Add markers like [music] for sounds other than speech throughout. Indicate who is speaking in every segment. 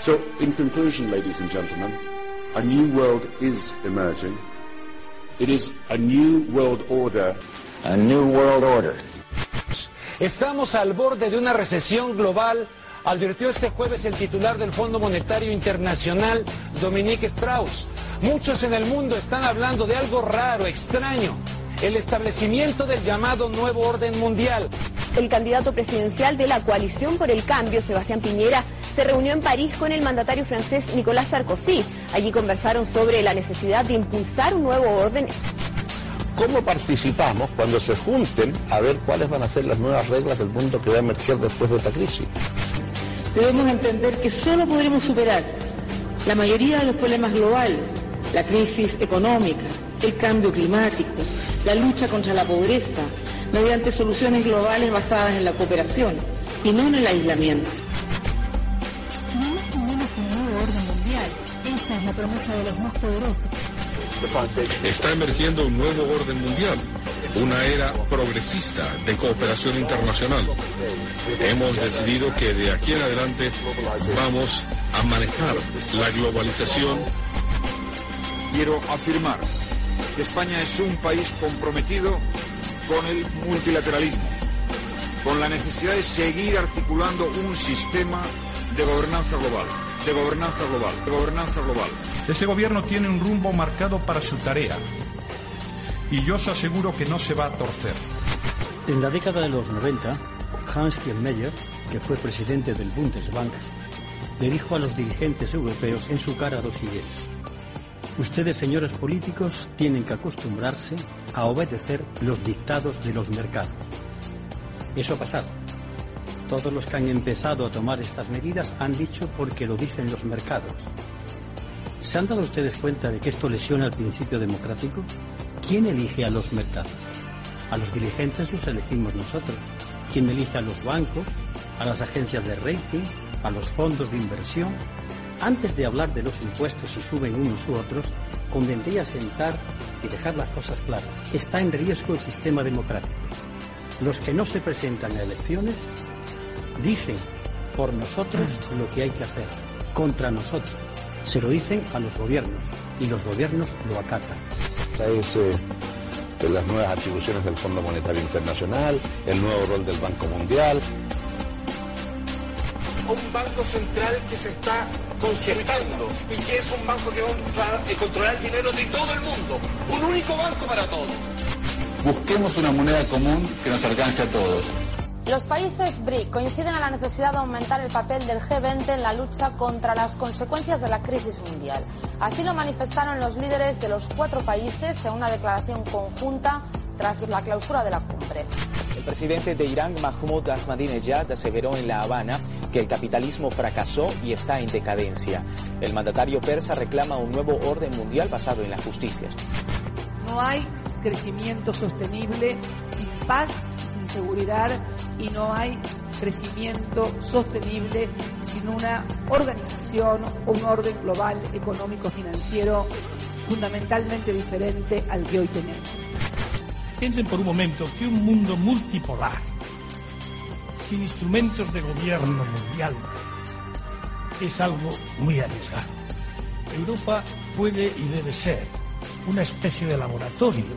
Speaker 1: So, in conclusion, ladies and gentlemen, a new world is emerging. It is a new world order.
Speaker 2: A new world order.
Speaker 3: Estamos al borde de una recesión global, advirtió este jueves el titular del Fondo Monetario Internacional, Dominique Strauss. Muchos en el mundo están hablando de algo raro, extraño, el establecimiento del llamado nuevo orden mundial.
Speaker 4: El candidato presidencial de la coalición por el cambio, Sebastián Piñera, se reunió en París con el mandatario francés Nicolas Sarkozy. Allí conversaron sobre la necesidad de impulsar un nuevo orden.
Speaker 5: ¿Cómo participamos cuando se junten a ver cuáles van a ser las nuevas reglas del mundo que va a emerger después de esta crisis?
Speaker 6: Debemos entender que solo podremos superar la mayoría de los problemas globales, la crisis económica, el cambio climático, la lucha contra la pobreza, mediante soluciones globales basadas en la cooperación y no en el aislamiento.
Speaker 7: Esa es la promesa de los más poderosos.
Speaker 8: Está emergiendo un nuevo orden mundial, una era progresista de cooperación internacional. Hemos decidido que de aquí en adelante vamos a manejar la globalización.
Speaker 9: Quiero afirmar que España es un país comprometido con el multilateralismo, con la necesidad de seguir articulando un sistema de gobernanza global, de gobernanza global, de gobernanza global.
Speaker 10: Ese gobierno tiene un rumbo marcado para su tarea y yo os aseguro que no se va a torcer.
Speaker 11: En la década de los 90, Hans Steinmeier, que fue presidente del Bundesbank, le dijo a los dirigentes europeos en su cara lo siguiente. Ustedes, señores políticos, tienen que acostumbrarse a obedecer los dictados de los mercados. Eso ha pasado. Todos los que han empezado a tomar estas medidas han dicho porque lo dicen los mercados. ¿Se han dado ustedes cuenta de que esto lesiona el principio democrático? ¿Quién elige a los mercados? A los dirigentes los elegimos nosotros. ¿Quién elige a los bancos, a las agencias de rating, a los fondos de inversión? Antes de hablar de los impuestos si suben unos u otros, convendría sentar y dejar las cosas claras. Está en riesgo el sistema democrático. Los que no se presentan a elecciones dicen por nosotros lo que hay que hacer, contra nosotros. Se lo dicen a los gobiernos y los gobiernos lo acatan.
Speaker 5: Es eh, de las nuevas atribuciones del Fondo Monetario Internacional, el nuevo rol del Banco Mundial.
Speaker 12: Un banco central que se está congelando y que es un banco que va a controlar el dinero de todo el mundo. Un único banco para todos.
Speaker 13: Busquemos una moneda común que nos alcance a todos.
Speaker 14: Los países BRIC coinciden en la necesidad de aumentar el papel del G20 en la lucha contra las consecuencias de la crisis mundial. Así lo manifestaron los líderes de los cuatro países en una declaración conjunta tras la clausura de la cumbre.
Speaker 15: El presidente de Irán, Mahmoud Ahmadinejad, aseveró en La Habana que el capitalismo fracasó y está en decadencia. El mandatario persa reclama un nuevo orden mundial basado en la justicia.
Speaker 16: No hay crecimiento sostenible sin paz, sin seguridad y no hay crecimiento sostenible sin una organización o un orden global económico financiero fundamentalmente diferente al que hoy tenemos.
Speaker 17: Piensen por un momento que un mundo multipolar, sin instrumentos de gobierno mundial, es algo muy arriesgado. Europa puede y debe ser una especie de laboratorio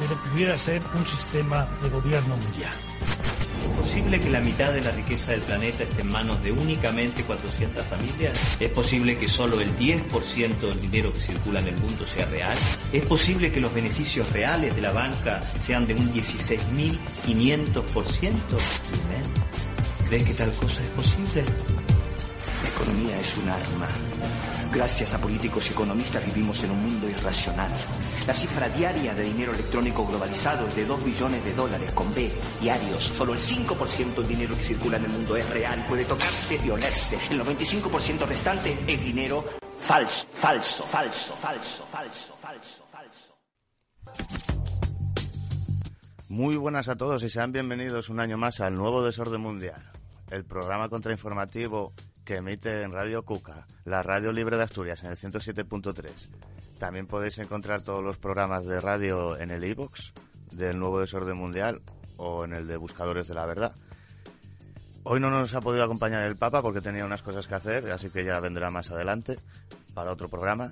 Speaker 17: de lo que pudiera ser un sistema de gobierno mundial.
Speaker 18: ¿Es posible que la mitad de la riqueza del planeta esté en manos de únicamente 400 familias? ¿Es posible que solo el 10% del dinero que circula en el mundo sea real? ¿Es posible que los beneficios reales de la banca sean de un 16.500%? ¿Crees que tal cosa es posible?
Speaker 19: La economía es un arma. Gracias a políticos y economistas vivimos en un mundo irracional. La cifra diaria de dinero electrónico globalizado es de 2 billones de dólares con B diarios. Solo el 5% del dinero que circula en el mundo es real, puede tocarse y olerse. El 95% restante es dinero falso, falso, falso, falso, falso, falso, falso.
Speaker 20: Muy buenas a todos y sean bienvenidos un año más al nuevo Desorden Mundial, el programa contrainformativo emite en Radio Cuca, la radio libre de Asturias, en el 107.3. También podéis encontrar todos los programas de radio en el iBox del Nuevo Desorden Mundial o en el de Buscadores de la Verdad. Hoy no nos ha podido acompañar el Papa porque tenía unas cosas que hacer, así que ya vendrá más adelante para otro programa.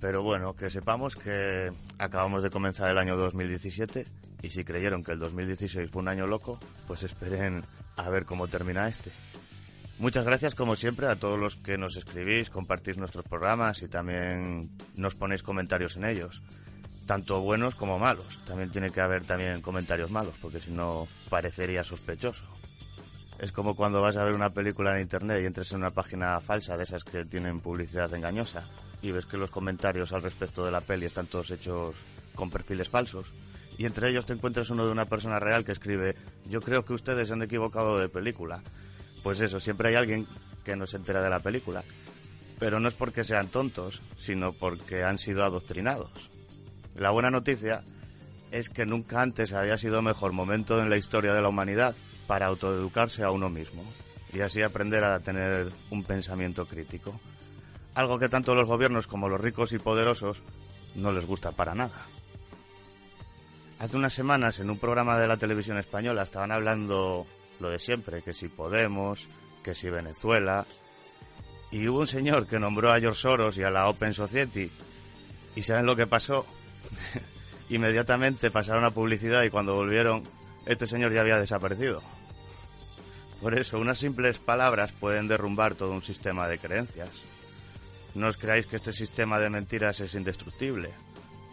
Speaker 20: Pero bueno, que sepamos que acabamos de comenzar el año 2017 y si creyeron que el 2016 fue un año loco, pues esperen a ver cómo termina este. Muchas gracias como siempre a todos los que nos escribís, compartís nuestros programas y también nos ponéis comentarios en ellos, tanto buenos como malos. También tiene que haber también comentarios malos porque si no parecería sospechoso. Es como cuando vas a ver una película en internet y entres en una página falsa de esas que tienen publicidad engañosa y ves que los comentarios al respecto de la peli están todos hechos con perfiles falsos y entre ellos te encuentras uno de una persona real que escribe yo creo que ustedes se han equivocado de película. Pues eso, siempre hay alguien que no se entera de la película. Pero no es porque sean tontos, sino porque han sido adoctrinados. La buena noticia es que nunca antes había sido mejor momento en la historia de la humanidad para autoeducarse a uno mismo y así aprender a tener un pensamiento crítico. Algo que tanto los gobiernos como los ricos y poderosos no les gusta para nada. Hace unas semanas en un programa de la televisión española estaban hablando lo de siempre, que si Podemos, que si Venezuela, y hubo un señor que nombró a George Soros y a la Open Society, y ¿saben lo que pasó? [laughs] Inmediatamente pasaron a publicidad y cuando volvieron, este señor ya había desaparecido. Por eso, unas simples palabras pueden derrumbar todo un sistema de creencias. No os creáis que este sistema de mentiras es indestructible.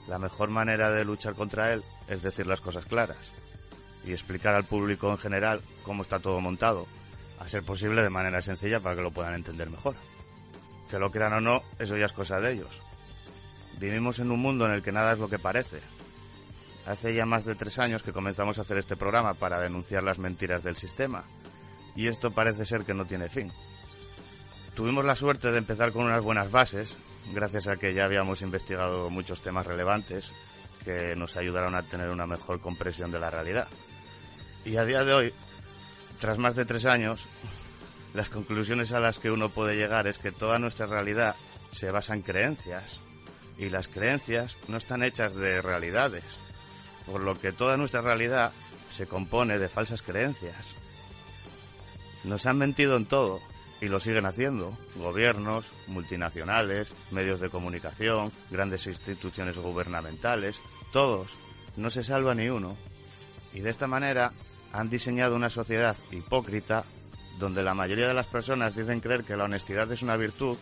Speaker 20: La mejor manera de luchar contra él es decir las cosas claras y explicar al público en general cómo está todo montado, a ser posible de manera sencilla para que lo puedan entender mejor. Que lo crean o no, eso ya es cosa de ellos. Vivimos en un mundo en el que nada es lo que parece. Hace ya más de tres años que comenzamos a hacer este programa para denunciar las mentiras del sistema y esto parece ser que no tiene fin. Tuvimos la suerte de empezar con unas buenas bases, gracias a que ya habíamos investigado muchos temas relevantes que nos ayudaron a tener una mejor comprensión de la realidad. Y a día de hoy, tras más de tres años, las conclusiones a las que uno puede llegar es que toda nuestra realidad se basa en creencias y las creencias no están hechas de realidades, por lo que toda nuestra realidad se compone de falsas creencias. Nos han mentido en todo y lo siguen haciendo. Gobiernos, multinacionales, medios de comunicación, grandes instituciones gubernamentales, todos. No se salva ni uno. Y de esta manera han diseñado una sociedad hipócrita donde la mayoría de las personas dicen creer que la honestidad es una virtud,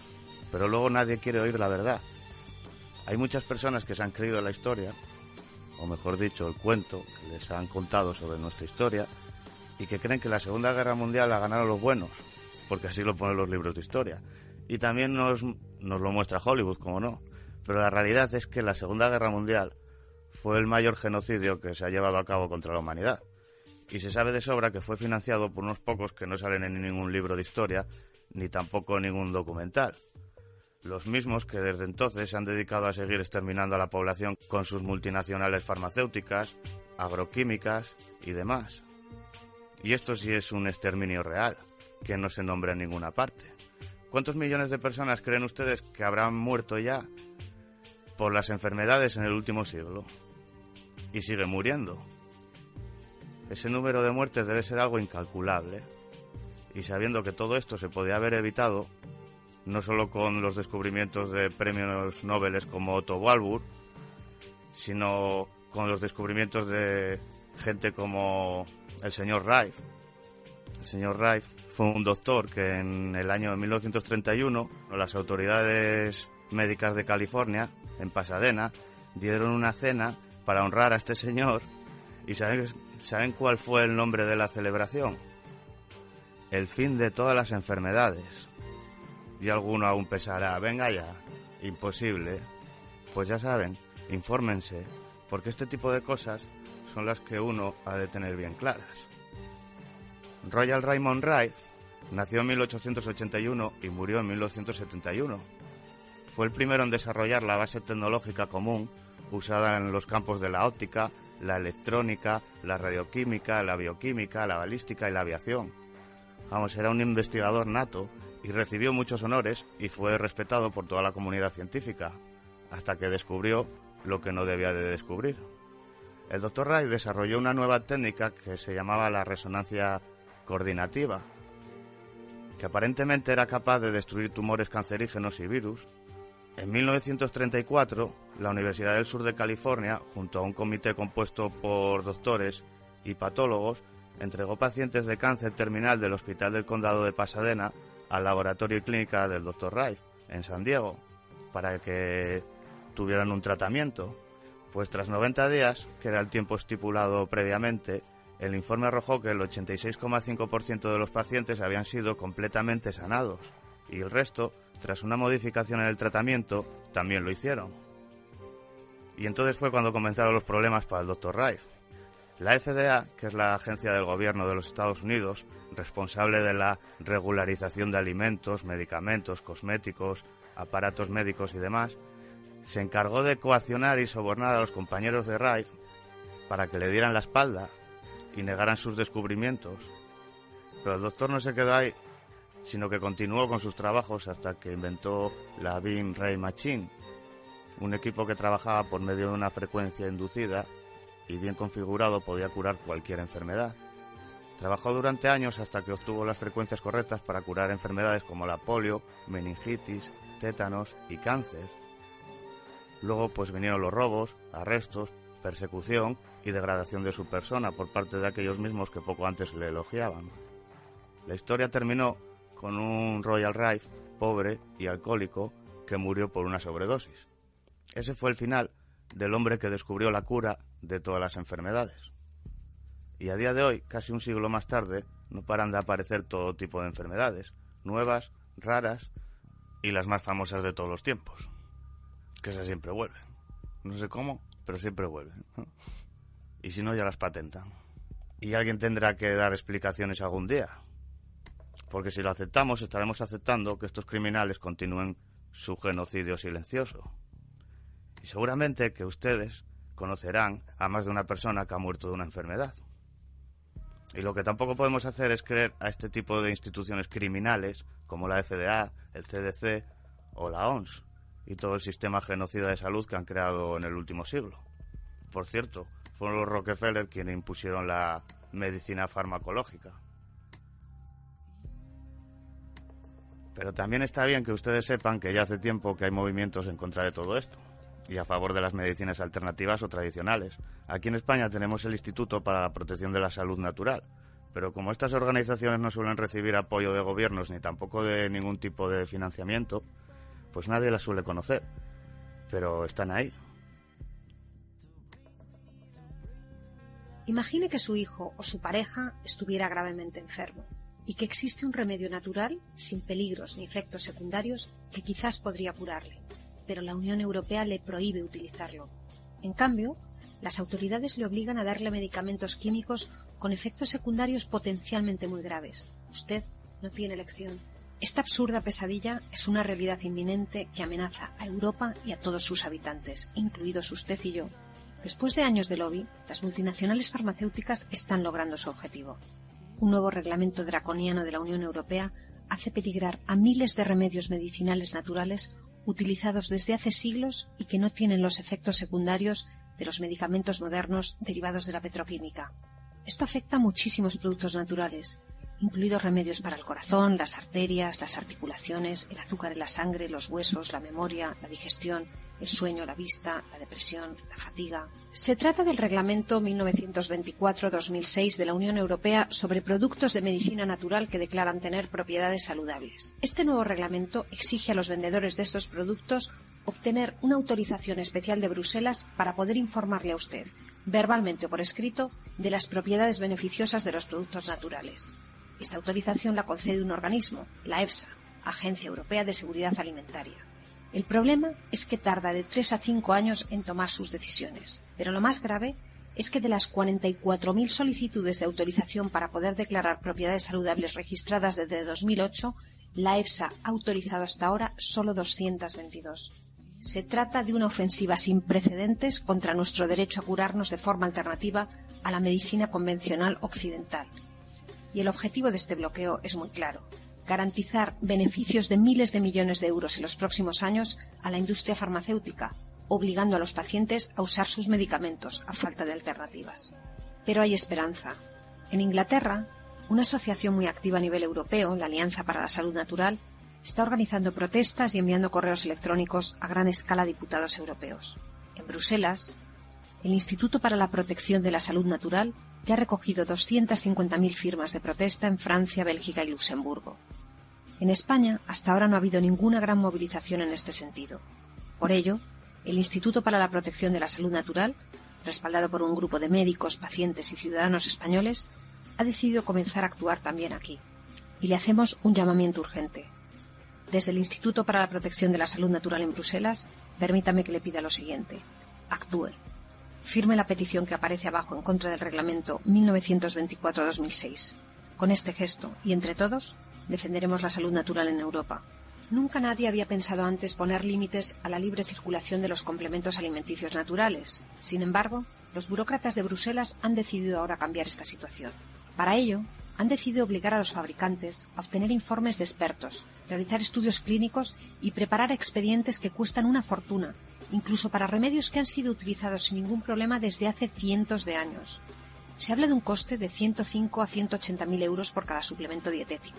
Speaker 20: pero luego nadie quiere oír la verdad. Hay muchas personas que se han creído la historia, o mejor dicho, el cuento que les han contado sobre nuestra historia, y que creen que la Segunda Guerra Mundial la ganaron los buenos, porque así lo ponen los libros de historia. Y también nos, nos lo muestra Hollywood, como no. Pero la realidad es que la Segunda Guerra Mundial fue el mayor genocidio que se ha llevado a cabo contra la humanidad. Y se sabe de sobra que fue financiado por unos pocos que no salen en ningún libro de historia, ni tampoco en ningún documental. Los mismos que desde entonces se han dedicado a seguir exterminando a la población con sus multinacionales farmacéuticas, agroquímicas y demás. Y esto sí es un exterminio real, que no se nombra en ninguna parte. ¿Cuántos millones de personas creen ustedes que habrán muerto ya por las enfermedades en el último siglo? Y sigue muriendo. Ese número de muertes debe ser algo incalculable. Y sabiendo que todo esto se podía haber evitado, no solo con los descubrimientos de premios Nobel como Otto Walbur, sino con los descubrimientos de gente como el señor Rife. El señor Rife fue un doctor que en el año 1931 las autoridades médicas de California, en Pasadena, dieron una cena para honrar a este señor. ¿Y saben, saben cuál fue el nombre de la celebración? El fin de todas las enfermedades. Y alguno aún pesará, venga ya, imposible. Pues ya saben, infórmense, porque este tipo de cosas son las que uno ha de tener bien claras. Royal Raymond Wright nació en 1881 y murió en 1971. Fue el primero en desarrollar la base tecnológica común usada en los campos de la óptica, la electrónica, la radioquímica, la bioquímica, la balística y la aviación. Vamos, era un investigador nato y recibió muchos honores y fue respetado por toda la comunidad científica, hasta que descubrió lo que no debía de descubrir. El doctor Wright desarrolló una nueva técnica que se llamaba la resonancia coordinativa, que aparentemente era capaz de destruir tumores cancerígenos y virus, en 1934 la Universidad del Sur de California, junto a un comité compuesto por doctores y patólogos, entregó pacientes de cáncer terminal del Hospital del Condado de Pasadena al laboratorio y clínica del Dr. Rife en San Diego para que tuvieran un tratamiento. Pues tras 90 días, que era el tiempo estipulado previamente, el informe arrojó que el 86,5% de los pacientes habían sido completamente sanados y el resto, tras una modificación en el tratamiento, también lo hicieron. Y entonces fue cuando comenzaron los problemas para el Dr. Rife. La FDA, que es la agencia del gobierno de los Estados Unidos, responsable de la regularización de alimentos, medicamentos, cosméticos, aparatos médicos y demás, se encargó de coaccionar y sobornar a los compañeros de Rife para que le dieran la espalda y negaran sus descubrimientos. Pero el doctor no se quedó ahí, sino que continuó con sus trabajos hasta que inventó la Beam Ray Machine, un equipo que trabajaba por medio de una frecuencia inducida y bien configurado podía curar cualquier enfermedad. Trabajó durante años hasta que obtuvo las frecuencias correctas para curar enfermedades como la polio, meningitis, tétanos y cáncer. Luego pues vinieron los robos, arrestos, persecución y degradación de su persona por parte de aquellos mismos que poco antes le elogiaban. La historia terminó con un Royal Rife pobre y alcohólico que murió por una sobredosis. Ese fue el final del hombre que descubrió la cura de todas las enfermedades. Y a día de hoy, casi un siglo más tarde, no paran de aparecer todo tipo de enfermedades, nuevas, raras y las más famosas de todos los tiempos, que esas siempre vuelven. No sé cómo, pero siempre vuelven. Y si no, ya las patentan. Y alguien tendrá que dar explicaciones algún día. Porque si lo aceptamos, estaremos aceptando que estos criminales continúen su genocidio silencioso. Y seguramente que ustedes conocerán a más de una persona que ha muerto de una enfermedad. Y lo que tampoco podemos hacer es creer a este tipo de instituciones criminales como la FDA, el CDC o la OMS y todo el sistema genocida de salud que han creado en el último siglo. Por cierto, fueron los Rockefeller quienes impusieron la medicina farmacológica. Pero también está bien que ustedes sepan que ya hace tiempo que hay movimientos en contra de todo esto y a favor de las medicinas alternativas o tradicionales. Aquí en España tenemos el Instituto para la Protección de la Salud Natural, pero como estas organizaciones no suelen recibir apoyo de gobiernos ni tampoco de ningún tipo de financiamiento, pues nadie las suele conocer. Pero están ahí.
Speaker 21: Imagine que su hijo o su pareja estuviera gravemente enfermo y que existe un remedio natural, sin peligros ni efectos secundarios, que quizás podría curarle, pero la Unión Europea le prohíbe utilizarlo. En cambio, las autoridades le obligan a darle medicamentos químicos con efectos secundarios potencialmente muy graves. Usted no tiene elección. Esta absurda pesadilla es una realidad inminente que amenaza a Europa y a todos sus habitantes, incluidos usted y yo. Después de años de lobby, las multinacionales farmacéuticas están logrando su objetivo. Un nuevo reglamento draconiano de la Unión Europea hace peligrar a miles de remedios medicinales naturales utilizados desde hace siglos y que no tienen los efectos secundarios de los medicamentos modernos derivados de la petroquímica. Esto afecta a muchísimos productos naturales, incluidos remedios para el corazón, las arterias, las articulaciones, el azúcar en la sangre, los huesos, la memoria, la digestión, el sueño, la vista, la depresión, la fatiga. Se trata del Reglamento 1924-2006 de la Unión Europea sobre productos de medicina natural que declaran tener propiedades saludables. Este nuevo reglamento exige a los vendedores de estos productos obtener una autorización especial de Bruselas para poder informarle a usted, verbalmente o por escrito, de las propiedades beneficiosas de los productos naturales. Esta autorización la concede un organismo, la EFSA, Agencia Europea de Seguridad Alimentaria. El problema es que tarda de tres a cinco años en tomar sus decisiones. Pero lo más grave es que de las 44.000 solicitudes de autorización para poder declarar propiedades saludables registradas desde 2008, la EFSA ha autorizado hasta ahora solo 222. Se trata de una ofensiva sin precedentes contra nuestro derecho a curarnos de forma alternativa a la medicina convencional occidental y el objetivo de este bloqueo es muy claro garantizar beneficios de miles de millones de euros en los próximos años a la industria farmacéutica, obligando a los pacientes a usar sus medicamentos a falta de alternativas. Pero hay esperanza. En Inglaterra, una asociación muy activa a nivel europeo, la Alianza para la Salud Natural, está organizando protestas y enviando correos electrónicos a gran escala a diputados europeos. En Bruselas, el Instituto para la Protección de la Salud Natural ya ha recogido 250.000 firmas de protesta en Francia, Bélgica y Luxemburgo. En España, hasta ahora no ha habido ninguna gran movilización en este sentido. Por ello, el Instituto para la Protección de la Salud Natural, respaldado por un grupo de médicos, pacientes y ciudadanos españoles, ha decidido comenzar a actuar también aquí. Y le hacemos un llamamiento urgente. Desde el Instituto para la Protección de la Salud Natural en Bruselas, permítame que le pida lo siguiente. Actúe. Firme la petición que aparece abajo en contra del reglamento 1924-2006. Con este gesto, y entre todos, defenderemos la salud natural en Europa. Nunca nadie había pensado antes poner límites a la libre circulación de los complementos alimenticios naturales. Sin embargo, los burócratas de Bruselas han decidido ahora cambiar esta situación. Para ello, han decidido obligar a los fabricantes a obtener informes de expertos, realizar estudios clínicos y preparar expedientes que cuestan una fortuna, incluso para remedios que han sido utilizados sin ningún problema desde hace cientos de años. Se habla de un coste de 105 a 180 mil euros por cada suplemento dietético.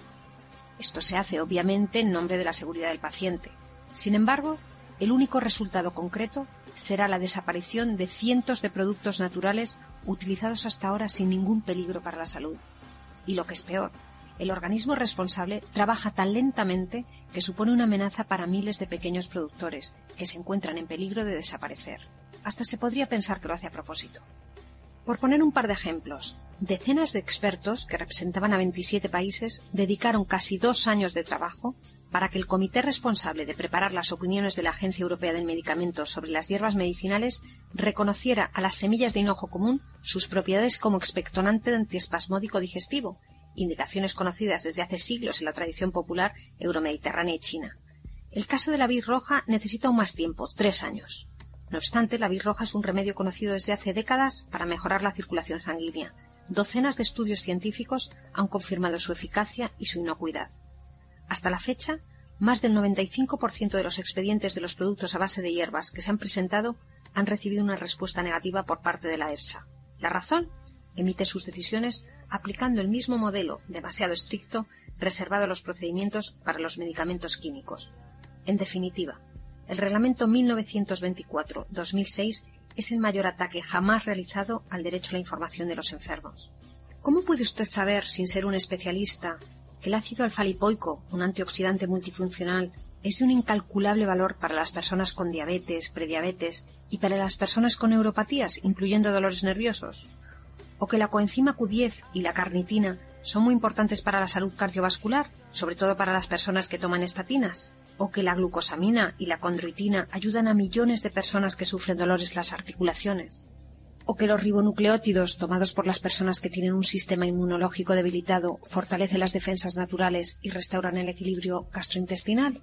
Speaker 21: Esto se hace, obviamente, en nombre de la seguridad del paciente. Sin embargo, el único resultado concreto será la desaparición de cientos de productos naturales utilizados hasta ahora sin ningún peligro para la salud. Y lo que es peor, el organismo responsable trabaja tan lentamente que supone una amenaza para miles de pequeños productores que se encuentran en peligro de desaparecer. Hasta se podría pensar que lo hace a propósito. Por poner un par de ejemplos, decenas de expertos que representaban a 27 países dedicaron casi dos años de trabajo para que el comité responsable de preparar las opiniones de la Agencia Europea del Medicamento sobre las hierbas medicinales reconociera a las semillas de hinojo común sus propiedades como expectorante antiespasmódico digestivo, indicaciones conocidas desde hace siglos en la tradición popular euromediterránea y china. El caso de la vid roja necesita aún más tiempo, tres años. No obstante, la vid roja es un remedio conocido desde hace décadas para mejorar la circulación sanguínea. Docenas de estudios científicos han confirmado su eficacia y su inocuidad. Hasta la fecha, más del 95% de los expedientes de los productos a base de hierbas que se han presentado han recibido una respuesta negativa por parte de la EFSA. ¿La razón? Emite sus decisiones aplicando el mismo modelo, demasiado estricto, reservado a los procedimientos para los medicamentos químicos. En definitiva, el Reglamento 1924-2006 es el mayor ataque jamás realizado al derecho a la información de los enfermos. ¿Cómo puede usted saber, sin ser un especialista, que el ácido alfa-lipoico, un antioxidante multifuncional, es de un incalculable valor para las personas con diabetes, prediabetes y para las personas con neuropatías, incluyendo dolores nerviosos? ¿O que la coenzima Q10 y la carnitina son muy importantes para la salud cardiovascular, sobre todo para las personas que toman estatinas? o que la glucosamina y la condroitina ayudan a millones de personas que sufren dolores en las articulaciones, o que los ribonucleótidos tomados por las personas que tienen un sistema inmunológico debilitado fortalecen las defensas naturales y restauran el equilibrio gastrointestinal.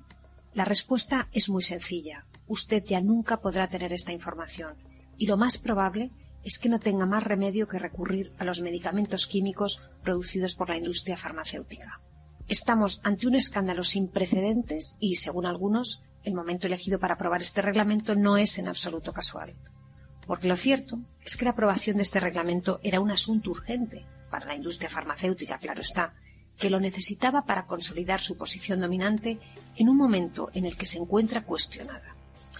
Speaker 21: La respuesta es muy sencilla. Usted ya nunca podrá tener esta información y lo más probable es que no tenga más remedio que recurrir a los medicamentos químicos producidos por la industria farmacéutica. Estamos ante un escándalo sin precedentes y, según algunos, el momento elegido para aprobar este reglamento no es en absoluto casual. Porque lo cierto es que la aprobación de este reglamento era un asunto urgente para la industria farmacéutica, claro está, que lo necesitaba para consolidar su posición dominante en un momento en el que se encuentra cuestionada.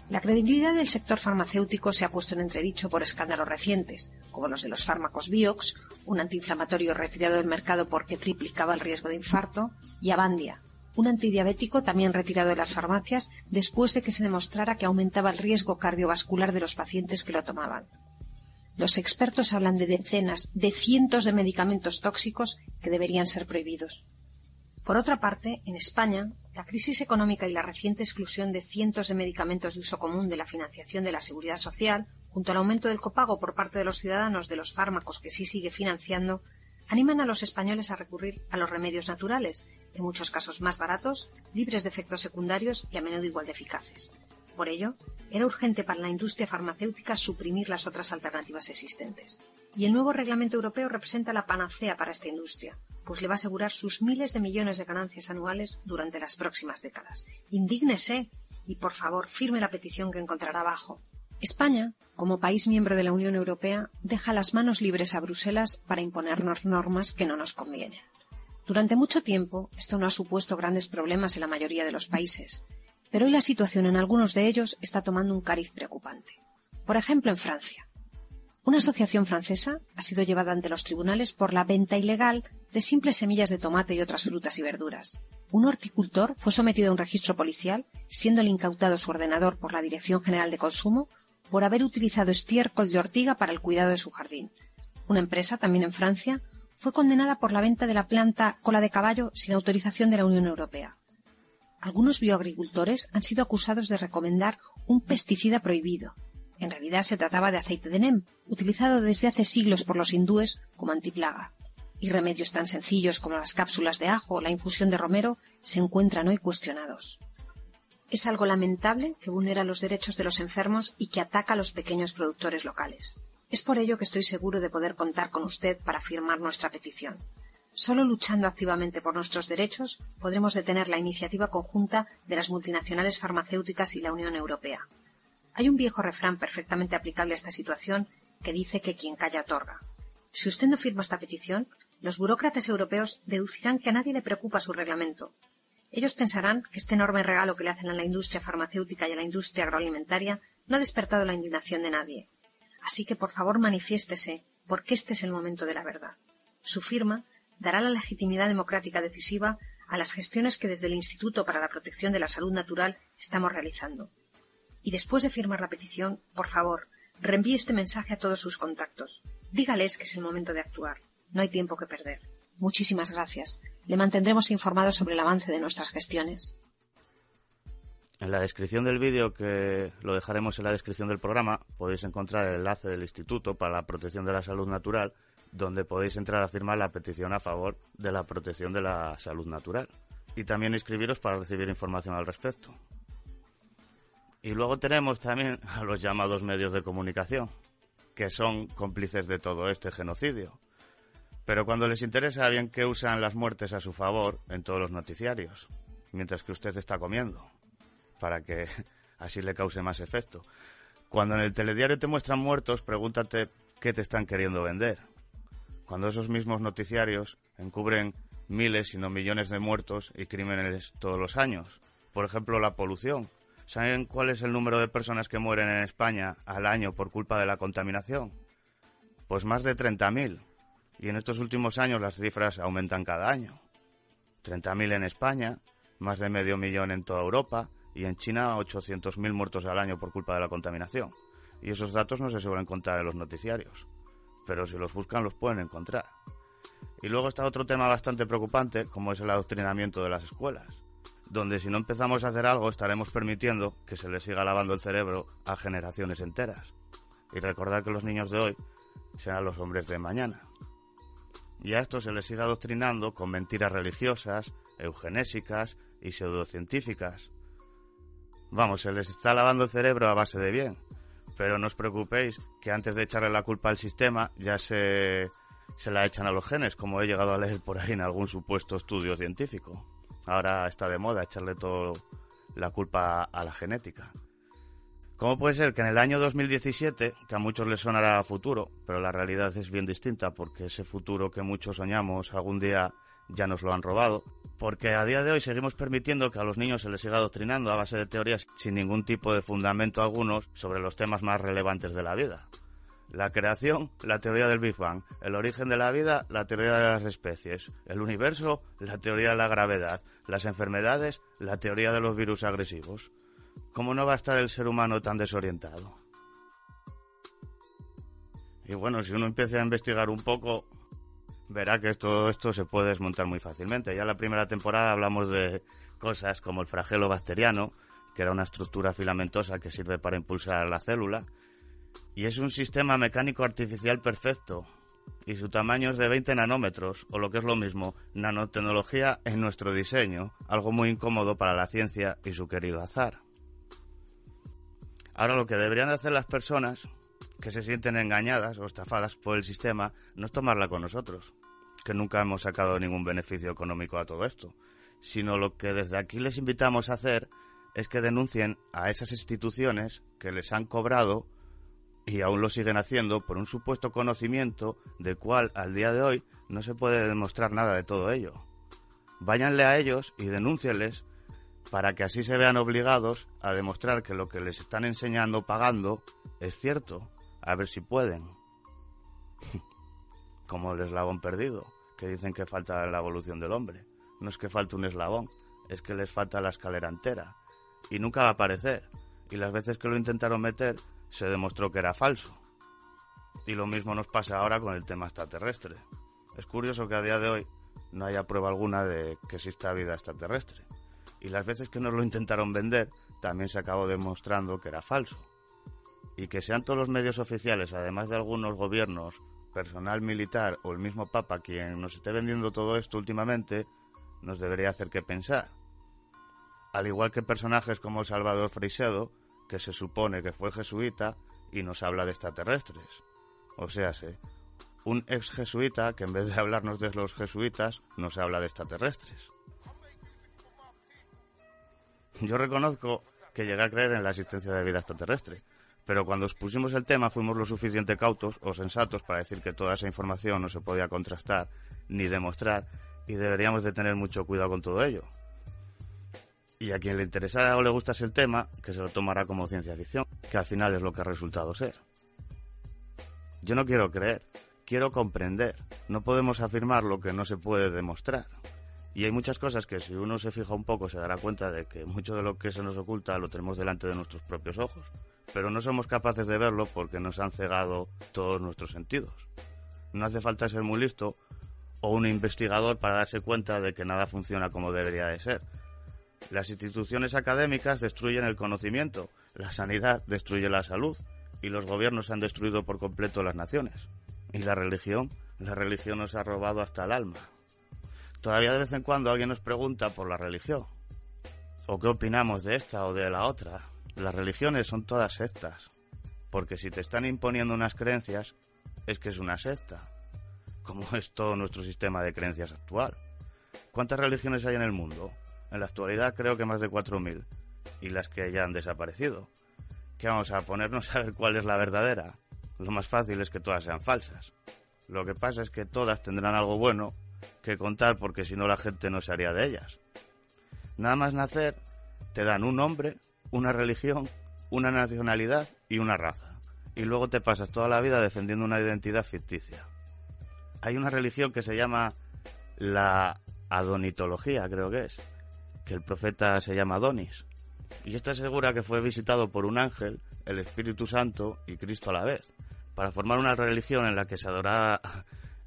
Speaker 21: La credibilidad del sector farmacéutico se ha puesto en entredicho por escándalos recientes, como los de los fármacos Vioxx, un antiinflamatorio retirado del mercado porque triplicaba el riesgo de infarto, y Avandia, un antidiabético también retirado de las farmacias después de que se demostrara que aumentaba el riesgo cardiovascular de los pacientes que lo tomaban. Los expertos hablan de decenas, de cientos de medicamentos tóxicos que deberían ser prohibidos. Por otra parte, en España, la crisis económica y la reciente exclusión de cientos de medicamentos de uso común de la financiación de la seguridad social, junto al aumento del copago por parte de los ciudadanos de los fármacos que sí sigue financiando, animan a los españoles a recurrir a los remedios naturales, en muchos casos más baratos, libres de efectos secundarios y a menudo igual de eficaces. Por ello, era urgente para la industria farmacéutica suprimir las otras alternativas existentes. Y el nuevo reglamento europeo representa la panacea para esta industria, pues le va a asegurar sus miles de millones de ganancias anuales durante las próximas décadas. Indígnese y, por favor, firme la petición que encontrará abajo. España, como país miembro de la Unión Europea, deja las manos libres a Bruselas para imponernos normas que no nos convienen. Durante mucho tiempo esto no ha supuesto grandes problemas en la mayoría de los países, pero hoy la situación en algunos de ellos está tomando un cariz preocupante. Por ejemplo, en Francia. Una asociación francesa ha sido llevada ante los tribunales por la venta ilegal de simples semillas de tomate y otras frutas y verduras. Un horticultor fue sometido a un registro policial, siendo incautado su ordenador por la Dirección General de Consumo por haber utilizado estiércol de ortiga para el cuidado de su jardín. Una empresa, también en Francia, fue condenada por la venta de la planta cola de caballo sin autorización de la Unión Europea. Algunos bioagricultores han sido acusados de recomendar un pesticida prohibido. En realidad se trataba de aceite de NEM, utilizado desde hace siglos por los hindúes como antiplaga. Y remedios tan sencillos como las cápsulas de ajo o la infusión de romero se encuentran hoy cuestionados. Es algo lamentable que vulnera los derechos de los enfermos y que ataca a los pequeños productores locales. Es por ello que estoy seguro de poder contar con usted para firmar nuestra petición. Solo luchando activamente por nuestros derechos podremos detener la iniciativa conjunta de las multinacionales farmacéuticas y la Unión Europea. Hay un viejo refrán perfectamente aplicable a esta situación que dice que quien calla otorga. Si usted no firma esta petición, los burócratas europeos deducirán que a nadie le preocupa su reglamento, ellos pensarán que este enorme regalo que le hacen a la industria farmacéutica y a la industria agroalimentaria no ha despertado la indignación de nadie. Así que, por favor, manifiéstese, porque este es el momento de la verdad. Su firma dará la legitimidad democrática decisiva a las gestiones que desde el Instituto para la Protección de la Salud Natural estamos realizando. Y después de firmar la petición, por favor, reenvíe este mensaje a todos sus contactos. Dígales que es el momento de actuar. No hay tiempo que perder. Muchísimas gracias. Le mantendremos informado sobre el avance de nuestras gestiones.
Speaker 20: En la descripción del vídeo, que lo dejaremos en la descripción del programa, podéis encontrar el enlace del Instituto para la Protección de la Salud Natural, donde podéis entrar a firmar la petición a favor de la protección de la salud natural. Y también inscribiros para recibir información al respecto. Y luego tenemos también a los llamados medios de comunicación, que son cómplices de todo este genocidio. Pero cuando les interesa, bien que usan las muertes a su favor en todos los noticiarios, mientras que usted está comiendo, para que [laughs] así le cause más efecto. Cuando en el telediario te muestran muertos, pregúntate qué te están queriendo vender. Cuando esos mismos noticiarios encubren miles, si no millones de muertos y crímenes todos los años. Por ejemplo, la polución. ¿Saben cuál es el número de personas que mueren en España al año por culpa de la contaminación? Pues más de 30.000 y en estos últimos años las cifras aumentan cada año. 30.000 en España, más de medio millón en toda Europa y en China 800.000 muertos al año por culpa de la contaminación. Y esos datos no se suelen contar en los noticiarios, pero si los buscan los pueden encontrar. Y luego está otro tema bastante preocupante, como es el adoctrinamiento de las escuelas, donde si no empezamos a hacer algo estaremos permitiendo que se les siga lavando el cerebro a generaciones enteras. Y recordar que los niños de hoy serán los hombres de mañana y a esto se les sigue adoctrinando con mentiras religiosas, eugenésicas y pseudocientíficas. Vamos, se les está lavando el cerebro a base de bien, pero no os preocupéis que antes de echarle la culpa al sistema ya se, se la echan a los genes, como he llegado a leer por ahí en algún supuesto estudio científico. Ahora está de moda echarle toda la culpa a la genética. ¿Cómo puede ser que en el año 2017, que a muchos les sonará futuro, pero la realidad es bien distinta porque ese futuro que muchos soñamos algún día ya nos lo han robado? Porque a día de hoy seguimos permitiendo que a los niños se les siga adoctrinando a base de teorías sin ningún tipo de fundamento alguno sobre los temas más relevantes de la vida. La creación, la teoría del Big Bang. El origen de la vida, la teoría de las especies. El universo, la teoría de la gravedad. Las enfermedades, la teoría de los virus agresivos. ¿Cómo no va a estar el ser humano tan desorientado? Y bueno, si uno empieza a investigar un poco, verá que todo esto se puede desmontar muy fácilmente. Ya en la primera temporada hablamos de cosas como el flagelo bacteriano, que era una estructura filamentosa que sirve para impulsar la célula, y es un sistema mecánico artificial perfecto, y su tamaño es de 20 nanómetros, o lo que es lo mismo, nanotecnología en nuestro diseño, algo muy incómodo para la ciencia y su querido azar. Ahora lo que deberían hacer las personas que se sienten engañadas o estafadas por el sistema no es tomarla con nosotros, que nunca hemos sacado ningún beneficio económico a todo esto, sino lo que desde aquí les invitamos a hacer es que denuncien a esas instituciones que les han cobrado y aún lo siguen haciendo por un supuesto conocimiento de cual al día de hoy no se puede demostrar nada de todo ello. Váyanle a ellos y denúncienles para que así se vean obligados a demostrar que lo que les están enseñando pagando es cierto. A ver si pueden. [laughs] Como el eslabón perdido, que dicen que falta la evolución del hombre. No es que falte un eslabón, es que les falta la escalera entera. Y nunca va a aparecer. Y las veces que lo intentaron meter, se demostró que era falso. Y lo mismo nos pasa ahora con el tema extraterrestre. Es curioso que a día de hoy no haya prueba alguna de que exista vida extraterrestre. Y las veces que nos lo intentaron vender, también se acabó demostrando que era falso. Y que sean todos los medios oficiales, además de algunos gobiernos, personal militar o el mismo Papa quien nos esté vendiendo todo esto últimamente, nos debería hacer que pensar. Al igual que personajes como Salvador Freixedo, que se supone que fue jesuita y nos habla de extraterrestres. O sea, un ex jesuita que en vez de hablarnos de los jesuitas, nos habla de extraterrestres. [laughs] Yo reconozco que llegué a creer en la existencia de vida extraterrestre, pero cuando expusimos el tema fuimos lo suficiente cautos o sensatos para decir que toda esa información no se podía contrastar ni demostrar y deberíamos de tener mucho cuidado con todo ello. Y a quien le interesara o le gustase el tema, que se lo tomará como ciencia ficción, que al final es lo que ha resultado ser. Yo no quiero creer, quiero comprender. No podemos afirmar lo que no se puede demostrar. Y hay muchas cosas que si uno se fija un poco se dará cuenta de que mucho de lo que se nos oculta lo tenemos delante de nuestros propios ojos. Pero no somos capaces de verlo porque nos han cegado todos nuestros sentidos. No hace falta ser muy listo o un investigador para darse cuenta de que nada funciona como debería de ser. Las instituciones académicas destruyen el conocimiento, la sanidad destruye la salud y los gobiernos han destruido por completo las naciones. Y la religión, la religión nos ha robado hasta el alma. Todavía de vez en cuando alguien nos pregunta por la religión. O qué opinamos de esta o de la otra. Las religiones son todas sectas. Porque si te están imponiendo unas creencias, es que es una secta. Como [laughs] es todo nuestro sistema de creencias actual. ¿Cuántas religiones hay en el mundo? En la actualidad creo que más de 4.000. Y las que ya han desaparecido. ¿Qué vamos a ponernos [laughs] a ver cuál es la verdadera? Lo más fácil es que todas sean falsas. Lo que pasa es que todas tendrán algo bueno que contar porque si no la gente no se haría de ellas. Nada más nacer, te dan un nombre, una religión, una nacionalidad y una raza. Y luego te pasas toda la vida defendiendo una identidad ficticia. Hay una religión que se llama la adonitología, creo que es, que el profeta se llama Adonis. Y está segura que fue visitado por un ángel, el Espíritu Santo y Cristo a la vez, para formar una religión en la que se adoraba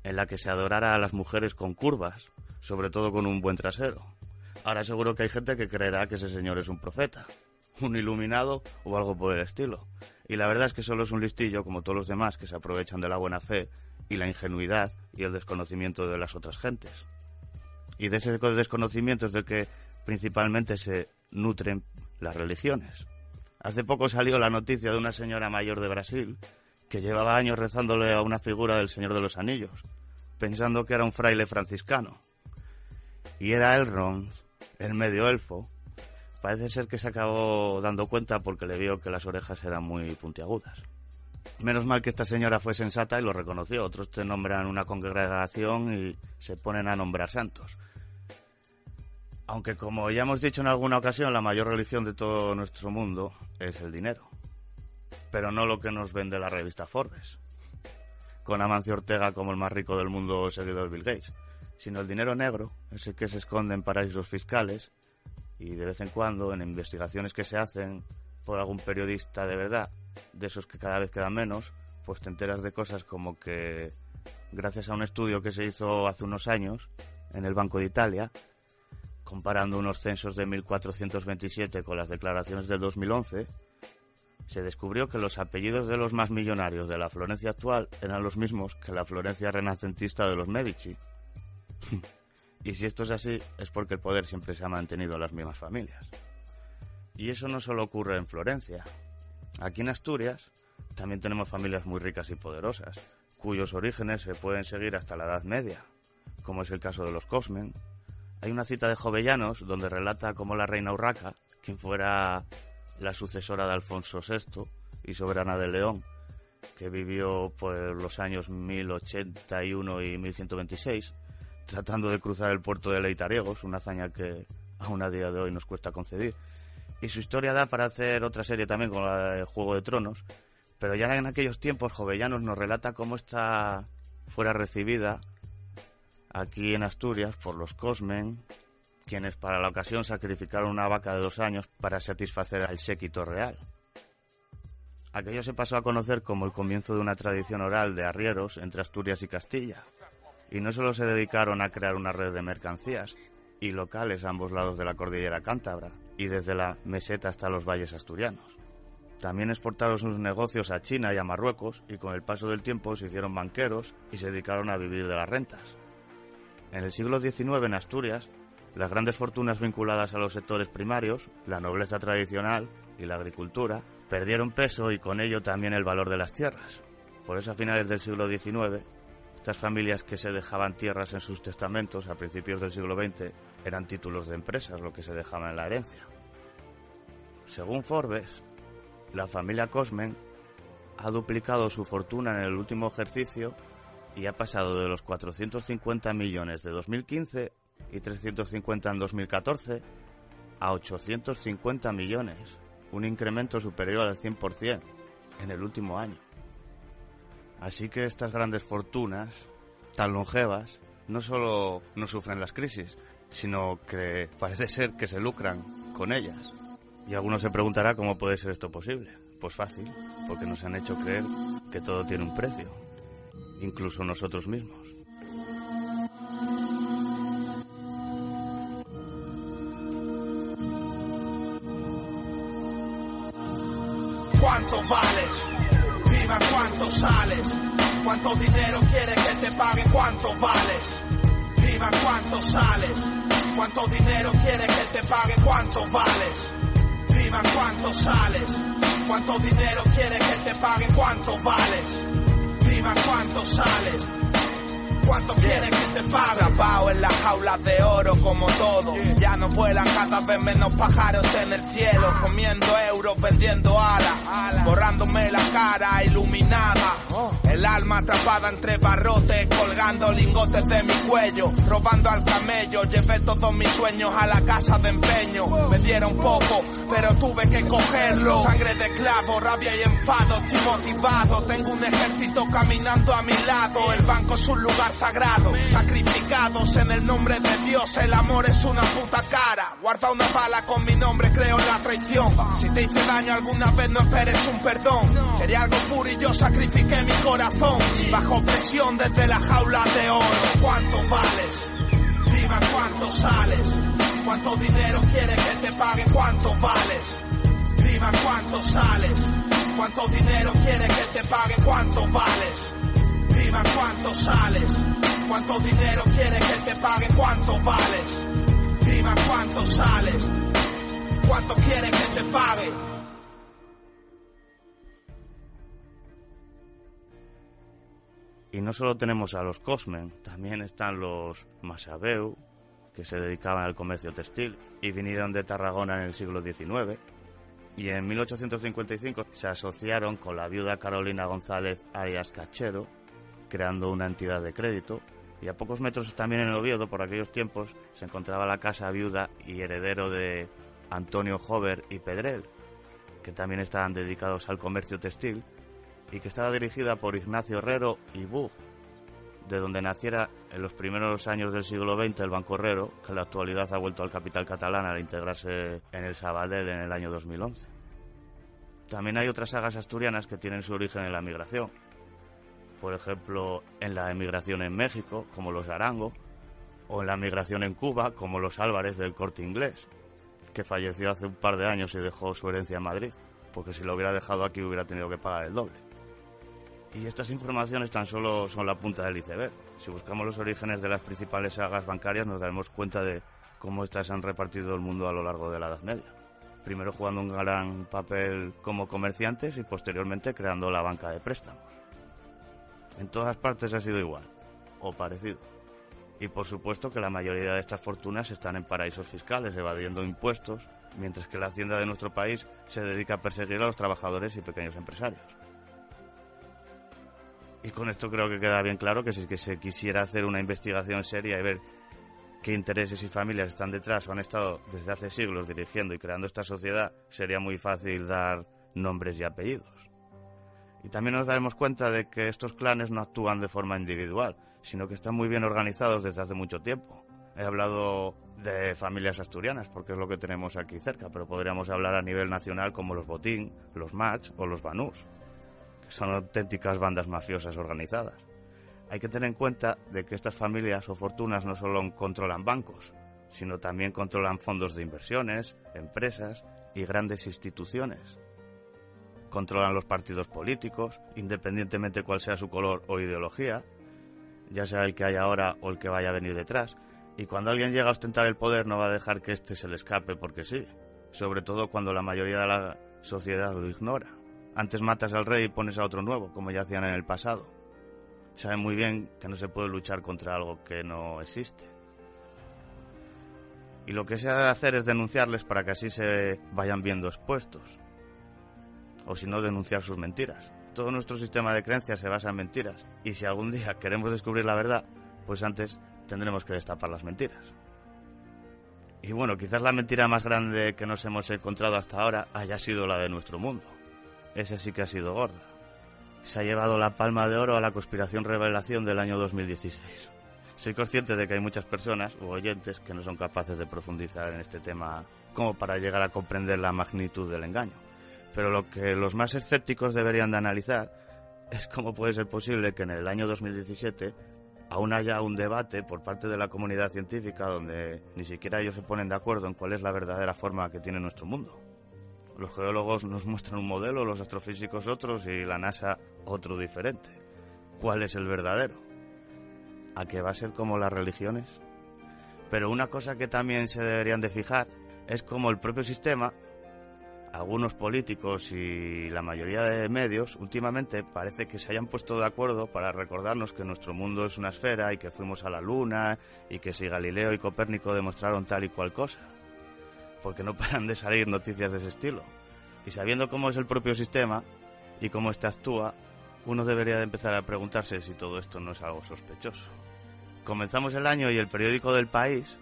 Speaker 20: en la que se adorara a las mujeres con curvas, sobre todo con un buen trasero. Ahora seguro que hay gente que creerá que ese señor es un profeta, un iluminado o algo por el estilo. Y la verdad es que solo es un listillo como todos los demás que se aprovechan de la buena fe y la ingenuidad y el desconocimiento de las otras gentes. Y de ese desconocimiento es del que principalmente se nutren las religiones. Hace poco salió la noticia de una señora mayor de Brasil que llevaba años rezándole a una figura del Señor de los Anillos pensando que era un fraile franciscano. Y era Elrond, el medio elfo. Parece ser que se acabó dando cuenta porque le vio que las orejas eran muy puntiagudas. Menos mal que esta señora fue sensata y lo reconoció. Otros te nombran una congregación y se ponen a nombrar santos. Aunque como ya hemos dicho en alguna ocasión, la mayor religión de todo nuestro mundo es el dinero. Pero no lo que nos vende la revista Forbes. Con Amancio Ortega como el más rico del mundo seguido de Bill Gates, sino el dinero negro, ese que se esconde en paraísos fiscales y de vez en cuando en investigaciones que se hacen por algún periodista de verdad, de esos que cada vez quedan menos, pues te enteras de cosas como que gracias a un estudio que se hizo hace unos años en el Banco de Italia, comparando unos censos de 1427 con las declaraciones de 2011, se descubrió que los apellidos de los más millonarios de la Florencia actual eran los mismos que la Florencia renacentista de los Medici. [laughs] y si esto es así, es porque el poder siempre se ha mantenido en las mismas familias. Y eso no solo ocurre en Florencia. Aquí en Asturias también tenemos familias muy ricas y poderosas, cuyos orígenes se pueden seguir hasta la Edad Media, como es el caso de los Cosmen. Hay una cita de Jovellanos donde relata cómo la reina Urraca, quien fuera la sucesora de Alfonso VI y soberana de León, que vivió por los años 1081 y 1126, tratando de cruzar el puerto de Leitariegos, una hazaña que aún a día de hoy nos cuesta conceder. Y su historia da para hacer otra serie también con la de Juego de Tronos, pero ya en aquellos tiempos Jovellanos nos relata cómo esta fuera recibida aquí en Asturias por los Cosmen, quienes para la ocasión sacrificaron una vaca de dos años para satisfacer al séquito real. Aquello se pasó a conocer como el comienzo de una tradición oral de arrieros entre Asturias y Castilla, y no solo se dedicaron a crear una red de mercancías y locales a ambos lados de la cordillera cántabra, y desde la meseta hasta los valles asturianos. También exportaron sus negocios a China y a Marruecos y con el paso del tiempo se hicieron banqueros y se dedicaron a vivir de las rentas. En el siglo XIX en Asturias, las grandes fortunas vinculadas a los sectores primarios, la nobleza tradicional y la agricultura, perdieron peso y con ello también el valor de las tierras. Por eso a finales del siglo XIX, estas familias que se dejaban tierras en sus testamentos a principios del siglo XX eran títulos de empresas lo que se dejaba en la herencia. Según Forbes, la familia Cosmen ha duplicado su fortuna en el último ejercicio y ha pasado de los 450 millones de 2015 y 350 en 2014 a 850 millones, un incremento superior al 100% en el último año. Así que estas grandes fortunas, tan longevas, no solo no sufren las crisis, sino que parece ser que se lucran con ellas. Y alguno se preguntará cómo puede ser esto posible. Pues fácil, porque nos han hecho creer que todo tiene un precio, incluso nosotros mismos.
Speaker 12: ¿Cuánto vales? Viva cuánto sales. ¿Cuánto dinero quieres que te pague? ¿Cuánto vales? Viva cuánto sales. ¿Cuánto dinero quieres que te pague? ¿Cuánto vales? Viva cuánto sales. ¿Cuánto dinero quieres que te pague? ¿Cuánto vales? Viva cuánto sales. ¿Cuánto quieres que te pague? Atrapado en las jaulas de oro como todo. Ya no vuelan cada vez menos pájaros en el cielo. Comiendo euros, vendiendo alas. Borrándome la cara iluminada. El alma atrapada entre barrotes. Colgando lingotes de mi cuello. Robando al camello. Llevé todos mis sueños a la casa de empeño. Me dieron poco, pero tuve que cogerlo. Sangre de clavo, rabia y enfado. Estoy motivado. Tengo un ejército caminando a mi lado. El banco es un lugar sagrado, sacrificados en el nombre de Dios. El amor es una puta cara. Guarda una bala con mi nombre, creo en la traición. Si te hice daño alguna vez, no esperes un perdón. Quería algo puro y yo sacrifiqué mi corazón. Bajo presión desde la jaula de oro. ¿Cuánto vales? Viva cuánto sales. ¿Cuánto dinero quieres que te pague? ¿Cuánto vales? Viva cuánto sales. ¿Cuánto dinero quieres que te pague? ¿Cuánto vales? Viva cuánto sales. ¿Cuánto dinero quieres que te pague? ¿Cuánto vales? Viva cuánto sales. ¿Cuánto quieres que te pague?
Speaker 20: Y no solo tenemos a los Cosmen, también están los Masabeu, que se dedicaban al comercio textil y vinieron de Tarragona en el siglo XIX. Y en 1855 se asociaron con la viuda Carolina González Arias Cachero, creando una entidad de crédito. Y a pocos metros también en Oviedo, por aquellos tiempos, se encontraba la casa viuda y heredero de Antonio Jover y Pedrel, que también estaban dedicados al comercio textil y que estaba dirigida por Ignacio Herrero y Bug, de donde naciera en los primeros años del siglo XX el Banco Herrero, que en la actualidad ha vuelto al capital catalán al integrarse en el Sabadell en el año 2011. También hay otras sagas asturianas que tienen su origen en la migración, por ejemplo, en la emigración en México, como los Arango, o en la migración en Cuba, como los Álvarez del Corte Inglés, que falleció hace un par de años y dejó su herencia en Madrid, porque si lo hubiera dejado aquí hubiera tenido que pagar el doble. Y estas informaciones tan solo son la punta del iceberg. Si buscamos los orígenes de las principales sagas bancarias nos daremos cuenta de cómo estas han repartido el mundo a lo largo de la Edad Media. Primero jugando un gran papel como comerciantes y posteriormente creando la banca de préstamos. En todas partes ha sido igual, o parecido. Y por supuesto que la mayoría de estas fortunas están en paraísos fiscales, evadiendo impuestos, mientras que la hacienda de nuestro país se dedica a perseguir a los trabajadores y pequeños empresarios. Y con esto creo que queda bien claro que si se quisiera hacer una investigación seria y ver qué intereses y familias están detrás o han estado desde hace siglos dirigiendo y creando esta sociedad, sería muy fácil dar nombres y apellidos. Y también nos daremos cuenta de que estos clanes no actúan de forma individual, sino que están muy bien organizados desde hace mucho tiempo. He hablado de familias asturianas, porque es lo que tenemos aquí cerca, pero podríamos hablar a nivel nacional como los Botín, los Match o los Banús, que son auténticas bandas mafiosas organizadas. Hay que tener en cuenta de que estas familias o fortunas no solo controlan bancos, sino también controlan fondos de inversiones, empresas y grandes instituciones. Controlan los partidos políticos, independientemente cuál sea su color o ideología, ya sea el que hay ahora o el que vaya a venir detrás. Y cuando alguien llega a ostentar el poder no va a dejar que éste se le escape porque sí, sobre todo cuando la mayoría de la sociedad lo ignora. Antes matas al rey y pones a otro nuevo, como ya hacían en el pasado. Saben muy bien que no se puede luchar contra algo que no existe. Y lo que se ha de hacer es denunciarles para que así se vayan viendo expuestos. O si no, denunciar sus mentiras. Todo nuestro sistema de creencias se basa en mentiras. Y si algún día [laughs] queremos descubrir la verdad, pues antes tendremos que destapar las mentiras. Y bueno, quizás la mentira más grande que nos hemos encontrado hasta ahora haya sido la de nuestro mundo. Esa sí que ha sido gorda. Se ha llevado la palma de oro a la conspiración revelación del año 2016. Soy consciente de que hay muchas personas u oyentes que no son capaces de profundizar en este tema como para llegar a comprender la magnitud del engaño. Pero lo que los más escépticos deberían de analizar es cómo puede ser posible que en el año 2017 aún haya un debate por parte de la comunidad científica donde ni siquiera ellos se ponen de acuerdo en cuál es la verdadera forma que tiene nuestro mundo. Los geólogos nos muestran un modelo, los astrofísicos otros y la NASA otro diferente. ¿Cuál es el verdadero? ¿A qué va a ser como las religiones? Pero una cosa que también se deberían de fijar es como el propio sistema, algunos políticos y la mayoría de medios últimamente parece que se hayan puesto de acuerdo para recordarnos que nuestro mundo es una esfera y que fuimos a la luna y que si Galileo y Copérnico demostraron tal y cual cosa porque no [laughs] paran de salir noticias de ese estilo. Y sabiendo cómo es el propio sistema y cómo éste actúa, uno debería de empezar a preguntarse si todo esto no es algo sospechoso. Comenzamos el año y el periódico del país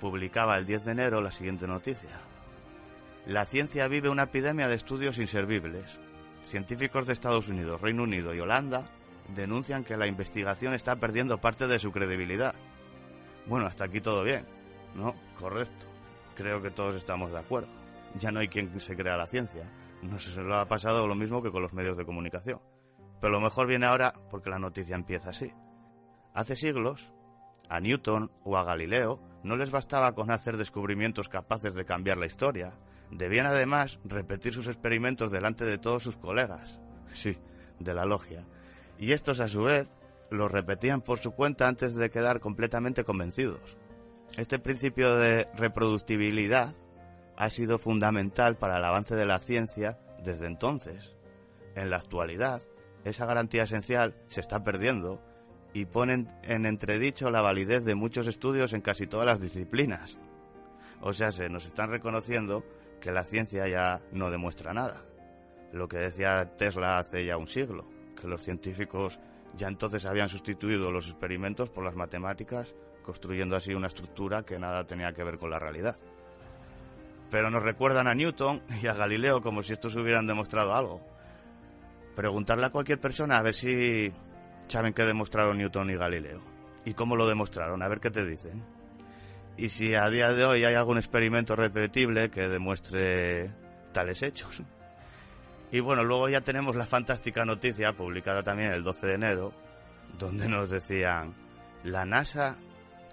Speaker 20: publicaba el 10 de enero la siguiente noticia. La ciencia vive una epidemia de estudios inservibles. Científicos de Estados Unidos, Reino Unido y Holanda denuncian que la investigación está perdiendo parte de su credibilidad. Bueno, hasta aquí todo bien, ¿no? Correcto creo que todos estamos de acuerdo. Ya no hay quien se crea la ciencia. No si lo ha pasado lo mismo que con los medios de comunicación. Pero lo mejor viene ahora porque la noticia empieza así. Hace siglos, a Newton o a Galileo no les bastaba con hacer descubrimientos capaces de cambiar la historia. Debían además repetir sus experimentos delante de todos sus colegas. Sí, de la logia. Y estos a su vez los repetían por su cuenta antes de quedar completamente convencidos. Este principio de reproductibilidad ha sido fundamental para el avance de la ciencia desde entonces. En la actualidad, esa garantía esencial se está perdiendo y pone en entredicho la validez de muchos estudios en casi todas las disciplinas. O sea, se nos están reconociendo que la ciencia ya no demuestra nada. Lo que decía Tesla hace ya un siglo, que los científicos ya entonces habían sustituido los experimentos por las matemáticas construyendo así una estructura que nada tenía que ver con la realidad. Pero nos recuerdan a Newton y a Galileo como si estos hubieran demostrado algo. Preguntarle a cualquier persona a ver si saben qué demostraron Newton y Galileo. ¿Y cómo lo demostraron? A ver qué te dicen. Y si a día de hoy hay algún experimento repetible que demuestre tales hechos. Y bueno, luego ya tenemos la fantástica noticia publicada también el 12 de enero, donde nos decían, la NASA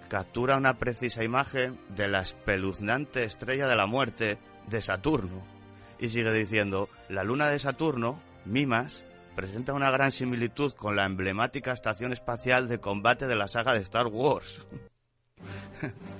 Speaker 20: captura una precisa imagen de la espeluznante estrella de la muerte de Saturno. Y sigue diciendo, la luna de Saturno, Mimas, presenta una gran similitud con la emblemática estación espacial de combate de la saga de Star Wars. [laughs]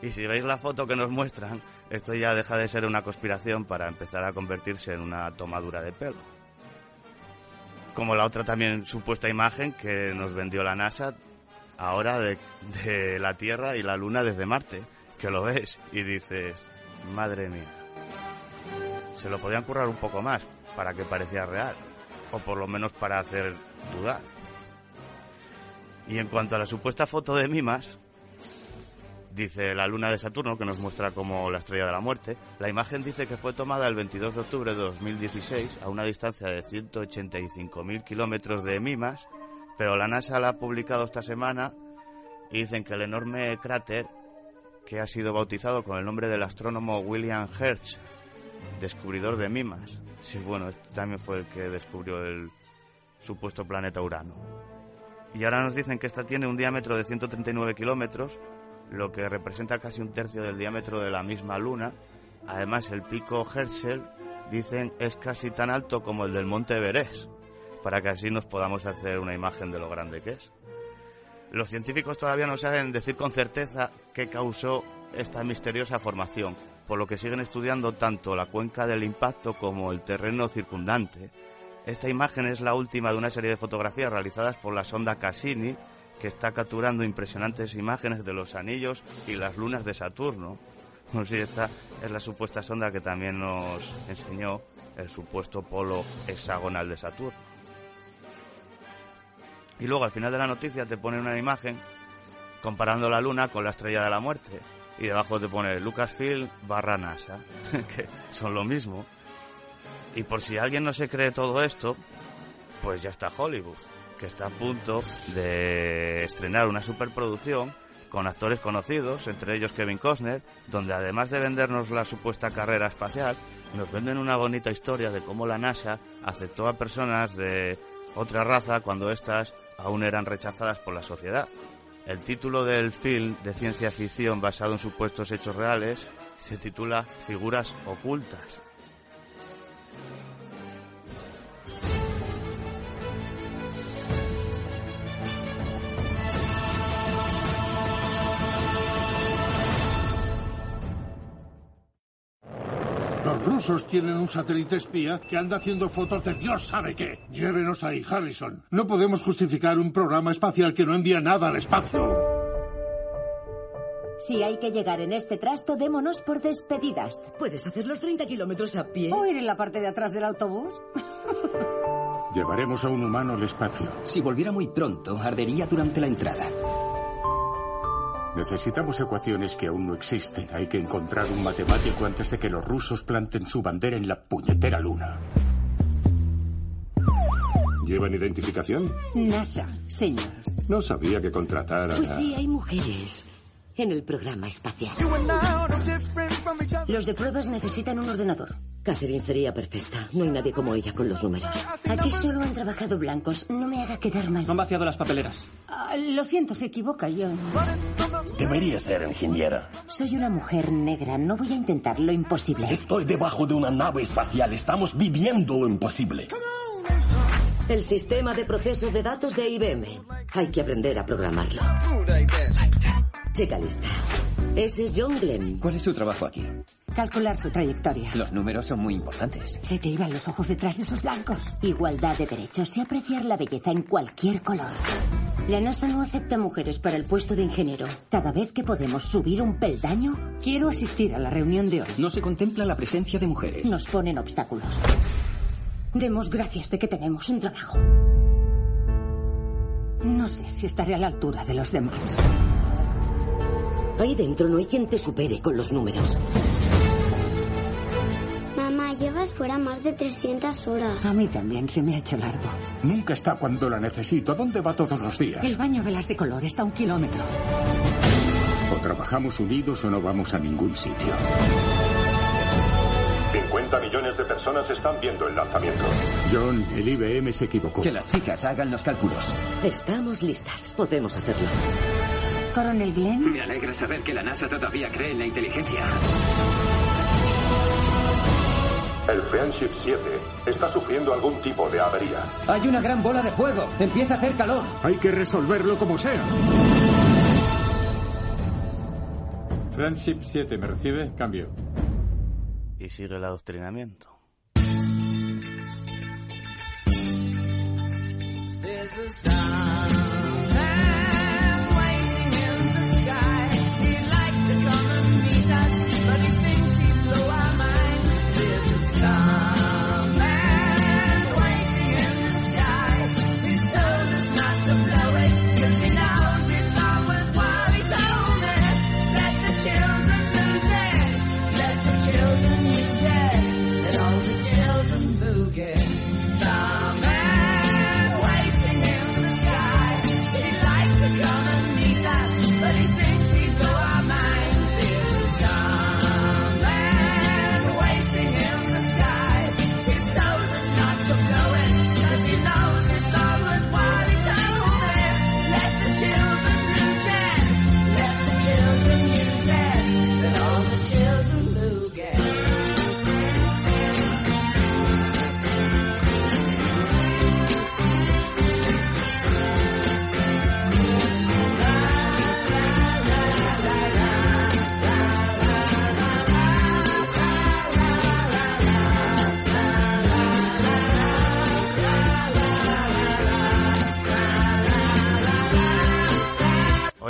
Speaker 20: y si veis la foto que nos muestran, esto ya deja de ser una conspiración para empezar a convertirse en una tomadura de pelo. Como la otra también supuesta imagen que nos vendió la NASA ahora de, la Tierra y la Luna desde Marte, que lo ves y dices, madre mía, se lo podían currar un poco más para que pareciera real, o por lo menos para hacer dudar. Y en cuanto a la supuesta foto de Mimas, dice la luna de Saturno, que nos muestra como la estrella de la muerte, la imagen dice que fue tomada el 22 de octubre de 2016 a una distancia de 185.000 kilómetros de Mimas, pero la NASA la ha publicado esta semana y dicen que el enorme cráter que ha sido bautizado con el nombre del astrónomo William Hertz, descubridor de Mimas. Sí, bueno, este también fue el que descubrió el supuesto planeta Urano. Y ahora nos dicen que esta tiene un diámetro de 139 kilómetros, lo que representa casi un tercio del diámetro de la misma Luna. Además, el pico Herschel, dicen, es casi tan alto como el del Monte Everest, para que así nos podamos hacer una imagen de lo grande que es. Los científicos todavía no saben decir con certeza qué causó esta misteriosa formación, por lo que siguen estudiando tanto la cuenca del impacto como el terreno circundante. Esta imagen es la última de una serie de fotografías realizadas por la sonda Cassini, que está capturando impresionantes imágenes de los anillos y las lunas de Saturno. [laughs] No sé, esta es la supuesta sonda que también nos enseñó el supuesto polo hexagonal de Saturno. Y luego al final de la noticia te pone una imagen comparando la luna con la estrella de la muerte. Y debajo te pone Lucasfilm barra NASA, [laughs] que son lo mismo. Y por si alguien no se cree todo esto, pues ya está Hollywood, que está a punto de estrenar una superproducción con actores conocidos, entre ellos Kevin Costner, donde además de vendernos la supuesta carrera espacial, nos venden una bonita historia de cómo la NASA aceptó a personas de otra raza cuando éstas aún eran rechazadas por la sociedad. El título del film de ciencia ficción basado en supuestos hechos reales se titula Figuras ocultas.
Speaker 22: Rusos tienen un satélite espía que anda haciendo fotos de Dios sabe qué. Llévenos ahí, Harrison. No podemos justificar un programa espacial que no envía nada al espacio.
Speaker 23: Si hay que llegar en este trasto, démonos por despedidas.
Speaker 24: ¿Puedes hacer los 30 kilómetros a pie?
Speaker 23: ¿O ir en la parte de atrás del autobús? [laughs]
Speaker 22: Llevaremos a un humano al espacio.
Speaker 25: Si volviera muy pronto, ardería durante la entrada.
Speaker 22: Necesitamos ecuaciones que aún no existen. Hay que encontrar un matemático antes de que los rusos planten su bandera en la puñetera luna. ¿Llevan identificación?
Speaker 23: NASA, señor.
Speaker 22: No sabía que contrataran
Speaker 23: Pues sí, hay mujeres en el programa espacial. Los de pruebas necesitan un ordenador.
Speaker 24: Catherine sería perfecta. No hay nadie como ella con los números.
Speaker 23: Aquí solo han trabajado blancos. No me haga quedar mal.
Speaker 26: Han vaciado las papeleras.
Speaker 23: Ah, lo siento, se equivoca, John.
Speaker 27: Debería ser ingeniera.
Speaker 23: Soy una mujer negra. No voy a intentar lo imposible.
Speaker 27: Estoy debajo de una nave espacial. Estamos viviendo lo imposible.
Speaker 24: El sistema de proceso de datos de IBM. Hay que aprender a programarlo. Chica lista. Ese es John Glenn.
Speaker 26: ¿Cuál es su trabajo aquí?
Speaker 23: Calcular su trayectoria.
Speaker 26: Los números son muy importantes.
Speaker 23: Se te iban los ojos detrás de esos blancos. Igualdad de derechos y apreciar la belleza en cualquier color. La NASA no acepta mujeres para el puesto de ingeniero. Cada vez que podemos subir un peldaño, quiero asistir a la reunión de hoy.
Speaker 26: No se contempla la presencia de mujeres.
Speaker 23: Nos ponen obstáculos. Demos gracias de que tenemos un trabajo. No sé si estaré a la altura de los demás.
Speaker 24: Ahí dentro no hay quien te supere con los números.
Speaker 28: Mamá, llevas fuera más de 300 horas.
Speaker 23: A mí también se me ha hecho largo.
Speaker 22: Nunca está cuando la necesito. ¿A dónde va todos los días?
Speaker 23: El baño velas de color está a un kilómetro.
Speaker 22: O trabajamos unidos o no vamos a ningún sitio.
Speaker 29: 50 millones de personas están viendo el lanzamiento.
Speaker 22: John, el IBM se equivocó.
Speaker 26: Que las chicas hagan los cálculos.
Speaker 24: Estamos listas. Podemos hacerlo.
Speaker 23: Coronel Glenn.
Speaker 26: Me alegra saber que la NASA todavía cree en la inteligencia.
Speaker 29: El Friendship 7 está sufriendo algún tipo de avería.
Speaker 26: Hay una gran bola de fuego. Empieza a hacer calor.
Speaker 22: Hay que resolverlo como sea.
Speaker 30: Friendship 7, ¿me recibe? Cambio.
Speaker 20: Y sigue el adoctrinamiento.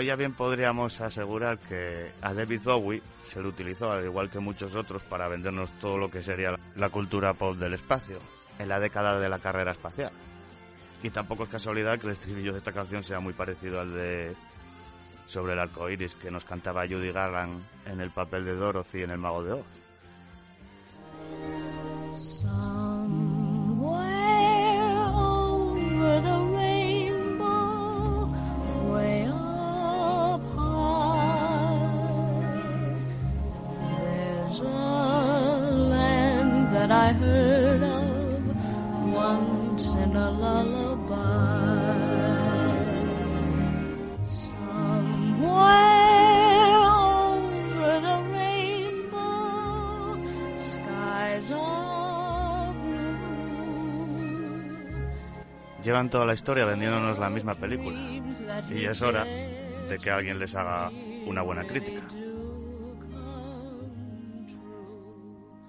Speaker 20: Ya bien podríamos asegurar que a David Bowie se lo utilizó, al igual que muchos otros, para vendernos todo lo que sería la cultura pop del espacio, en la década de la carrera espacial. Y tampoco es casualidad que el estribillo de esta canción sea muy parecido al de Sobre el arco iris que nos cantaba Judy Garland en el papel de Dorothy en El Mago de Oz.
Speaker 31: over the that I heard of once in a lullaby. Somewhere over the rainbow, skies are
Speaker 20: Llevan toda la historia vendiéndonos la misma película. Y es hora de que alguien les haga una buena crítica.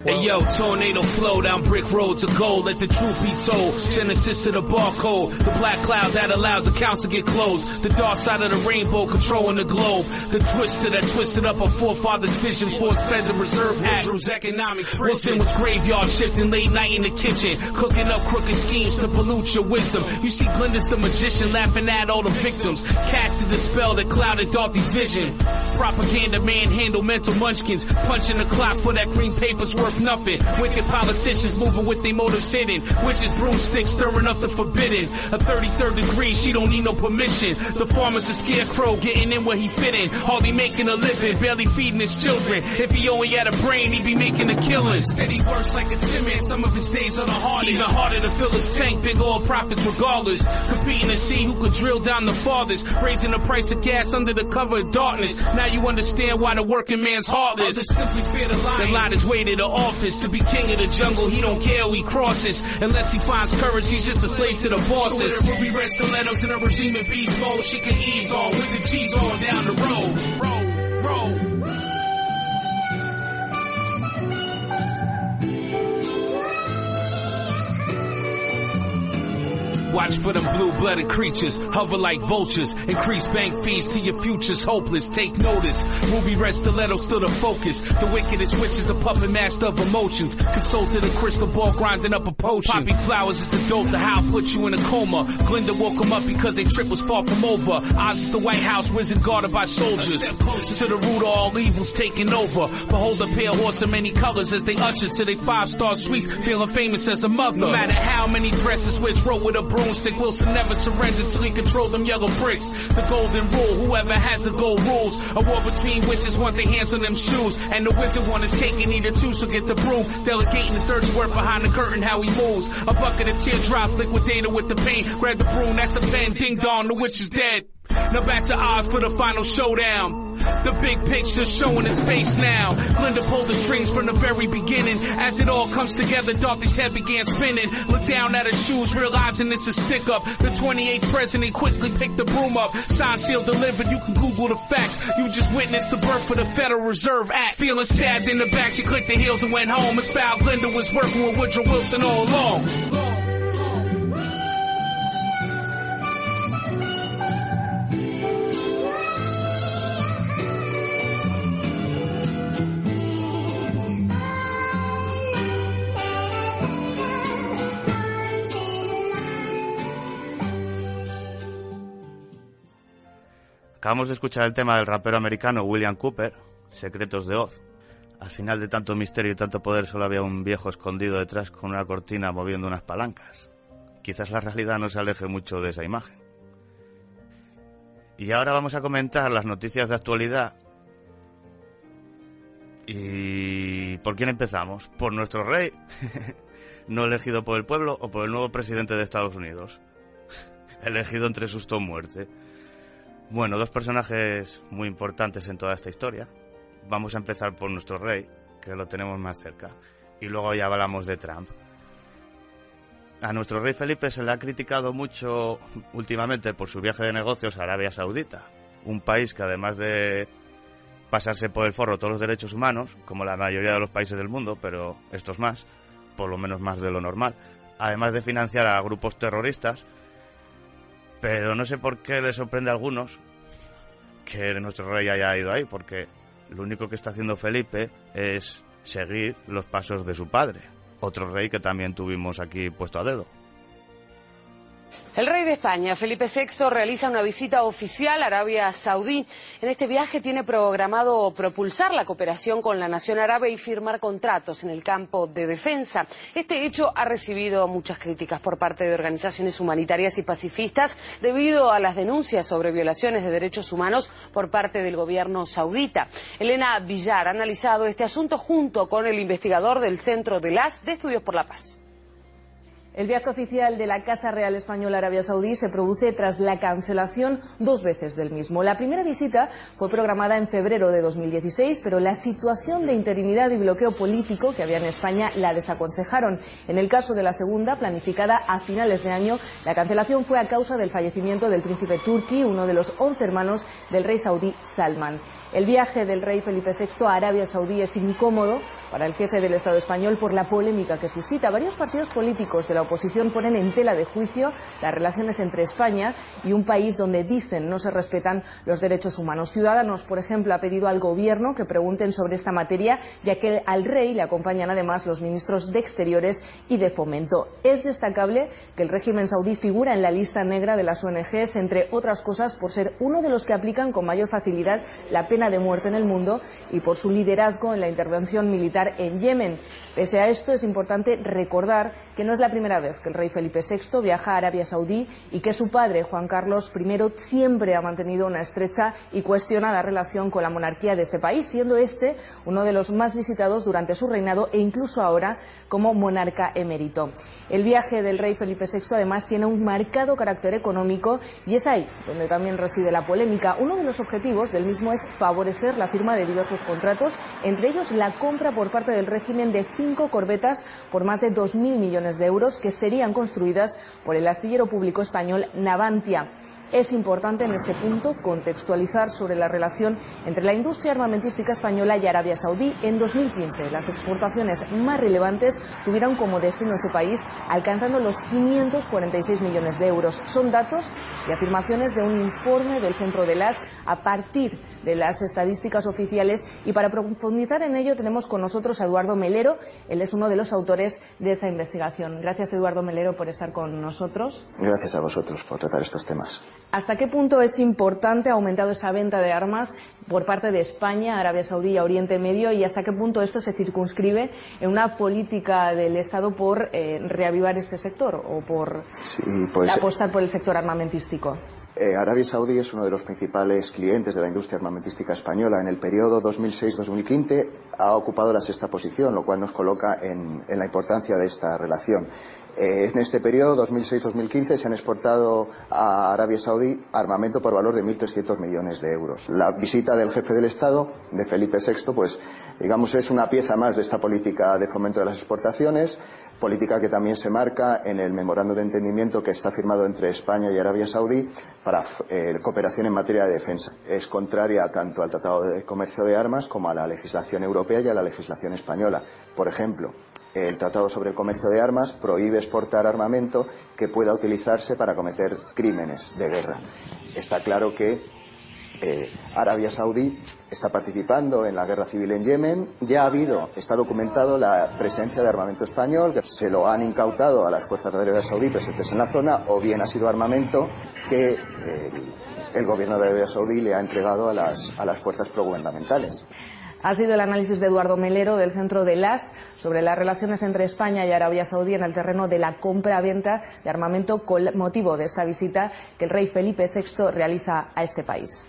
Speaker 32: Hey yo, tornado flow down brick roads of gold. Let the truth be told. Genesis of the barcode. The black cloud that allows accounts to get closed. The dark side of the rainbow controlling the globe. The twister that twisted up our forefathers' vision. Force fed the reserve Andrews economic Wilson was graveyard shifting late night in the kitchen. Cooking up crooked schemes to pollute your wisdom. You see Glenda's the magician laughing at all the victims. Casting the spell that clouded Dorothy's vision. Propaganda man handle mental munchkins. Punching the clock for that green paper's worth nothing. Wicked politicians moving with their motives hidden. Witches broomsticks stirring up the forbidden. A 33rd degree, she don't need no permission. The farmer's a scarecrow getting in where he fit in. Hardly making a living, barely feeding his children. If he only had a brain, he'd be making a killing. Steady works like a tin man, some of his days are the hardest. Even harder to fill his tank, big oil profits regardless. Competing to see who could drill down the farthest. Raising the price of gas under the cover of darkness. Now you understand why the working man's heartless. Others simply fear the line. The light is weighted to office. To be king of the jungle, he don't care who he crosses. Unless he finds courage, he's just a slave to the bosses. So Ruby red stilettos in a regime in beast mode. She can ease on with the cheese on down the road. Watch for them blue-blooded creatures, hover like vultures. Increase bank fees to your future's hopeless. Take notice. Ruby red stilettos still the focus. The wickedest witch is the puppet master of emotions. Consulted a crystal ball grinding up a potion. Poppy flowers is the dope. The how put you in a coma. Glinda woke him up because they trip was far from over. Oz is the White House wizard guarded by soldiers. To the root of all evils taking over. Behold a pale horse in many colors as they usher to their five-star suites. Feeling famous as a mother. No matter how many dresses which roll with a broomstick, Wilson never surrendered till he controlled them yellow bricks. The golden rule, whoever has the gold rules. A war between witches want their hands on them shoes. And the wizard his cake and eat it so get the broom. Delegating his dirty work behind the curtain, how he moves. A bucket of teardrops, liquidated with the pain. Grab the broom, that's the pen, ding dong, the witch is dead. Now back to Oz for the final showdown. The big picture showing its face now. Glinda pulled the strings from the very beginning. As it all comes together, Dorothy's head began spinning. Look down at her shoes, realizing it's a stick up. The 28th president quickly picked the broom up. Signed, sealed, delivered. You can Google the facts. You just witnessed the birth of the Federal Reserve Act. Feeling stabbed in the back, she clicked the heels and went home. It's foul Glinda was working with Woodrow Wilson all along.
Speaker 20: Acabamos de escuchar el tema del rapero americano William Cooper, Secretos de Oz. Al final de tanto misterio y tanto poder solo había un viejo escondido detrás con una cortina moviendo unas palancas. Quizás la realidad no se aleje mucho de esa imagen. Y ahora vamos a comentar las noticias de actualidad. ¿Y por quién empezamos? ¿Por nuestro rey? [laughs] ¿No elegido por el pueblo o por el nuevo presidente de Estados Unidos? [laughs] elegido entre susto o muerte. Bueno, dos personajes muy importantes en toda esta historia. Vamos a empezar por nuestro rey, que lo tenemos más cerca, y luego ya hablamos de Trump. A nuestro rey Felipe se le ha criticado mucho últimamente por su viaje de negocios a Arabia Saudita, un país que además de pasarse por el forro todos los derechos humanos, como la mayoría de los países del mundo, pero estos más, por lo menos más de lo normal, además de financiar a grupos terroristas, pero no sé por qué le sorprende a algunos que nuestro rey haya ido ahí, porque lo único que está haciendo Felipe es seguir los pasos de su padre, otro rey que también tuvimos aquí puesto a dedo.
Speaker 33: El rey de España, Felipe VI, realiza una visita oficial a Arabia Saudí. En este viaje tiene programado propulsar la cooperación con la nación árabe y firmar contratos en el campo de defensa. Este hecho ha recibido muchas críticas por parte de organizaciones humanitarias y pacifistas debido a las denuncias sobre violaciones de derechos humanos por parte del gobierno saudita. Elena Villar ha analizado este asunto junto con el investigador del Centro de las Estudios por la Paz.
Speaker 34: El viaje oficial de la Casa Real Española a Arabia Saudí se produce tras la cancelación dos veces del mismo. La primera visita fue programada en febrero de 2016, pero la situación de interinidad y bloqueo político que había en España la desaconsejaron. En el caso de la segunda, planificada a finales de año, la cancelación fue a causa del fallecimiento del príncipe Turki, uno de los once hermanos del rey saudí Salman. El viaje del rey Felipe VI a Arabia Saudí es incómodo para el jefe del Estado español por la polémica que suscita. Varios partidos políticos de la oposición ponen en tela de juicio las relaciones entre España y un país donde dicen no se respetan los derechos humanos. Ciudadanos, por ejemplo, ha pedido al Gobierno que pregunten sobre esta materia, ya que al rey le acompañan además los ministros de Exteriores y de Fomento. Es destacable que el régimen saudí figura en la lista negra de las ONGs, entre otras cosas, por ser uno de los que aplican con mayor facilidad la pena de muerte en el mundo y por su liderazgo en la intervención militar en Yemen. Pese a esto, es importante recordar que no es la primera vez que el rey Felipe VI viaja a Arabia Saudí y que su padre, Juan Carlos I, siempre ha mantenido una estrecha y cuestionada relación con la monarquía de ese país, siendo este uno de los más visitados durante su reinado e incluso ahora como monarca emérito. El viaje del rey Felipe VI además tiene un marcado carácter económico y es ahí donde también reside la polémica. Uno de los objetivos del mismo es favorecer la firma de diversos contratos, entre ellos la compra por parte del régimen de cinco corbetas por más de 2.000 millones de euros que serían construidas por el astillero público español Navantia. Es importante en este punto contextualizar sobre la relación entre la industria armamentística española y Arabia Saudí. En 2015, las exportaciones más relevantes tuvieron como destino ese país, alcanzando los 546 millones de euros. Son datos y afirmaciones de un informe del Centro de las a partir de las estadísticas oficiales. Y para profundizar en ello, tenemos con nosotros a Eduardo Melero. Él es uno de los autores de esa investigación. Gracias, Eduardo Melero, por estar con nosotros.
Speaker 35: Gracias a vosotros por tratar estos temas.
Speaker 34: ¿Hasta qué punto es importante ha aumentado esa venta de armas por parte de España, Arabia Saudí y Oriente Medio y hasta qué punto esto se circunscribe en una política del Estado por eh, reavivar este sector o por
Speaker 35: sí, pues,
Speaker 34: apostar por el sector armamentístico?
Speaker 35: Eh, Arabia Saudí es uno de los principales clientes de la industria armamentística española. En el periodo 2006-2015 ha ocupado la sexta posición, lo cual nos coloca en, en la importancia de esta relación. Eh, en este periodo, 2006-2015, se han exportado a Arabia Saudí armamento por valor de 1.300 millones de euros. La visita del jefe del Estado, de Felipe VI, pues, digamos, es una pieza más de esta política de fomento de las exportaciones, política que también se marca en el memorando de entendimiento que está firmado entre España y Arabia Saudí para eh, cooperación en materia de defensa. Es contraria tanto al Tratado de Comercio de Armas como a la legislación europea y a la legislación española. Por ejemplo, el Tratado sobre el Comercio de Armas prohíbe exportar armamento que pueda utilizarse para cometer crímenes de guerra. Está claro que eh, Arabia Saudí está participando en la guerra civil en Yemen. Ya ha habido, está documentado la presencia de armamento español, se lo han incautado a las fuerzas de Arabia Saudí presentes en la zona, o bien ha sido armamento que eh, el gobierno de Arabia Saudí le ha entregado a las, a las fuerzas progubernamentales.
Speaker 34: Ha sido el análisis de Eduardo Melero del Centro de LAS sobre las relaciones entre España y Arabia Saudí en el terreno de la compra-venta de armamento con motivo de esta visita que el rey Felipe VI realiza a este país.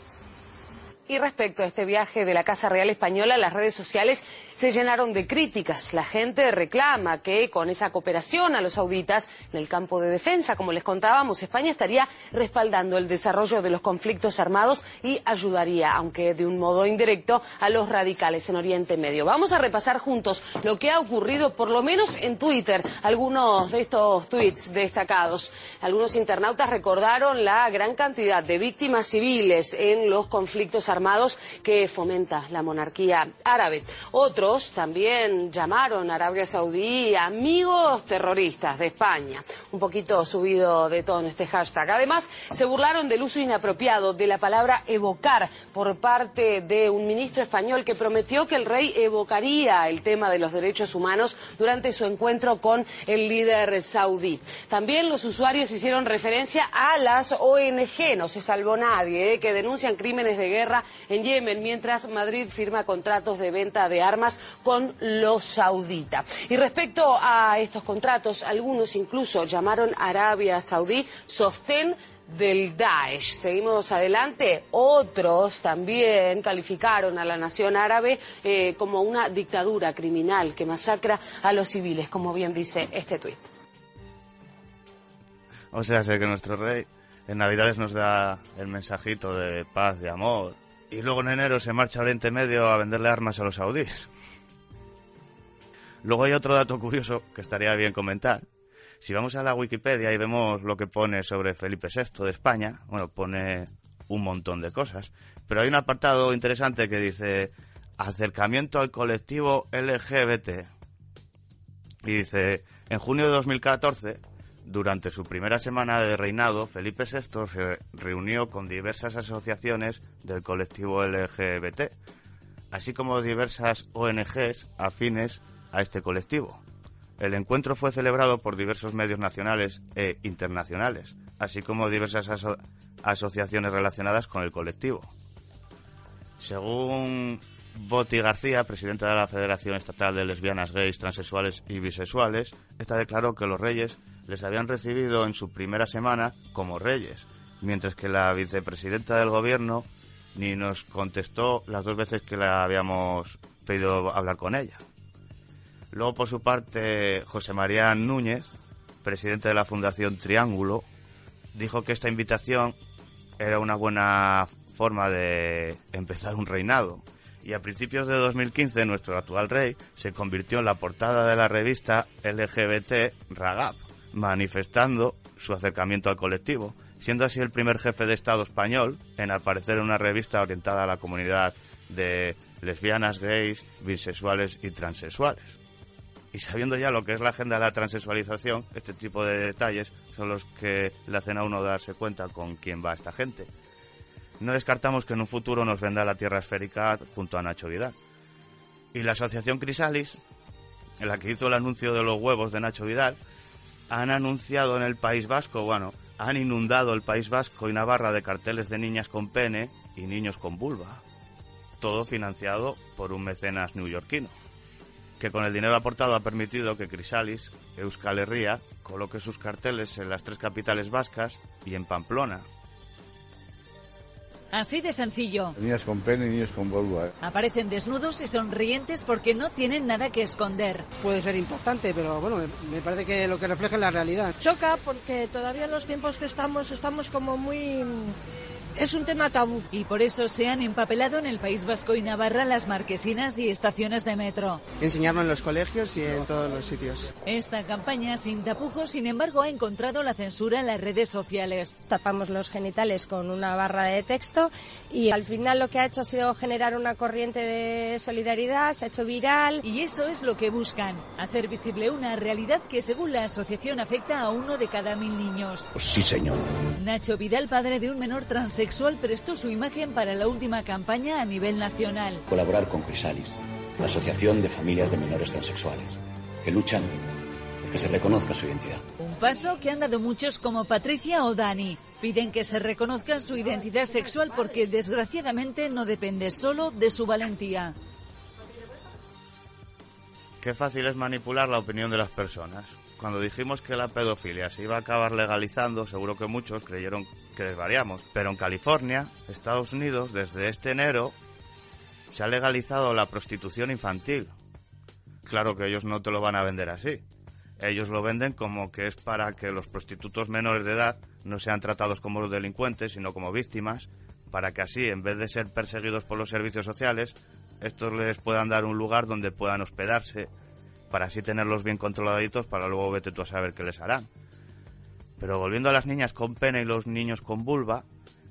Speaker 33: Y respecto a este viaje de la Casa Real Española, las redes sociales se llenaron de críticas. La gente reclama que con esa cooperación a los sauditas en el campo de defensa, como les contábamos, España estaría respaldando el desarrollo de los conflictos armados y ayudaría, aunque de un modo indirecto, a los radicales en Oriente Medio. Vamos a repasar juntos lo que ha ocurrido, por lo menos en Twitter, algunos de estos tweets destacados. Algunos internautas recordaron la gran cantidad de víctimas civiles en los conflictos armados que fomenta la monarquía árabe. Otros también llamaron a Arabia Saudí amigos terroristas de España. Un poquito subido de tono este hashtag. Además, se burlaron del uso inapropiado de la palabra evocar por parte de un ministro español que prometió que el rey evocaría el tema de los derechos humanos durante su encuentro con el líder saudí. También los usuarios hicieron referencia a las ONG, no se salvó nadie, ¿eh? que denuncian crímenes de guerra en Yemen, mientras Madrid firma contratos de venta de armas con los sauditas. Y respecto a estos contratos, algunos incluso llamaron a Arabia Saudí sostén del Daesh. Seguimos adelante. Otros también calificaron a la nación árabe eh, como una dictadura criminal que masacra a los civiles, como bien dice este tuit.
Speaker 20: O sea, sé que nuestro rey en Navidades nos da el mensajito de paz, de amor, y luego en enero se marcha a Oriente Medio a venderle armas a los saudíes. Luego hay otro dato curioso que estaría bien comentar. Si vamos a la Wikipedia y vemos lo que pone sobre Felipe VI de España, bueno, pone un montón de cosas, pero hay un apartado interesante que dice acercamiento al colectivo LGBT. Y dice, en junio de 2014, durante su primera semana de reinado, Felipe VI se reunió con diversas asociaciones del colectivo LGBT, así como diversas ONGs afines a este colectivo. El encuentro fue celebrado por diversos medios nacionales e internacionales, así como diversas aso asociaciones relacionadas con el colectivo. Según Boti García, presidenta de la Federación Estatal de Lesbianas, Gays, Transexuales y Bisexuales, esta declaró que los reyes les habían recibido en su primera semana como reyes, mientras que la vicepresidenta del gobierno ni nos contestó las dos veces que la habíamos pedido hablar con ella. Luego, por su parte, José María Núñez, presidente de la Fundación Triángulo, dijo que esta invitación era una buena forma de empezar un reinado. Y a principios de 2015 nuestro actual rey se convirtió en la portada de la revista LGBT Ragab, manifestando su acercamiento al colectivo, siendo así el primer jefe de Estado español en aparecer en una revista orientada a la comunidad de lesbianas, gays, bisexuales y transexuales. Y sabiendo ya lo que es la agenda de la transexualización, este tipo de detalles son los que le hacen a uno darse cuenta con quién va esta gente. No descartamos que en un futuro nos venda la Tierra Esférica junto a Nacho Vidal. Y la Asociación Crisalis, en la que hizo el anuncio de los huevos de Nacho Vidal, han anunciado en el País Vasco, bueno, han inundado el País Vasco y Navarra de carteles de niñas con pene y niños con vulva. Todo financiado por un mecenas neoyorquino, que con el dinero aportado ha permitido que Crisalis, Euskal Herria, coloque sus carteles en las tres capitales vascas y en Pamplona,
Speaker 36: Así de sencillo.
Speaker 37: Niñas con pene y niños con vulva. ¿eh?
Speaker 36: Aparecen desnudos y sonrientes porque no tienen nada que esconder.
Speaker 38: Puede ser importante, pero bueno, me, me parece que lo que refleja es la realidad.
Speaker 39: Choca porque todavía en los tiempos que estamos estamos como muy es un tema tabú.
Speaker 36: Y por eso se han empapelado en el País Vasco y Navarra las marquesinas y estaciones de metro.
Speaker 38: Enseñarlo en los colegios y en todos los sitios.
Speaker 36: Esta campaña sin tapujos, sin embargo, ha encontrado la censura en las redes sociales.
Speaker 40: Tapamos los genitales con una barra de texto y al final lo que ha hecho ha sido generar una corriente de solidaridad, se ha hecho viral.
Speaker 36: Y eso es lo que buscan, hacer visible una realidad que según la asociación afecta a uno de cada mil niños.
Speaker 27: Sí, señor.
Speaker 36: Nacho Vidal, padre de un menor transexual, prestó su imagen para la última campaña a nivel nacional.
Speaker 27: Colaborar con Crisalis, la Asociación de Familias de Menores Transexuales, que luchan porque se reconozca su identidad.
Speaker 36: Un paso que han dado muchos como Patricia o Dani. Piden que se reconozca su identidad sexual porque desgraciadamente no depende solo de su valentía.
Speaker 20: Qué fácil es manipular la opinión de las personas. Cuando dijimos que la pedofilia se iba a acabar legalizando, seguro que muchos creyeron que desvariamos. Pero en California, Estados Unidos, desde este enero, se ha legalizado la prostitución infantil. Claro que ellos no te lo van a vender así. Ellos lo venden como que es para que los prostitutos menores de edad no sean tratados como delincuentes, sino como víctimas, para que así, en vez de ser perseguidos por los servicios sociales, estos les puedan dar un lugar donde puedan hospedarse, para así tenerlos bien controladitos, para luego vete tú a saber qué les harán. Pero volviendo a las niñas con pene y los niños con vulva,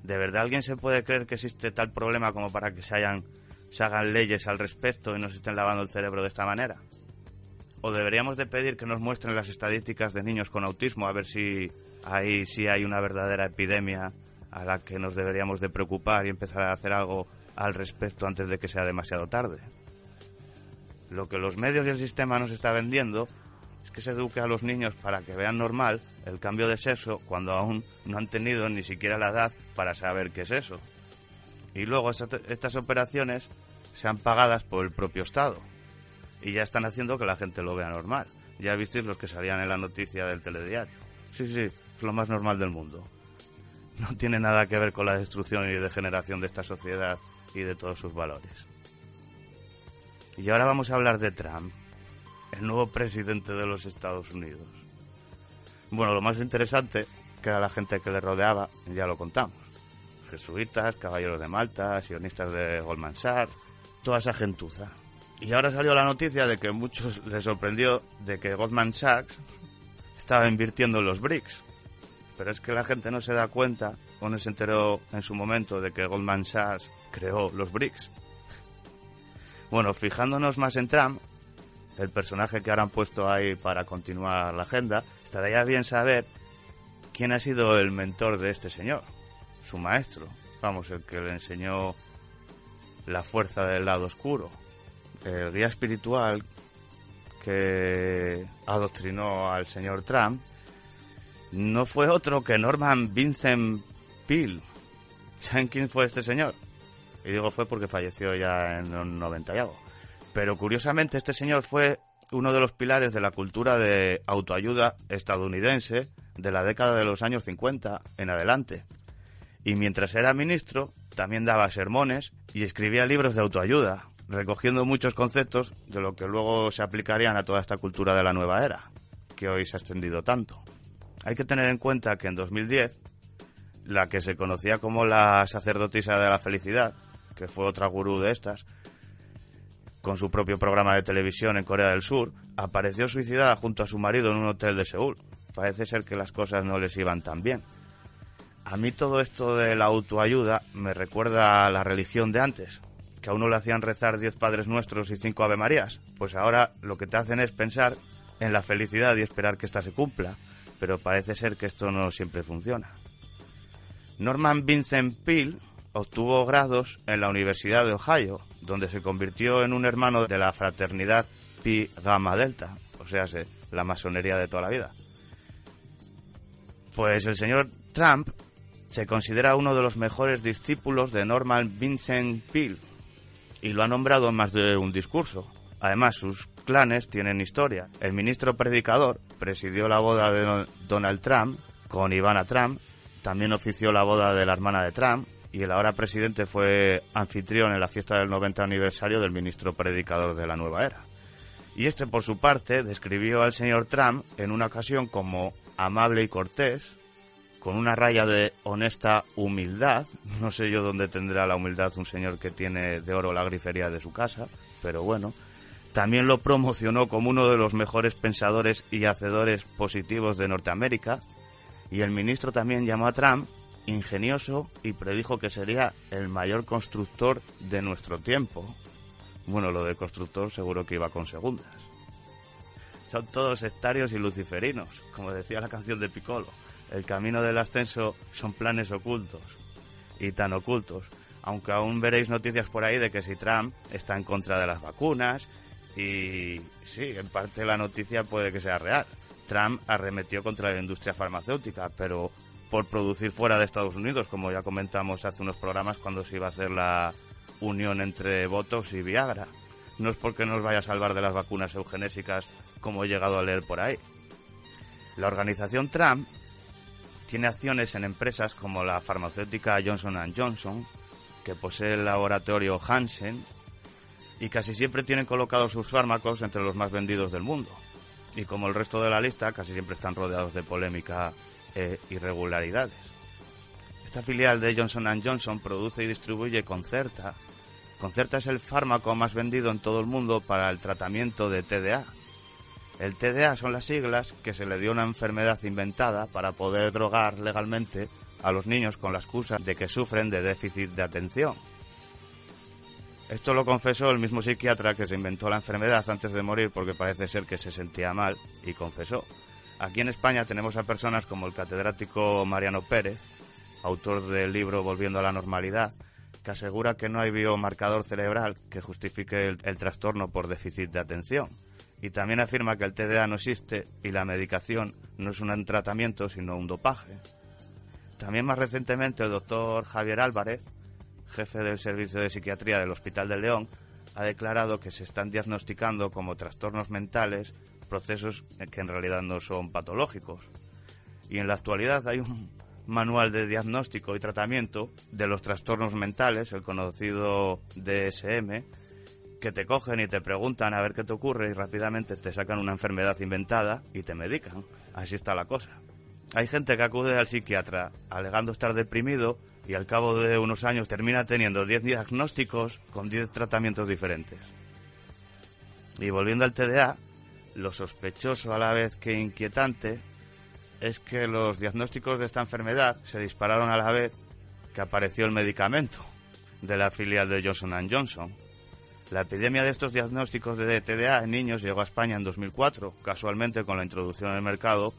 Speaker 20: ¿de verdad alguien se puede creer que existe tal problema como para que se hayan se hagan leyes al respecto y nos estén lavando el cerebro de esta manera? ¿O deberíamos de pedir que nos muestren las estadísticas de niños con autismo a ver si ahí sí hay una verdadera epidemia a la que nos deberíamos de preocupar y empezar a hacer algo al respecto antes de que sea demasiado tarde? Lo que los medios y el sistema nos está vendiendo es que se eduque a los niños para que vean normal el cambio de sexo cuando aún no han tenido ni siquiera la edad para saber qué es eso. Y luego estas operaciones sean pagadas por el propio Estado. Y ya están haciendo que la gente lo vea normal. Ya visteis los que salían en la noticia del telediario. Sí, sí, es lo más normal del mundo. No tiene nada que ver con la destrucción y degeneración de esta sociedad y de todos sus valores. Y ahora vamos a hablar de Trump, el nuevo presidente de los Estados Unidos. Bueno, lo más interesante que era la gente que le rodeaba, ya lo contamos. Jesuitas, caballeros de Malta, sionistas de Goldman Sachs, toda esa gentuza. Y ahora salió la noticia de que muchos les sorprendió de que Goldman Sachs estaba invirtiendo en los BRICS. Pero es que la gente no se da cuenta o no se enteró en su momento de que Goldman Sachs creó los BRICS. Bueno, fijándonos más en Trump, el personaje que ahora han puesto ahí para continuar la agenda, estaría bien saber quién ha sido el mentor de este señor, su maestro, vamos, el que le enseñó la fuerza del lado oscuro, el guía espiritual que adoctrinó al señor Trump, no fue otro que Norman Vincent Peale. ¿Saben quién fue este señor? Y digo fue porque falleció ya en los 90 y algo. Pero curiosamente este señor fue uno de los pilares de la cultura de autoayuda estadounidense de la década de los años 50 en adelante. Y mientras era ministro, también daba sermones y escribía libros de autoayuda, recogiendo muchos conceptos de lo que luego se aplicarían a toda esta cultura de la nueva era, que hoy se ha extendido tanto. Hay que tener en cuenta que en 2010, la que se conocía como la sacerdotisa de la felicidad, que fue otra gurú de estas, con su propio programa de televisión en Corea del Sur, apareció suicidada junto a su marido en un hotel de Seúl. Parece ser que las cosas no les iban tan bien. A mí todo esto de la autoayuda me recuerda a la religión de antes, que a uno le hacían rezar diez Padres Nuestros y cinco Ave Marías. Pues ahora lo que te hacen es pensar en la felicidad y esperar que ésta se cumpla, pero parece ser que esto no siempre funciona. Norman Vincent Peale obtuvo grados en la Universidad de Ohio, donde se convirtió en un hermano de la fraternidad Pi Gamma Delta, o sea, la masonería de toda la vida. Pues el señor Trump se considera uno de los mejores discípulos de Norman Vincent Peale y lo ha nombrado en más de un discurso. Además, sus clanes tienen historia. El ministro predicador presidió la boda de Donald Trump con Ivana Trump, también ofició la boda de la hermana de Trump y el ahora presidente fue anfitrión en la fiesta del 90 aniversario del ministro predicador de la nueva era. Y este, por su parte, describió al señor Trump en una ocasión como amable y cortés, con una raya de honesta humildad. No sé yo dónde tendrá la humildad un señor que tiene de oro la grifería de su casa, pero bueno. También lo promocionó como uno de los mejores pensadores y hacedores positivos de Norteamérica. Y el ministro también llamó a Trump ingenioso y predijo que sería el mayor constructor de nuestro tiempo. Bueno, lo de constructor seguro que iba con segundas. Son todos sectarios y luciferinos, como decía la canción de Piccolo. El camino del ascenso son planes ocultos, y tan ocultos, aunque aún veréis noticias por ahí de que si Trump está en contra de las vacunas, y sí, en parte la noticia puede que sea real. Trump arremetió contra la industria farmacéutica, pero por producir fuera de Estados Unidos, como ya comentamos hace unos programas cuando se iba a hacer la unión entre Botox y Viagra. No es porque nos vaya a salvar de las vacunas eugenésicas como he llegado a leer por ahí. La organización Trump tiene acciones en empresas como la farmacéutica Johnson Johnson, que posee el laboratorio Hansen, y casi siempre tienen colocados sus fármacos entre los más vendidos del mundo. Y como el resto de la lista, casi siempre están rodeados de polémica e irregularidades. Esta filial de Johnson Johnson produce y distribuye Concerta. Concerta es el fármaco más vendido en todo el mundo para el tratamiento de TDA. El TDA son las siglas que se le dio a una enfermedad inventada para poder drogar legalmente a los niños con la excusa de que sufren de déficit de atención. Esto lo confesó el mismo psiquiatra que se inventó la enfermedad antes de morir porque parece ser que se sentía mal y confesó. Aquí en España tenemos a personas como el catedrático Mariano Pérez, autor del libro Volviendo a la Normalidad, que asegura que no hay biomarcador cerebral que justifique el, el trastorno por déficit de atención. Y también afirma que el TDA no existe y la medicación no es un tratamiento sino un dopaje. También más recientemente el doctor Javier Álvarez, jefe del Servicio de Psiquiatría del Hospital de León, ha declarado que se están diagnosticando como trastornos mentales procesos que en realidad no son patológicos. Y en la actualidad hay un manual de diagnóstico y tratamiento de los trastornos mentales, el conocido DSM, que te cogen y te preguntan a ver qué te ocurre y rápidamente te sacan una enfermedad inventada y te medican. Así está la cosa. Hay gente que acude al psiquiatra alegando estar deprimido y al cabo de unos años termina teniendo 10 diagnósticos con 10 tratamientos diferentes. Y volviendo al TDA, lo sospechoso a la vez que inquietante es que los diagnósticos de esta enfermedad se dispararon a la vez que apareció el medicamento de la filial de Johnson Johnson. La epidemia de estos diagnósticos de TDA en niños llegó a España en 2004, casualmente con la introducción en el mercado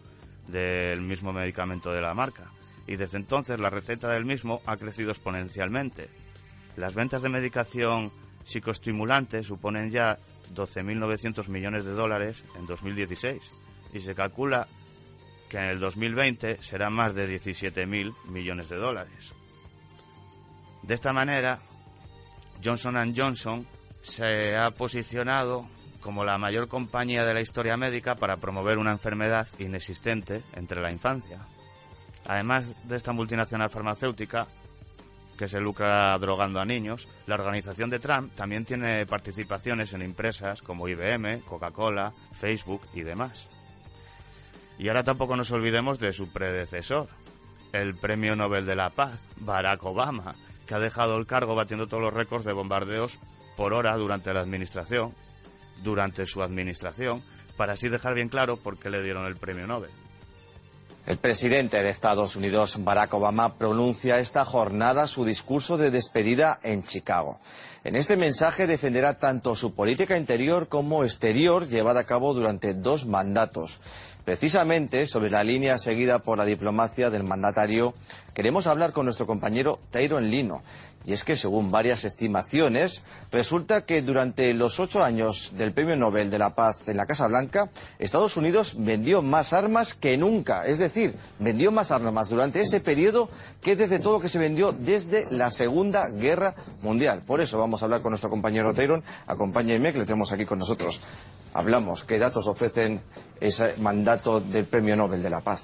Speaker 20: del mismo medicamento de la marca. Y desde entonces la receta del mismo ha crecido exponencialmente. Las ventas de medicación psicoestimulante suponen ya 12.900 millones de dólares en 2016 y se calcula que en el 2020 será más de 17.000 millones de dólares. De esta manera, Johnson Johnson se ha posicionado como la mayor compañía de la historia médica para promover una enfermedad inexistente entre la infancia. Además de esta multinacional farmacéutica, que se lucra drogando a niños, la organización de Trump también tiene participaciones en empresas como IBM, Coca-Cola, Facebook y demás. Y ahora tampoco nos olvidemos de su predecesor, el Premio Nobel de la Paz, Barack Obama, que ha dejado el cargo batiendo todos los récords de bombardeos por hora durante la administración, durante su administración, para así dejar bien claro por qué le dieron el Premio Nobel.
Speaker 41: El presidente de Estados Unidos, Barack Obama, pronuncia esta jornada su discurso de despedida en Chicago. En este mensaje defenderá tanto su política interior como exterior llevada a cabo durante dos mandatos. Precisamente sobre la línea seguida por la diplomacia del mandatario, queremos hablar con nuestro compañero Tyron Lino. Y es que, según varias estimaciones, resulta que durante los ocho años del Premio Nobel de la Paz en la Casa Blanca, Estados Unidos vendió más armas que nunca. Es decir, vendió más armas durante ese periodo que desde todo lo que se vendió desde la Segunda Guerra Mundial. Por eso vamos a hablar con nuestro compañero Tyron. Acompáñenme, que le tenemos aquí con nosotros. Hablamos, ¿qué datos ofrecen ese mandato del Premio Nobel de la Paz?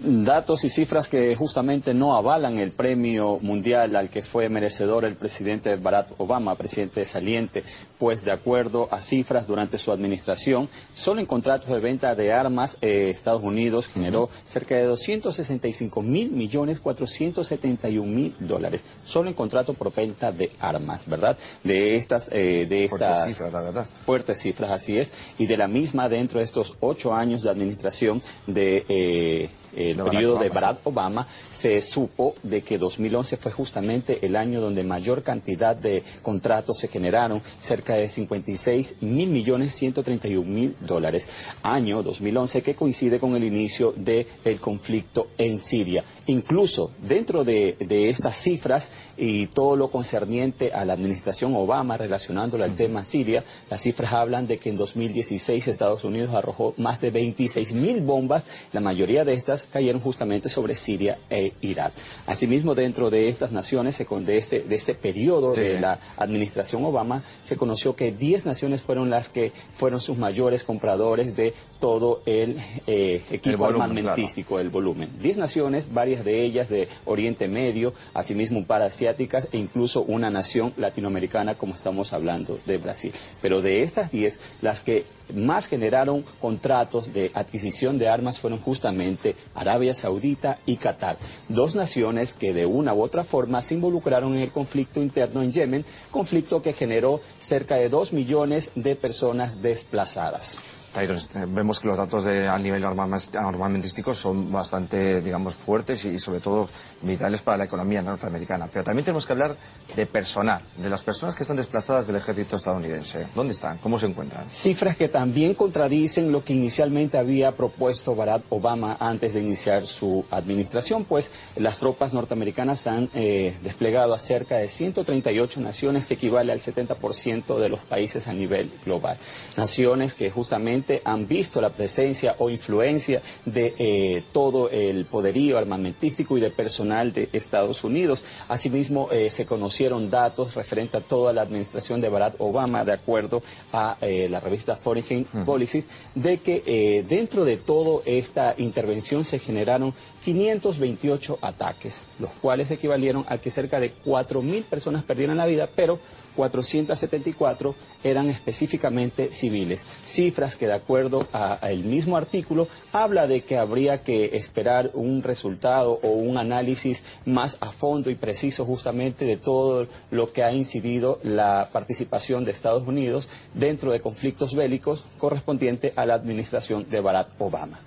Speaker 42: Datos y cifras que justamente no avalan el premio mundial al que fue merecedor el presidente Barack Obama, presidente saliente, pues de acuerdo a cifras durante su administración, solo en contratos de venta de armas, eh, Estados Unidos generó cerca de 265 mil millones 471 mil dólares, solo en contrato por venta de armas, ¿verdad? De estas, eh, de estas
Speaker 41: cifras, la verdad.
Speaker 42: fuertes cifras, así es, y de la misma dentro de estos ocho años de administración de eh, el
Speaker 41: Barack
Speaker 42: periodo de Barack Obama, se supo de que 2011 fue justamente el año donde mayor cantidad de contratos se generaron, cerca de 56 mil millones 131 mil dólares. Año 2011 que coincide con el inicio del conflicto en Siria. Incluso dentro de, de estas cifras y todo lo concerniente a la administración Obama relacionándolo al tema Siria, las cifras hablan de que en 2016 Estados Unidos arrojó más de 26 mil bombas, la mayoría de estas cayeron justamente sobre Siria e Irak. Asimismo, dentro de estas naciones, de este, de este periodo
Speaker 41: Sí.
Speaker 42: de la administración Obama, se conoció que 10 naciones fueron las que fueron sus mayores compradores de todo el eh, equipo
Speaker 41: volumen,
Speaker 42: armamentístico, el volumen. 10 naciones, varias de ellas de Oriente Medio, asimismo un par asiáticas e incluso una nación latinoamericana, como estamos hablando de Brasil. Pero de estas 10, las que más generaron contratos de adquisición de armas fueron justamente Arabia Saudita y Qatar, dos naciones que de una u otra forma se involucraron en el conflicto interno en Yemen, conflicto que generó cerca de dos millones de personas desplazadas.
Speaker 41: Tyron, este, vemos que los datos de, a nivel armamentístico son bastante, digamos, fuertes y, sobre todo vitales para la economía norteamericana. Pero también tenemos que hablar de personal, de las personas que están desplazadas del ejército estadounidense. ¿Dónde están? ¿Cómo se encuentran?
Speaker 42: Cifras que también contradicen lo que inicialmente había propuesto Barack Obama antes de iniciar su administración, pues las tropas norteamericanas han eh, desplegado a cerca de 138 naciones, que equivale al 70% de los países a nivel global. Naciones que justamente han visto la presencia o influencia de eh, todo el poderío armamentístico y de personal de Estados Unidos. Asimismo, eh, se conocieron datos referentes a toda la administración de Barack Obama, de acuerdo a eh, la revista Foreign Policies, de que dentro de toda esta intervención se generaron 528 ataques, los cuales equivalieron a que cerca de 4.000 personas perdieron la vida, pero 474 eran específicamente civiles. Cifras que de acuerdo al mismo artículo habla de que habría que esperar un resultado o un análisis más a fondo y preciso justamente de todo lo que ha incidido la participación de Estados Unidos dentro de conflictos bélicos correspondiente a la administración de Barack Obama.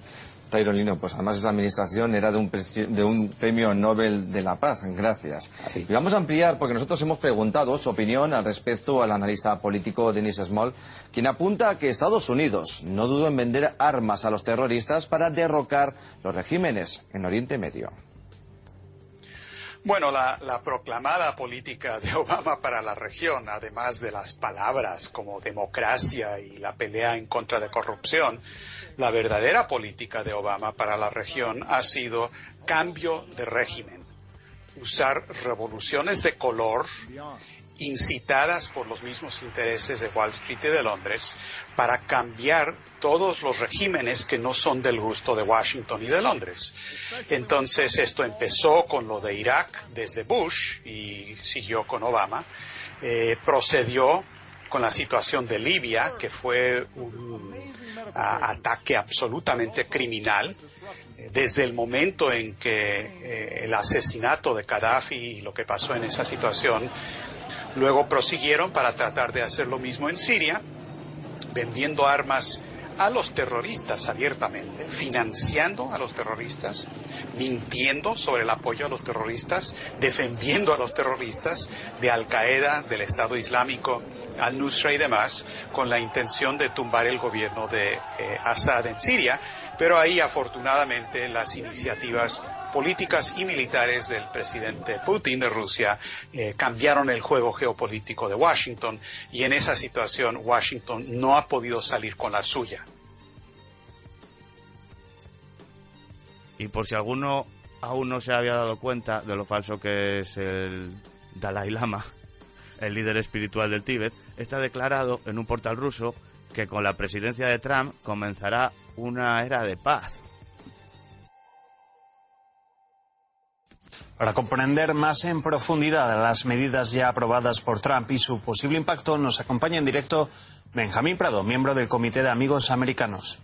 Speaker 41: Tyron Lino, pues además esa administración era de un, de un premio Nobel de la Paz. Gracias. Y vamos a ampliar porque nosotros hemos preguntado su opinión al respecto al analista político Denis Small, quien apunta a que Estados Unidos no dudó en vender armas a los terroristas para derrocar los regímenes en Oriente Medio.
Speaker 43: Bueno, la, la, proclamada política de Obama para la región, además de las palabras como democracia y la pelea en contra de corrupción, la verdadera política de Obama para la región ha sido cambio de régimen, usar revoluciones de color incitadas por los mismos intereses de Wall Street y de Londres para cambiar todos los regímenes que no son del gusto de Washington y de Londres. Entonces esto empezó con lo de Irak desde Bush y siguió con Obama. Eh, procedió con la situación de Libia, que fue un ataque absolutamente criminal, desde el momento en que eh, el asesinato de Gaddafi y lo que pasó en esa situación, luego prosiguieron para tratar de hacer lo mismo en Siria, vendiendo armas a los terroristas abiertamente, financiando a los terroristas, mintiendo sobre el apoyo a los terroristas, defendiendo a los terroristas de Al Qaeda, del Estado Islámico, al-Nusra y demás, con la intención de tumbar el gobierno de eh, Assad en Siria, pero ahí afortunadamente las iniciativas políticas y militares del presidente Putin de Rusia eh, cambiaron el juego geopolítico de Washington y en esa situación Washington no ha podido salir con la suya.
Speaker 20: Y por si alguno aún no se había dado cuenta de lo falso que es el Dalai Lama, el líder espiritual del Tíbet, está declarado en un portal ruso que con la presidencia de Trump comenzará una era de paz.
Speaker 44: Para comprender más en profundidad las medidas ya aprobadas por Trump y su posible impacto, nos acompaña en directo Benjamín Prado, miembro del Comité de Amigos Americanos.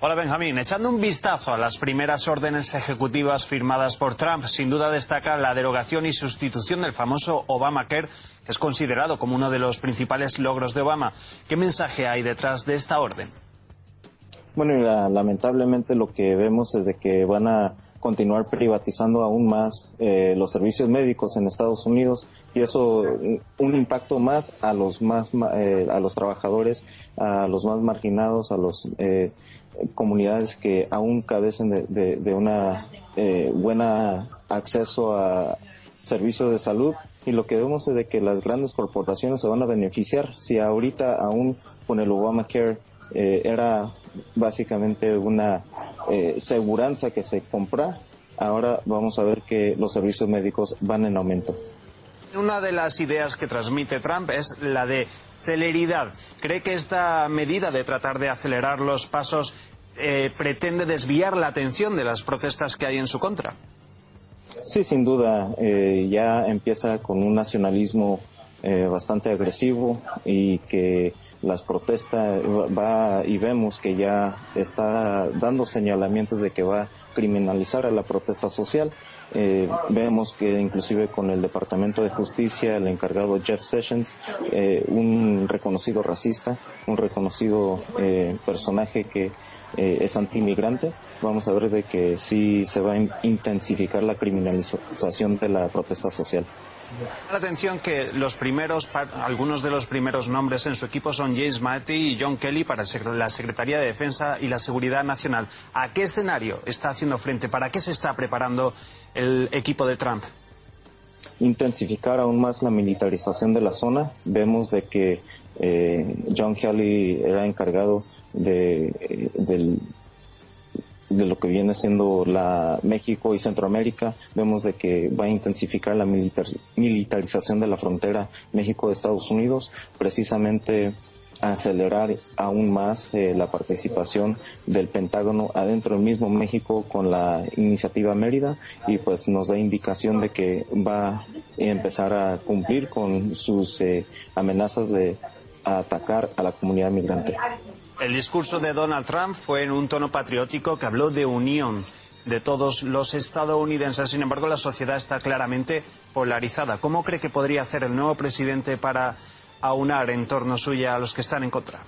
Speaker 44: Hola Benjamín, echando un vistazo a las primeras órdenes ejecutivas firmadas por Trump, sin duda destaca la derogación y sustitución del famoso Obamacare, que es considerado como uno de los principales logros de Obama. ¿Qué mensaje hay detrás de esta orden?
Speaker 45: Bueno, lamentablemente lo que vemos es de que van a continuar privatizando aún más eh, los servicios médicos en Estados Unidos y eso un impacto más a los más eh, a los trabajadores a los más marginados a los eh, comunidades que aún carecen de, de, una buena acceso a servicios de salud. Y lo que vemos es de que las grandes corporaciones se van a beneficiar. Si ahorita aún con el Obamacare era básicamente una eh, seguranza que se compra, ahora vamos a ver que los servicios médicos van en aumento.
Speaker 44: Una de las ideas que transmite Trump es la de celeridad. ¿Cree que esta medida de tratar de acelerar los pasos eh, pretende desviar la atención de las protestas que hay en su contra?
Speaker 45: Sí, sin duda. Eh, ya empieza con un nacionalismo bastante agresivo y que las protestas va y vemos que ya está dando señalamientos de que va a criminalizar a la protesta social Eh, vemos que inclusive con el Departamento de Justicia, el encargado Jeff Sessions, eh, un reconocido racista, un reconocido eh, personaje que eh, es antimigrante, vamos a ver de que sí se va a in- intensificar la criminalización de la protesta social.
Speaker 44: La atención que los primeros, algunos de los primeros nombres en su equipo son James Matty y John Kelly para la Secretaría de Defensa y la Seguridad Nacional. ¿A qué escenario está haciendo frente? ¿Para qué se está preparando el equipo de Trump?
Speaker 45: intensificar aún más la militarización de la zona. Vemos de que eh, John Kelly era encargado de, eh, del- de lo que viene siendo la México y Centroamérica. Vemos de que va a intensificar la militar- militarización de la frontera México-Estados Unidos, precisamente acelerar aún más eh, la participación del Pentágono adentro del mismo México con la iniciativa Mérida y pues nos da indicación de que va a empezar a cumplir con sus eh, amenazas de atacar a la comunidad migrante.
Speaker 44: El discurso de Donald Trump fue en un tono patriótico que habló de unión de todos los estadounidenses. Sin embargo, la sociedad está claramente polarizada. ¿Cómo cree que podría hacer el nuevo presidente para aunar en torno suya a los que están en contra?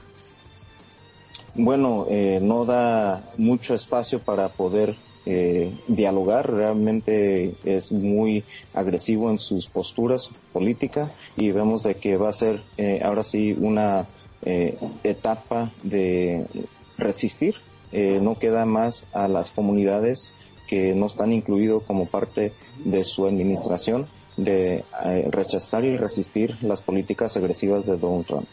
Speaker 45: bueno, eh, no da mucho espacio para poder eh, dialogar, realmente es muy agresivo en sus posturas políticas y vemos de que va a ser eh, ahora sí una eh, etapa de resistir, Eh, no queda más a las comunidades que no están incluidos como parte de su administración de eh, rechazar y resistir las políticas agresivas de Donald Trump.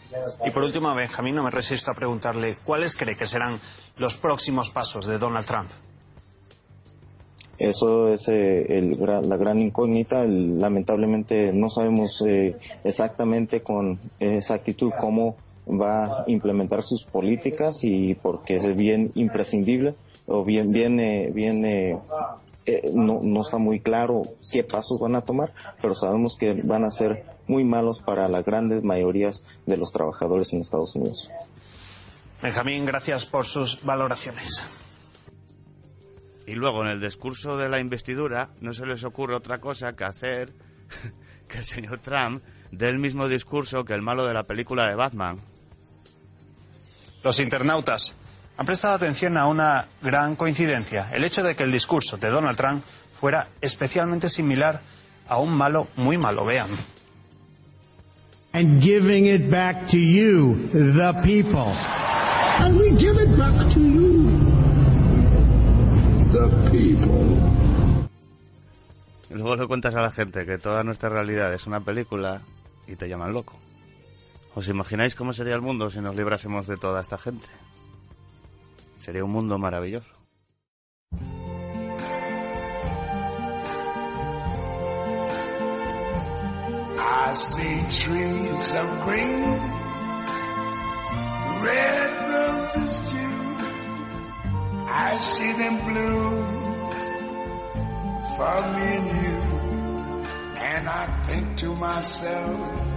Speaker 44: Y por último, Benjamín, no me resisto a preguntarle cuáles cree que serán los próximos pasos de Donald Trump.
Speaker 45: Eso es eh, el la gran incógnita. Lamentablemente no sabemos eh, exactamente con exactitud cómo va a implementar sus políticas y porque es bien imprescindible o bien bien eh, bien eh, eh, no, no está muy claro qué pasos van a tomar, pero sabemos que van a ser muy malos para las grandes mayorías de los trabajadores en Estados Unidos.
Speaker 44: Benjamín, gracias por sus valoraciones.
Speaker 20: Y luego en el discurso de la investidura no se les ocurre otra cosa que hacer [laughs] que el señor Trump dé el mismo discurso que el malo de la película de Batman.
Speaker 44: Los internautas han prestado atención a una gran coincidencia, el hecho de que el discurso de Donald Trump fuera especialmente similar a un malo muy malo. Vean.
Speaker 46: and giving it back to you, the people. And we give it back to you, the people.
Speaker 20: Y luego le cuentas a la gente que toda nuestra realidad es una película y te llaman loco. ¿Os imagináis cómo sería el mundo si nos librásemos de toda esta gente? Sería un mundo maravilloso.
Speaker 47: I see trees of green, red roses too. I see them bloom for me and you. And I think to myself,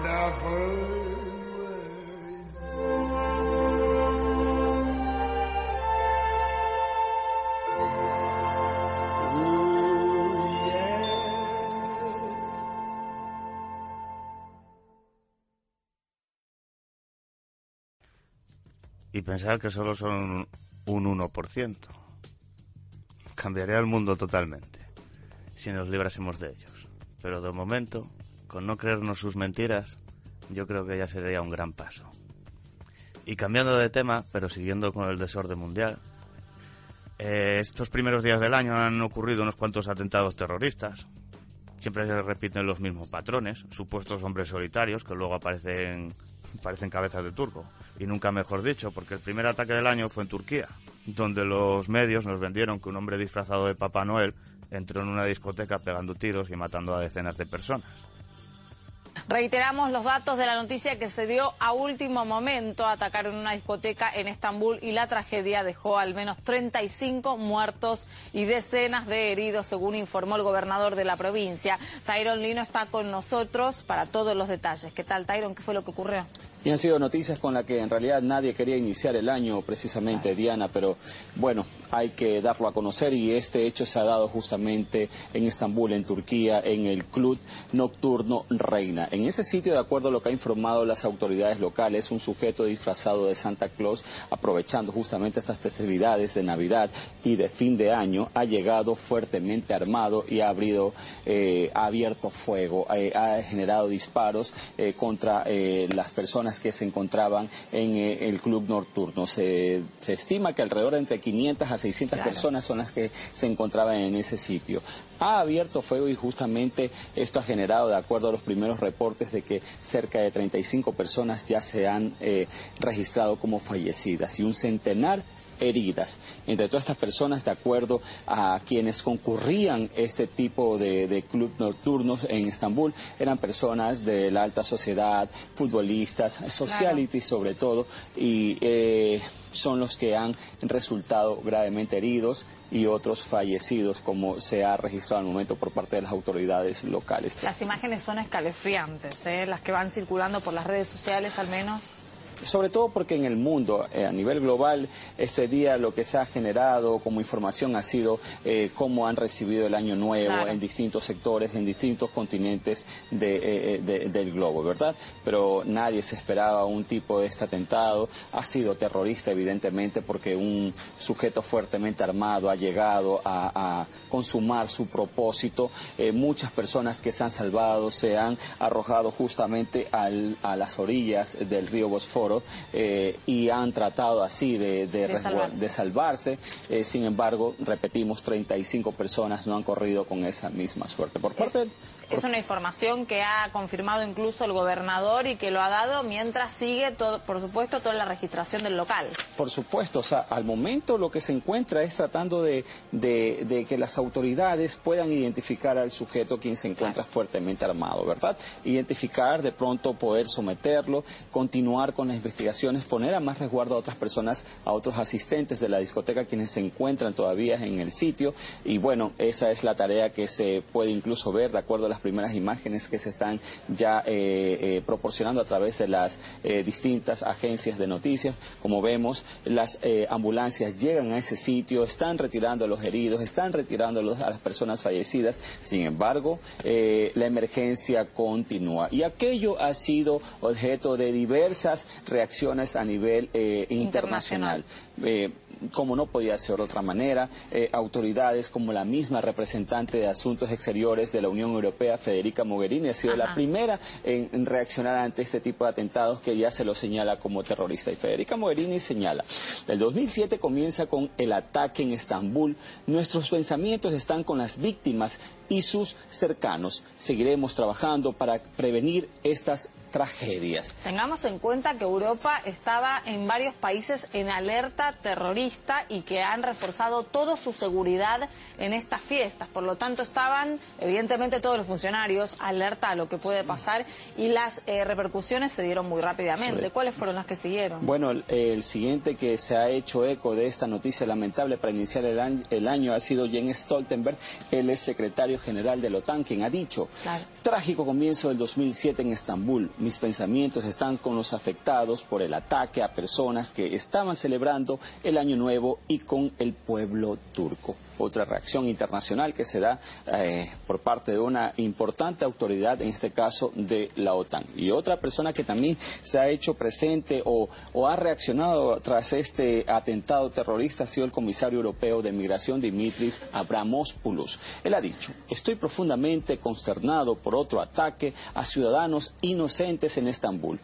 Speaker 20: pensar que solo son un 1%. Cambiaría el mundo totalmente si nos librásemos de ellos. Pero de momento, con no creernos sus mentiras, yo creo que ya sería un gran paso. Y cambiando de tema, pero siguiendo con el desorden mundial, eh, estos primeros días del año han ocurrido unos cuantos atentados terroristas. Siempre se repiten los mismos patrones, supuestos hombres solitarios que luego aparecen parecen cabezas de turco. Y nunca mejor dicho, porque el primer ataque del año fue en Turquía, donde los medios nos vendieron que un hombre disfrazado de Papá Noel entró en una discoteca pegando tiros y matando a decenas de personas.
Speaker 48: Reiteramos los datos de la noticia que se dio a último momento. Atacaron una discoteca en Estambul y la tragedia dejó al menos 35 muertos y decenas de heridos, según informó el gobernador de la provincia. Tyron Lino está con nosotros para todos los detalles. ¿Qué tal, Tyron? ¿Qué fue lo que ocurrió?
Speaker 42: Y han sido noticias con las que en realidad nadie quería iniciar el año precisamente, Diana, pero bueno, hay que darlo a conocer y este hecho se ha dado justamente en Estambul, en Turquía, en el Club Nocturno Reina. En ese sitio, de acuerdo a lo que han informado las autoridades locales, un sujeto disfrazado de Santa Claus, aprovechando justamente estas festividades de Navidad y de fin de año, ha llegado fuertemente armado y ha, abrido, eh, ha abierto fuego, eh, ha generado disparos eh, contra las personas que se encontraban en eh, el club nocturno. Se, estima que alrededor de entre 500 a 600 personas son las que se encontraban en ese sitio. Ha abierto fuego y justamente esto ha generado, de acuerdo a los primeros reportes, de que cerca de 35 personas ya se han eh, registrado como fallecidas y un centenar heridas. Entre todas estas personas, de acuerdo a quienes concurrían este tipo de, de club nocturnos en Estambul, eran personas de la alta sociedad, futbolistas, sociality sobre todo, y eh, son los que han resultado gravemente heridos y otros fallecidos, como se ha registrado al momento por parte de las autoridades locales.
Speaker 48: Las imágenes son escalofriantes, ¿eh? las que van circulando por las redes sociales al menos
Speaker 42: sobre todo porque en el mundo, eh, a nivel global, este día lo que se ha generado como información ha sido eh, cómo han recibido el año nuevo en distintos sectores, en distintos continentes eh, del globo, ¿verdad? Pero nadie se esperaba un tipo de este atentado. Ha sido terrorista, evidentemente, porque un sujeto fuertemente armado ha llegado a, consumar su propósito. muchas personas que se han salvado se han arrojado justamente a las orillas del río Bosforo eh, y han tratado así de, de, salvarse. Eh, sin embargo, repetimos, 35 personas no han corrido con esa misma suerte. Por parte
Speaker 48: es una información que ha confirmado incluso el gobernador y que lo ha dado mientras sigue, todo, por supuesto, toda la registración del local.
Speaker 42: Por supuesto, o sea, al momento lo que se encuentra es tratando de, de, que las autoridades puedan identificar al sujeto quien se encuentra fuertemente armado, ¿verdad? Identificar, de pronto poder someterlo, continuar con las investigaciones, poner a más resguardo a otras personas, a otros asistentes de la discoteca quienes se encuentran todavía en el sitio. Y bueno, esa es la tarea que se puede incluso ver de acuerdo a las primeras imágenes que se están ya eh, eh, proporcionando a través de las eh, distintas agencias de noticias. Como vemos, las ambulancias llegan a ese sitio, están retirando a los heridos, están retirando a las personas fallecidas. Sin embargo, la emergencia continúa. Y aquello ha sido objeto de diversas reacciones a nivel internacional como no podía ser de otra manera, eh, autoridades como la misma representante de Asuntos Exteriores de la Unión Europea, Federica Mogherini, ha sido la primera en, reaccionar ante este tipo de atentados que ya se lo señala como terrorista. Y Federica Mogherini señala, el 2007 comienza con el ataque en Estambul. Nuestros pensamientos están con las víctimas y sus cercanos. Seguiremos trabajando para prevenir estas tragedias.
Speaker 48: Tengamos en cuenta que Europa estaba en varios países en alerta terrorista y que han reforzado toda su seguridad en estas fiestas. Por lo tanto, estaban, evidentemente, todos los funcionarios alerta a lo que puede pasar y las eh, repercusiones se dieron muy rápidamente. ¿Cuáles fueron las que siguieron?
Speaker 42: Bueno, el, el, siguiente que se ha hecho eco de esta noticia lamentable para iniciar el año, el año ha sido Jens Stoltenberg, el ex secretario general de la OTAN, quien ha dicho,
Speaker 48: claro.
Speaker 42: trágico comienzo del 2007 en Estambul. Mis pensamientos están con los afectados por el ataque a personas que estaban celebrando el Año Nuevo y con el pueblo turco otra reacción internacional que se da eh, por parte de una importante autoridad, en este caso de la OTAN. Y otra persona que también se ha hecho presente o, ha reaccionado tras este atentado terrorista ha sido el comisario europeo de migración Dimitris Abramopoulos. Él ha dicho, estoy profundamente consternado por otro ataque a ciudadanos inocentes en Estambul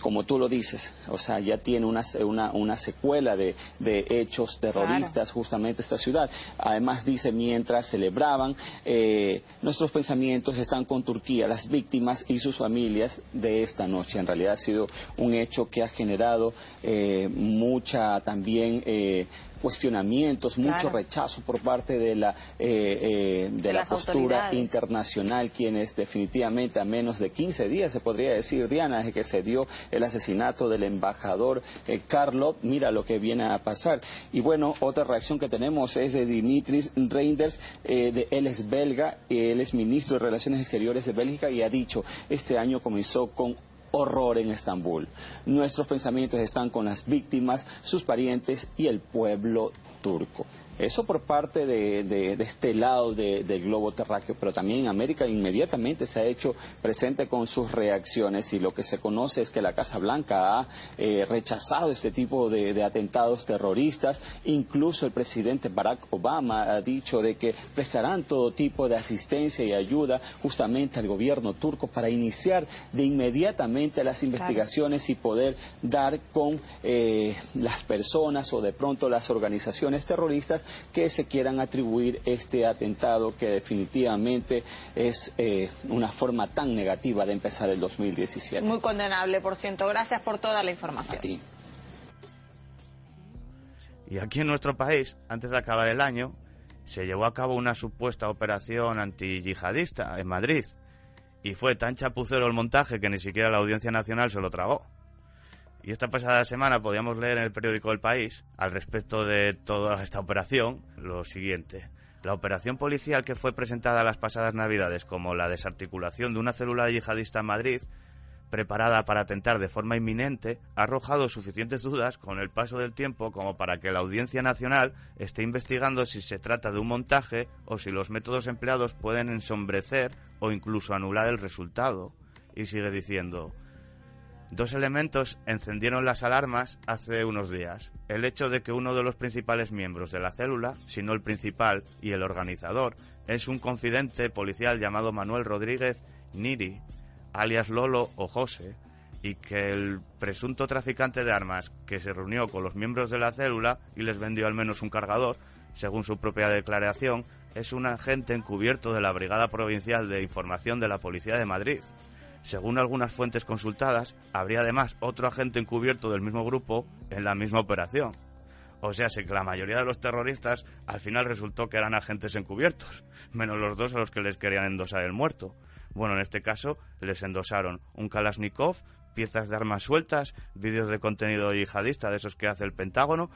Speaker 42: como tú lo dices, o sea, ya tiene una, una, una secuela de, de, hechos terroristas claro. justamente esta ciudad. Además dice, mientras celebraban, eh, nuestros pensamientos están con Turquía, las víctimas y sus familias de esta noche. En realidad ha sido un hecho que ha generado eh, mucha también eh, cuestionamientos, mucho
Speaker 48: claro.
Speaker 42: rechazo por parte de la, eh, eh, de,
Speaker 48: de
Speaker 42: la postura internacional, quienes definitivamente a menos de 15 días, se podría decir, Diana, desde que se dio el asesinato del embajador eh, Carlo, mira lo que viene a pasar. Y bueno, otra reacción que tenemos es de Dimitris Reinders, eh, de, él es belga, él es ministro de Relaciones Exteriores de Bélgica y ha dicho, este año comenzó con horror en Estambul. Nuestros pensamientos están con las víctimas, sus parientes y el pueblo turco. Eso por parte de, de, de este lado de, del globo terráqueo, pero también en América inmediatamente se ha hecho presente con sus reacciones y lo que se conoce es que la Casa Blanca ha eh, rechazado este tipo de, atentados terroristas. Incluso el presidente Barack Obama ha dicho de que prestarán todo tipo de asistencia y ayuda justamente al gobierno turco para iniciar de inmediatamente las investigaciones claro. y poder dar con eh, las personas o de pronto las organizaciones terroristas que se quieran atribuir este atentado que definitivamente es eh, una forma tan negativa de empezar el 2017.
Speaker 48: Muy condenable, por ciento. Gracias por toda la información.
Speaker 42: A ti.
Speaker 20: Y aquí en nuestro país, antes de acabar el año, se llevó a cabo una supuesta operación antiyihadista en Madrid. Y fue tan chapucero el montaje que ni siquiera la Audiencia Nacional se lo tragó. Y esta pasada semana podíamos leer en el periódico El País, al respecto de toda esta operación, lo siguiente. La operación policial que fue presentada las pasadas Navidades como la desarticulación de una célula yihadista en Madrid, preparada para atentar de forma inminente, ha arrojado suficientes dudas con el paso del tiempo como para que la Audiencia Nacional esté investigando si se trata de un montaje o si los métodos empleados pueden ensombrecer o incluso anular el resultado. Y sigue diciendo, Dos elementos encendieron las alarmas hace unos días. El hecho de que uno de los principales miembros de la célula, si no el principal y el organizador, es un confidente policial llamado Manuel Rodríguez Niri, alias Lolo o José, y que el presunto traficante de armas que se reunió con los miembros de la célula y les vendió al menos un cargador, según su propia declaración, es un agente encubierto de la Brigada Provincial de Información de la Policía de Madrid. Según algunas fuentes consultadas, habría además otro agente encubierto del mismo grupo en la misma operación. O sea, que la mayoría de los terroristas al final resultó que eran agentes encubiertos, [laughs] menos los dos a los que les querían endosar el muerto. Bueno, en este caso les endosaron un Kalashnikov, piezas de armas sueltas, vídeos de contenido yihadista de esos que hace el Pentágono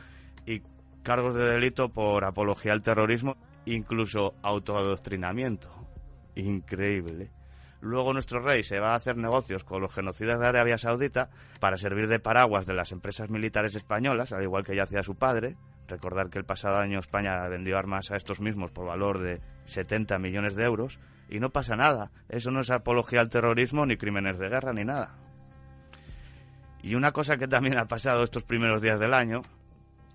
Speaker 20: y cargos de delito por apología al terrorismo, incluso autoadoctrinamiento. Increíble. Luego nuestro rey se va a hacer negocios con los genocidas de Arabia Saudita para servir de paraguas de las empresas militares españolas, al igual que ya hacía su padre. Recordar que el pasado año España vendió armas a estos mismos por valor de 70 millones de euros y no pasa nada. Eso no es apología al terrorismo, ni crímenes de guerra, ni nada. Y una cosa que también ha pasado estos primeros días del año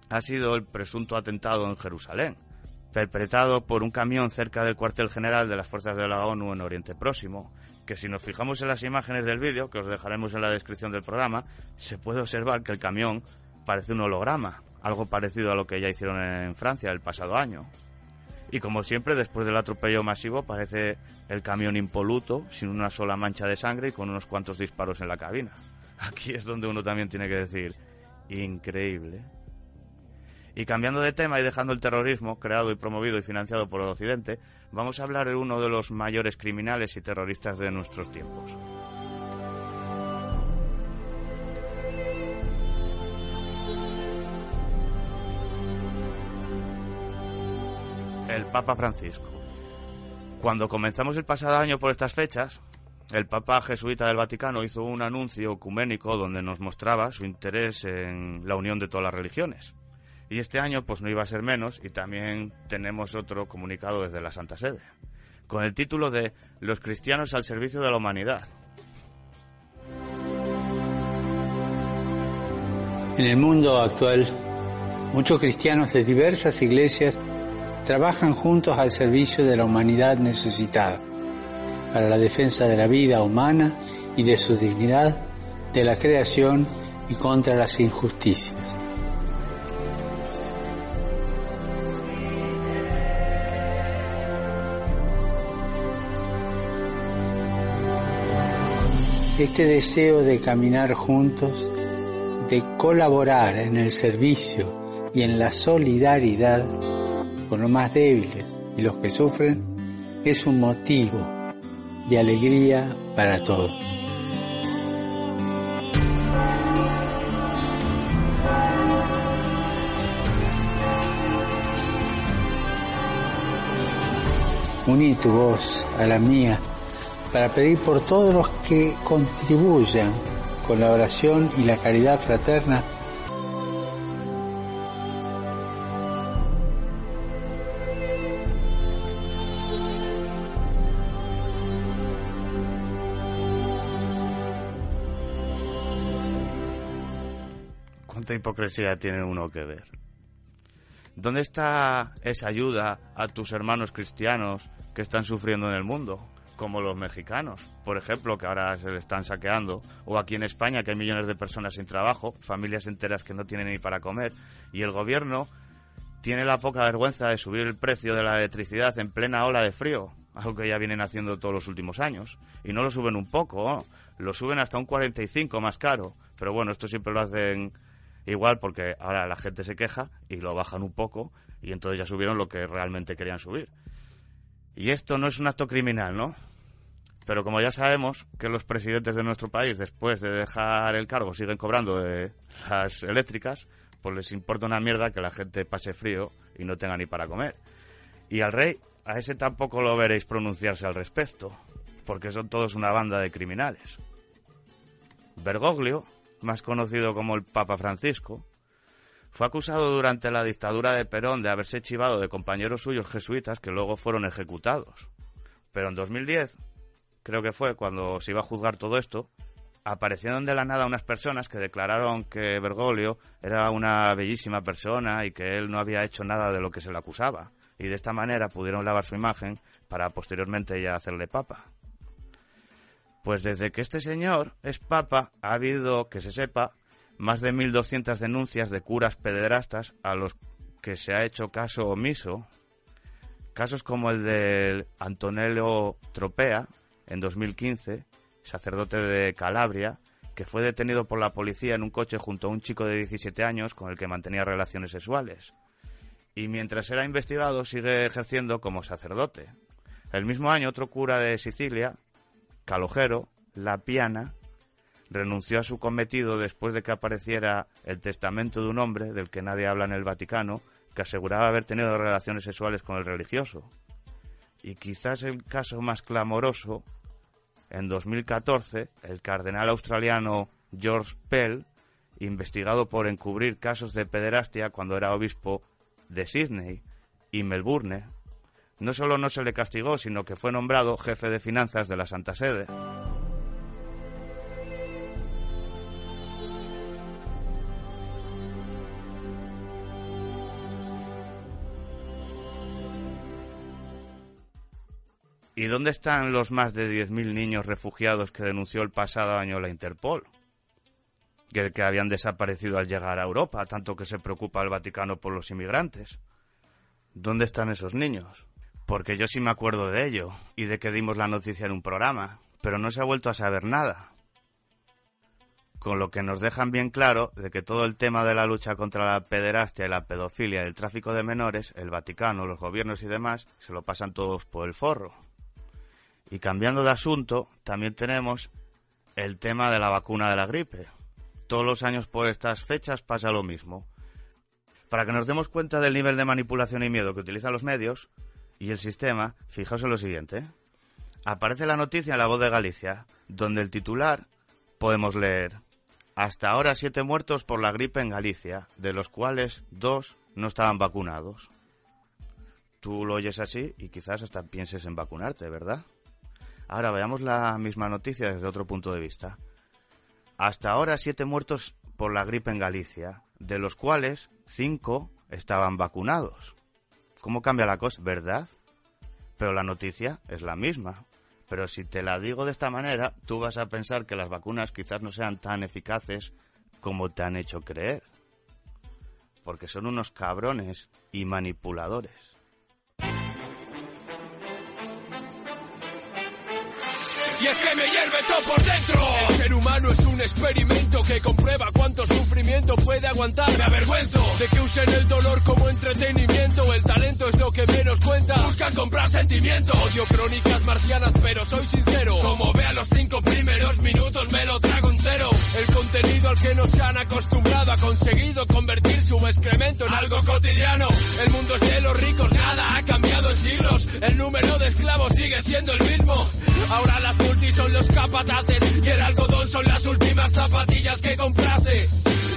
Speaker 20: ha sido el presunto atentado en Jerusalén perpetrado por un camión cerca del cuartel general de las fuerzas de la ONU en Oriente Próximo, que si nos fijamos en las imágenes del vídeo, que os dejaremos en la descripción del programa, se puede observar que el camión parece un holograma, algo parecido a lo que ya hicieron en Francia el pasado año. Y como siempre, después del atropello masivo, parece el camión impoluto, sin una sola mancha de sangre y con unos cuantos disparos en la cabina. Aquí es donde uno también tiene que decir, increíble. Y cambiando de tema y dejando el terrorismo, creado y promovido y financiado por el Occidente, vamos a hablar de uno de los mayores criminales y terroristas de nuestros tiempos. El Papa Francisco. Cuando comenzamos el pasado año por estas fechas, el Papa jesuita del Vaticano hizo un anuncio ecuménico donde nos mostraba su interés en la unión de todas las religiones. Y este año pues no iba a ser menos y también tenemos otro comunicado desde la Santa Sede, con el título de Los cristianos al servicio de la humanidad.
Speaker 49: En el mundo actual, muchos cristianos de diversas iglesias trabajan juntos al servicio de la humanidad necesitada, para la defensa de la vida humana y de su dignidad, de la creación y contra las injusticias. Este deseo de caminar juntos, de colaborar en el servicio y en la solidaridad con los más débiles y los que sufren, es un motivo de alegría para todos. Uní tu voz a la mía para pedir por todos los que contribuyan con la oración y la caridad fraterna
Speaker 20: ¿Cuánta hipocresía tiene uno que ver? ¿Dónde está esa ayuda a tus hermanos cristianos que están sufriendo en el mundo? Como los mexicanos, por ejemplo, que ahora se le están saqueando, o aquí en España, que hay millones de personas sin trabajo, familias enteras que no tienen ni para comer, y el gobierno tiene la poca vergüenza de subir el precio de la electricidad en plena ola de frío, algo que ya vienen haciendo todos los últimos años. Y no lo suben un poco, ¿no? lo suben hasta un 45 más caro. Pero bueno, esto siempre lo hacen igual porque ahora la gente se queja y lo bajan un poco y entonces ya subieron lo que realmente querían subir. Y esto no es un acto criminal, ¿no? Pero como ya sabemos que los presidentes de nuestro país, después de dejar el cargo, siguen cobrando de las eléctricas, pues les importa una mierda que la gente pase frío y no tenga ni para comer. Y al rey, a ese tampoco lo veréis pronunciarse al respecto, porque son todos una banda de criminales. Bergoglio, más conocido como el Papa Francisco, fue acusado durante la dictadura de Perón de haberse chivado de compañeros suyos jesuitas que luego fueron ejecutados. Pero en 2010, creo que fue cuando se iba a juzgar todo esto, aparecieron de la nada unas personas que declararon que Bergoglio era una bellísima persona y que él no había hecho nada de lo que se le acusaba. Y de esta manera pudieron lavar su imagen para posteriormente ya hacerle papa. Pues desde que este señor es papa ha habido, que se sepa, más de 1.200 denuncias de curas pederastas a los que se ha hecho caso omiso. Casos como el de Antonello Tropea en 2015, sacerdote de Calabria, que fue detenido por la policía en un coche junto a un chico de 17 años con el que mantenía relaciones sexuales. Y mientras era investigado sigue ejerciendo como sacerdote. El mismo año otro cura de Sicilia, Calogero, la piana, renunció a su cometido después de que apareciera el testamento de un hombre del que nadie habla en el Vaticano, que aseguraba haber tenido relaciones sexuales con el religioso. Y quizás el caso más clamoroso, en 2014, el cardenal australiano George Pell, investigado por encubrir casos de pederastia cuando era obispo de Sydney y Melbourne, no solo no se le castigó, sino que fue nombrado jefe de finanzas de la Santa Sede. ¿Y dónde están los más de 10.000 niños refugiados que denunció el pasado año la Interpol? Que, que habían desaparecido al llegar a Europa, tanto que se preocupa el Vaticano por los inmigrantes. ¿Dónde están esos niños? Porque yo sí me acuerdo de ello y de que dimos la noticia en un programa, pero no se ha vuelto a saber nada. Con lo que nos dejan bien claro de que todo el tema de la lucha contra la pederastia y la pedofilia y el tráfico de menores, el Vaticano, los gobiernos y demás, se lo pasan todos por el forro. Y cambiando de asunto, también tenemos el tema de la vacuna de la gripe. Todos los años por estas fechas pasa lo mismo. Para que nos demos cuenta del nivel de manipulación y miedo que utilizan los medios y el sistema, fijaos en lo siguiente. Aparece la noticia en La Voz de Galicia, donde el titular podemos leer hasta ahora siete muertos por la gripe en Galicia, de los cuales dos no estaban vacunados. Tú lo oyes así y quizás hasta pienses en vacunarte, ¿verdad? Ahora veamos la misma noticia desde otro punto de vista. Hasta ahora siete muertos por la gripe en Galicia, de los cuales cinco estaban vacunados. ¿Cómo cambia la cosa? ¿Verdad? Pero la noticia es la misma. Pero si te la digo de esta manera, tú vas a pensar que las vacunas quizás no sean tan eficaces como te han hecho creer. Porque son unos cabrones y manipuladores.
Speaker 50: Y es que me hierve todo por dentro. El ser humano es un experimento que comprueba cuánto sufrimiento puede aguantar. Me avergüenzo de que usen el dolor como entretenimiento. El talento es lo que menos cuenta. Buscan comprar sentimientos. Odio crónicas marcianas, pero soy sincero. Como vea los cinco primeros minutos, me lo trago entero. El contenido al que nos han acostumbrado ha conseguido convertir su excremento en algo cotidiano. El mundo es de los ricos, nada ha cambiado en siglos. El número de esclavos sigue siendo el mismo. Ahora las multi son los capataces y el algodón son las últimas zapatillas que comprase.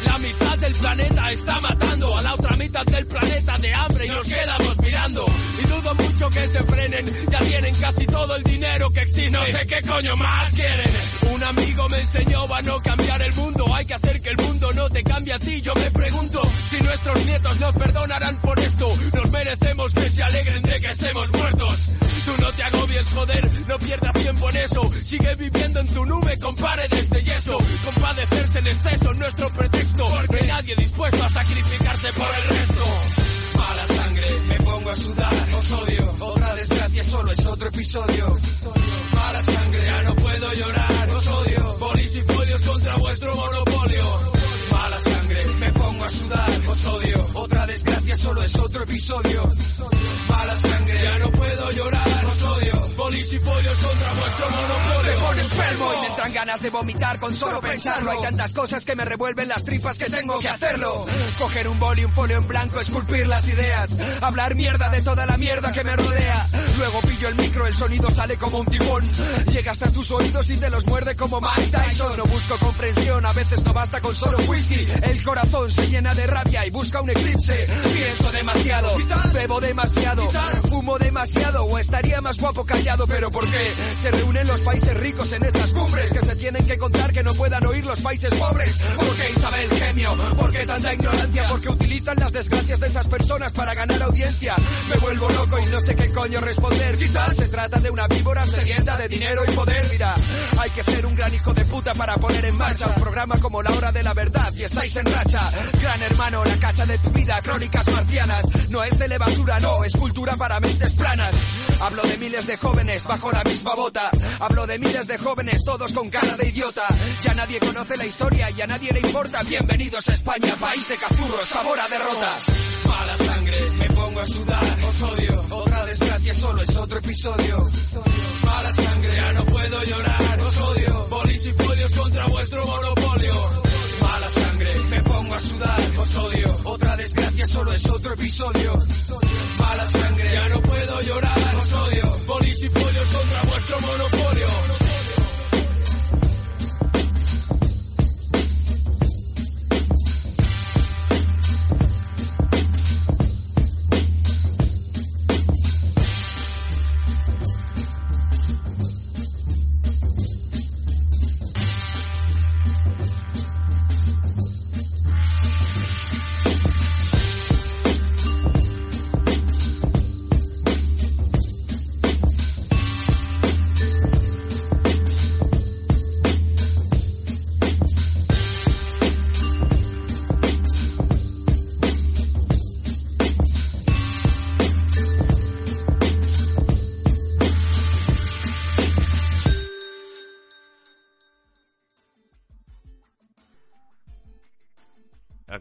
Speaker 50: La mitad del planeta está matando a la otra mitad del planeta de hambre y nos quedamos mirando. Y dudo mucho que se frenen, ya tienen casi todo el dinero que existe. No sé qué coño más quieren. Un amigo me enseñó a no cambiar el mundo, hay que hacer que el mundo no te cambie a ti. Yo me pregunto si nuestros nietos nos perdonarán por esto. Nos merecemos que se alegren de que estemos muertos. Tú no te agobies, joder, no pierdas tiempo en eso. Sigue viviendo en tu nube con paredes de yeso. Compadecerse en exceso, nuestro pretexto. Porque nadie dispuesto a sacrificarse por el resto. Mala sangre, me pongo a sudar, os odio. Otra desgracia solo es otro episodio. Mala sangre, ya no puedo llorar, os odio. Bolis y folios contra vuestro monopolio. Mala sangre, pongo a sudar, os odio. Otra desgracia solo es otro episodio. Mala sangre, ya no puedo llorar, os odio. Bolis y folios contra vuestro monopolio.
Speaker 12: Me pone enfermo y me entran ganas de vomitar con solo pensarlo. Hay tantas cosas que me revuelven las tripas que tengo que hacerlo. Coger un boli, un folio en blanco, esculpir las ideas. Hablar mierda de toda la mierda que me rodea. Luego pillo el micro, el sonido sale como un tifón. Llega hasta tus oídos y te los muerde como Mike Tyson. No busco comprensión, a veces no basta con solo whisky. El corazón se llena de rabia y busca un eclipse. Pienso demasiado, bebo demasiado, fumo demasiado o estaría más guapo callado. Pero ¿por qué? Se reúnen los países ricos en estas cumbres que se tienen que contar que no puedan oír los países pobres. ¿Por qué Isabel Gemio? ¿Por qué tanta ignorancia? Porque utilizan las desgracias de esas personas para ganar audiencia. Me vuelvo loco y no sé qué coño responder. Quizás se trata de una víbora sedienta de dinero y poder. Mira, hay que ser un gran hijo de puta para poner en marcha un programa como La Hora de la Verdad y estáis en racha. Gran hermano, la casa de tu vida, crónicas marcianas. No es telebasura, no, es cultura para mentes planas. Hablo de miles de jóvenes bajo la misma bota. Hablo de miles de jóvenes, todos con cara de idiota. Ya nadie conoce la historia y a nadie le importa. Bienvenidos a España, país de cazurros, sabor a derrota.
Speaker 50: Mala sangre, me pongo a sudar, os odio. Otra desgracia solo es otro episodio. Mala sangre, ya no puedo llorar, os odio. Bolis contra vuestro monopolio. Mala sangre, me pongo a sudar, os odio. Otra desgracia solo es otro episodio. Mala sangre, ya no puedo llorar, os odio. Bolis y folios contra vuestro monopolio.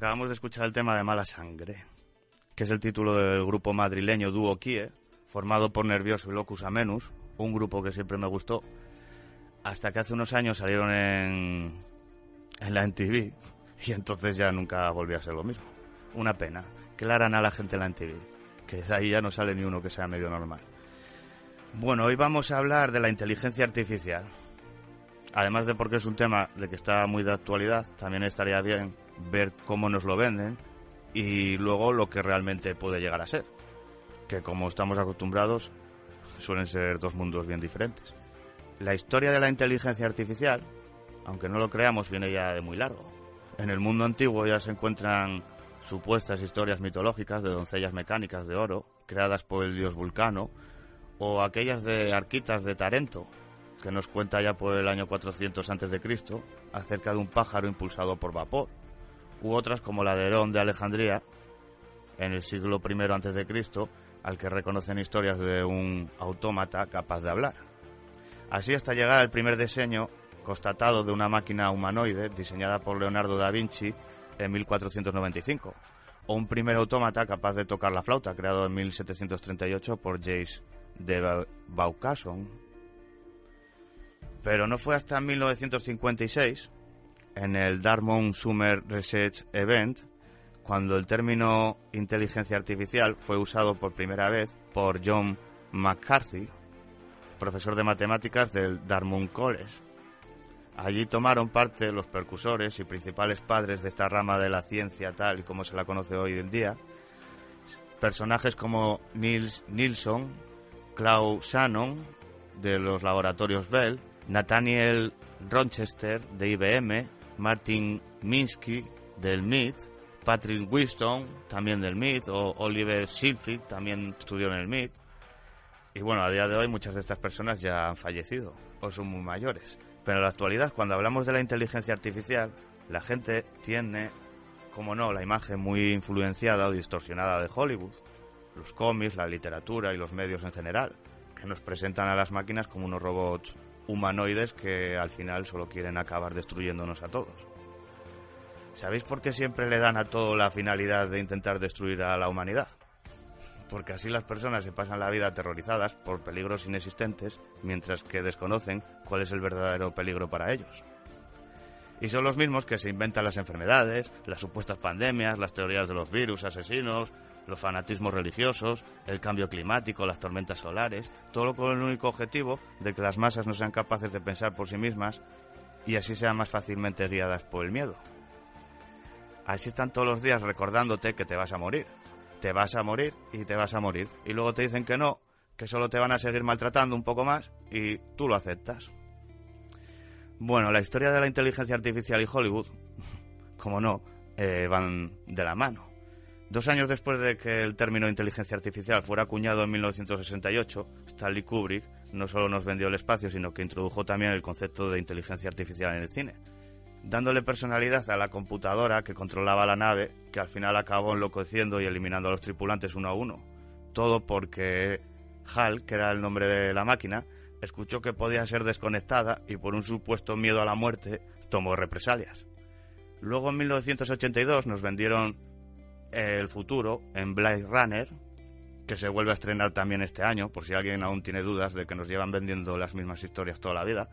Speaker 20: Acabamos de escuchar el tema de Mala Sangre, que es el título del grupo madrileño Duo Kie, formado por Nervioso y Locus Amenus, un grupo que siempre me gustó, hasta que hace unos años salieron en, la NTV [laughs] y entonces ya nunca volvió a ser lo mismo. Una pena. Harán a la gente en la NTV, que de ahí ya no sale ni uno que sea medio normal. Bueno, hoy vamos a hablar de la inteligencia artificial. Además de porque es un tema de que está muy de actualidad, también estaría bien ver cómo nos lo venden y luego lo que realmente puede llegar a ser. Que como estamos acostumbrados, suelen ser dos mundos bien diferentes. La historia de la inteligencia artificial, aunque no lo creamos, viene ya de muy largo. En el mundo antiguo ya se encuentran supuestas historias mitológicas de doncellas mecánicas de oro, creadas por el dios Vulcano, o aquellas de Arquitas de Tarento, que nos cuenta ya por el año 400 a.C., acerca de un pájaro impulsado por vapor, u otras como la de Herón de Alejandría, en el siglo I a.C., al que reconocen historias de un autómata capaz de hablar. Así hasta llegar al primer diseño constatado de una máquina humanoide diseñada por Leonardo da Vinci en 1495, o un primer autómata capaz de tocar la flauta, creado en 1738 por James de Baucasson. Pero no fue hasta 1956, en el Dartmouth Summer Research Event, cuando el término inteligencia artificial fue usado por primera vez por John McCarthy, profesor de matemáticas del Dartmouth College. Allí tomaron parte los percusores y principales padres de esta rama de la ciencia tal y como se la conoce hoy en día, personajes como Niels Nilsson, Klaus Shannon de los laboratorios Bell, Nathaniel Rochester de IBM, Martin Minsky del MIT, Patrick Winston también del MIT o Oliver Schilfried también estudió en el MIT. Y bueno, a día de hoy muchas de estas personas ya han fallecido o son muy mayores. Pero en la actualidad, cuando hablamos de la inteligencia artificial, la gente tiene, como no, la imagen muy influenciada o distorsionada de Hollywood, los cómics, la literatura y los medios en general, que nos presentan a las máquinas como unos robots humanoides que al final solo quieren acabar destruyéndonos a todos. ¿Sabéis por qué siempre le dan a todo la finalidad de intentar destruir a la humanidad? porque así las personas se pasan la vida aterrorizadas por peligros inexistentes, mientras que desconocen cuál es el verdadero peligro para ellos. Y son los mismos que se inventan las enfermedades, las supuestas pandemias, las teorías de los virus asesinos, los fanatismos religiosos, el cambio climático, las tormentas solares, todo con el único objetivo de que las masas no sean capaces de pensar por sí mismas y así sean más fácilmente guiadas por el miedo. Así están todos los días recordándote que te vas a morir, te vas a morir y te vas a morir. Y luego te dicen que no, que solo te van a seguir maltratando un poco más y tú lo aceptas. Bueno, la historia de la inteligencia artificial y Hollywood, [laughs] como no, eh, van de la mano. Dos años después de que el término inteligencia artificial fuera acuñado en 1968, Stanley Kubrick no solo nos vendió el espacio, sino que introdujo también el concepto de inteligencia artificial en el cine dándole personalidad a la computadora que controlaba la nave, que al final acabó enloqueciendo y eliminando a los tripulantes uno a uno. Todo porque Hal, que era el nombre de la máquina, escuchó que podía ser desconectada y por un supuesto miedo a la muerte tomó represalias. Luego en 1982 nos vendieron el futuro en Blade Runner, que se vuelve a estrenar también este año, por si alguien aún tiene dudas de que nos llevan vendiendo las mismas historias toda la vida.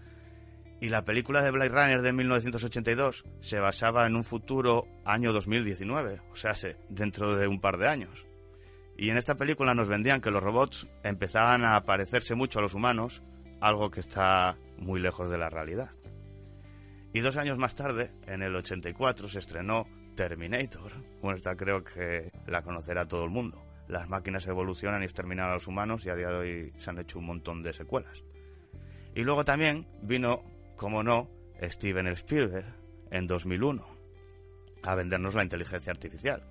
Speaker 20: Y la película de Blade Runner de 1982 se basaba en un futuro año 2019, o sea, dentro de un par de años. Y en esta película nos vendían que los robots empezaban a parecerse mucho a los humanos, algo que está muy lejos de la realidad. Y dos años más tarde, en el 84, se estrenó Terminator. Bueno, esta creo que la conocerá todo el mundo. Las máquinas evolucionan y exterminan a los humanos y a día de hoy se han hecho un montón de secuelas. Y luego también vino como no, Steven Spielberg en 2001 a vendernos la inteligencia artificial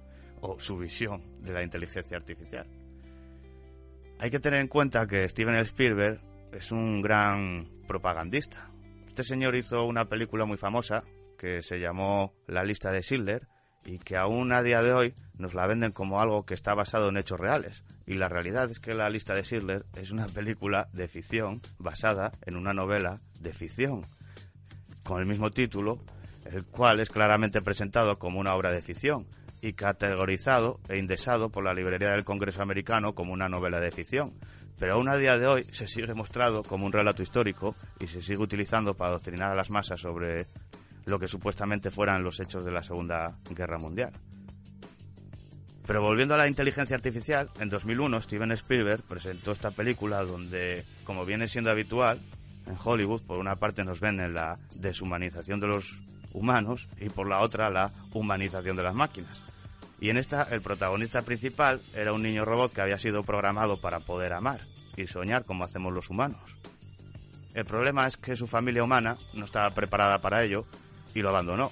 Speaker 20: o su visión de la inteligencia artificial. Hay que tener en cuenta que Steven Spielberg es un gran propagandista. Este señor hizo una película muy famosa que se llamó La lista de Schindler y que aún a día de hoy nos la venden como algo que está basado en hechos reales. Y la realidad es que La lista de Schindler es una película de ficción basada en una novela de ficción con el mismo título el cual es claramente presentado como una obra de ficción y categorizado e indexado por la librería del Congreso americano como una novela de ficción. Pero aún a día de hoy se sigue mostrado como un relato histórico y se sigue utilizando para adoctrinar a las masas sobre lo que supuestamente fueran los hechos de la Segunda Guerra Mundial. Pero volviendo a la inteligencia artificial, en 2001 Steven Spielberg presentó esta película donde, como viene siendo habitual en Hollywood, por una parte nos venden la deshumanización de los humanos y por la otra la humanización de las máquinas. Y en esta el protagonista principal era un niño robot que había sido programado para poder amar y soñar como hacemos los humanos. El problema es que su familia humana no estaba preparada para ello y lo abandonó.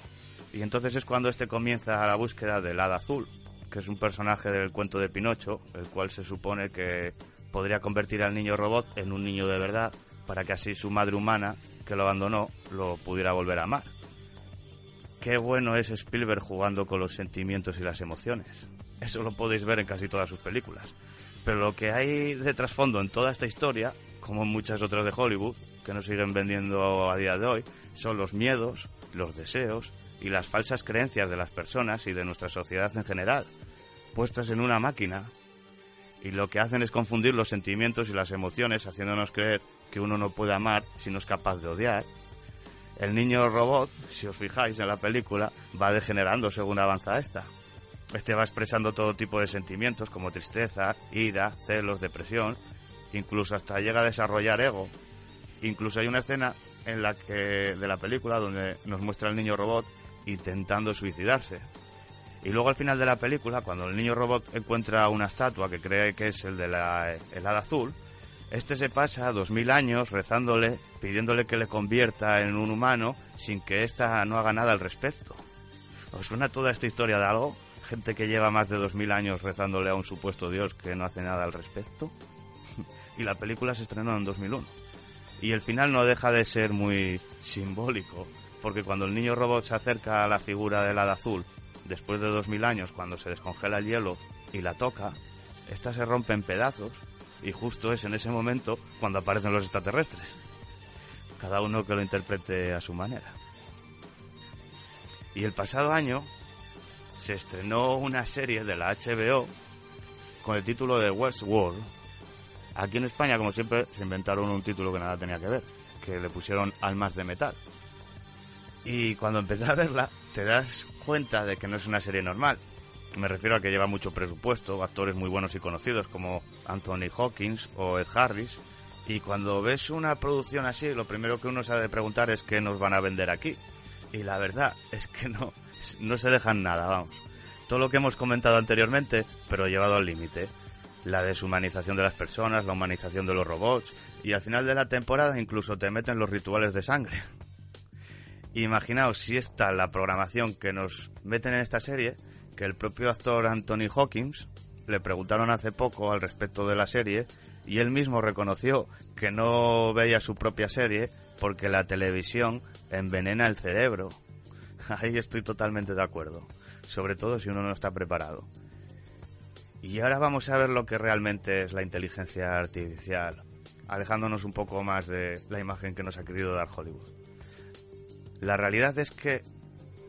Speaker 20: Y entonces es cuando este comienza la búsqueda del hada azul, que es un personaje del cuento de Pinocho, el cual se supone que podría convertir al niño robot en un niño de verdad para que así su madre humana, que lo abandonó, lo pudiera volver a amar. Qué bueno es Spielberg jugando con los sentimientos y las emociones. Eso lo podéis ver en casi todas sus películas. Pero lo que hay de trasfondo en toda esta historia, como en muchas otras de Hollywood, que nos siguen vendiendo a día de hoy, son los miedos, los deseos y las falsas creencias de las personas y de nuestra sociedad en general, puestas en una máquina. Y lo que hacen es confundir los sentimientos y las emociones, haciéndonos creer que uno no puede amar si no es capaz de odiar. El niño robot, si os fijáis en la película, va degenerando según avanza esta. Este va expresando todo tipo de sentimientos como tristeza, ira, celos, depresión, incluso hasta llega a desarrollar ego. Incluso hay una escena en la que de la película donde nos muestra al niño robot intentando suicidarse. Y luego al final de la película, cuando el niño robot encuentra una estatua que cree que es el de la helada azul, este se pasa dos mil años rezándole, pidiéndole que le convierta en un humano sin que ésta no haga nada al respecto. ¿Os suena toda esta historia de algo? Gente que lleva más de dos mil años rezándole a un supuesto dios que no hace nada al respecto. [laughs] y la película se estrenó en 2001. Y el final no deja de ser muy simbólico, porque cuando el niño robot se acerca a la figura del hada azul, después de dos mil años, cuando se descongela el hielo y la toca, esta se rompe en pedazos y justo es en ese momento cuando aparecen los extraterrestres. Cada uno que lo interprete a su manera. Y el pasado año se estrenó una serie de la HBO con el título de Westworld. Aquí en España, como siempre, se inventaron un título que nada tenía que ver, que le pusieron Almas de Metal. Y cuando empecé a verla, te das cuenta de que no es una serie normal. Me refiero a que lleva mucho presupuesto, actores muy buenos y conocidos como Anthony Hawkins o Ed Harris. Y cuando ves una producción así, lo primero que uno se ha de preguntar es qué nos van a vender aquí. Y la verdad es que no, no se dejan nada, vamos. Todo lo que hemos comentado anteriormente, pero llevado al límite. La deshumanización de las personas, la humanización de los robots, y al final de la temporada incluso te meten los rituales de sangre. Imaginaos si está la programación que nos meten en esta serie, que el propio actor Anthony Hawkins le preguntaron hace poco al respecto de la serie y él mismo reconoció que no veía su propia serie porque la televisión envenena el cerebro. [laughs] Ahí estoy totalmente de acuerdo, sobre todo si uno no está preparado. Y ahora vamos a ver lo que realmente es la inteligencia artificial, alejándonos un poco más de la imagen que nos ha querido dar Hollywood. La realidad es que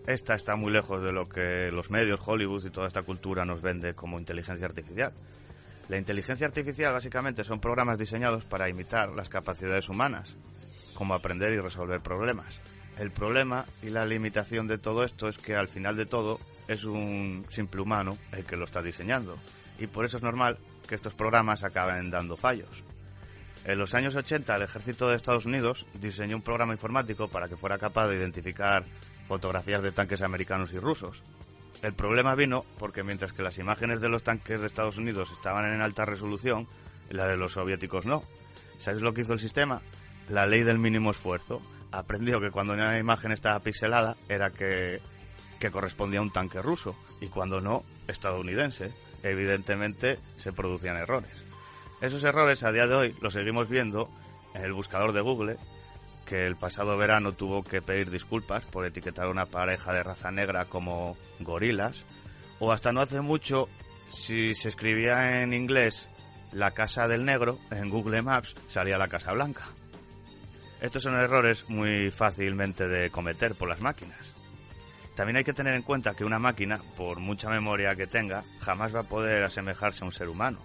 Speaker 20: esta está muy lejos de lo que los medios, Hollywood y toda esta cultura nos vende como inteligencia artificial. La inteligencia artificial básicamente son programas diseñados para imitar las capacidades humanas, como aprender y resolver problemas. El problema y la limitación de todo esto es que al final de todo es un simple humano el que lo está diseñando. Y por eso es normal que estos programas acaben dando fallos. En los años 80 el ejército de Estados Unidos diseñó un programa informático para que fuera capaz de identificar fotografías de tanques americanos y rusos. El problema vino porque mientras que las imágenes de los tanques de Estados Unidos estaban en alta resolución, la de los soviéticos no. ¿Sabes lo que hizo el sistema? La ley del mínimo esfuerzo. Aprendió que cuando una imagen estaba pixelada era que, que correspondía a un tanque ruso y cuando no, estadounidense. Evidentemente se producían errores. Esos errores a día de hoy los seguimos viendo en el buscador de Google, que el pasado verano tuvo que pedir disculpas por etiquetar a una pareja de raza negra como gorilas, o hasta no hace mucho, si se escribía en inglés la casa del negro, en Google Maps salía la casa blanca. Estos son errores muy fácilmente de cometer por las máquinas. También hay que tener en cuenta que una máquina, por mucha memoria que tenga, jamás va a poder asemejarse a un ser humano.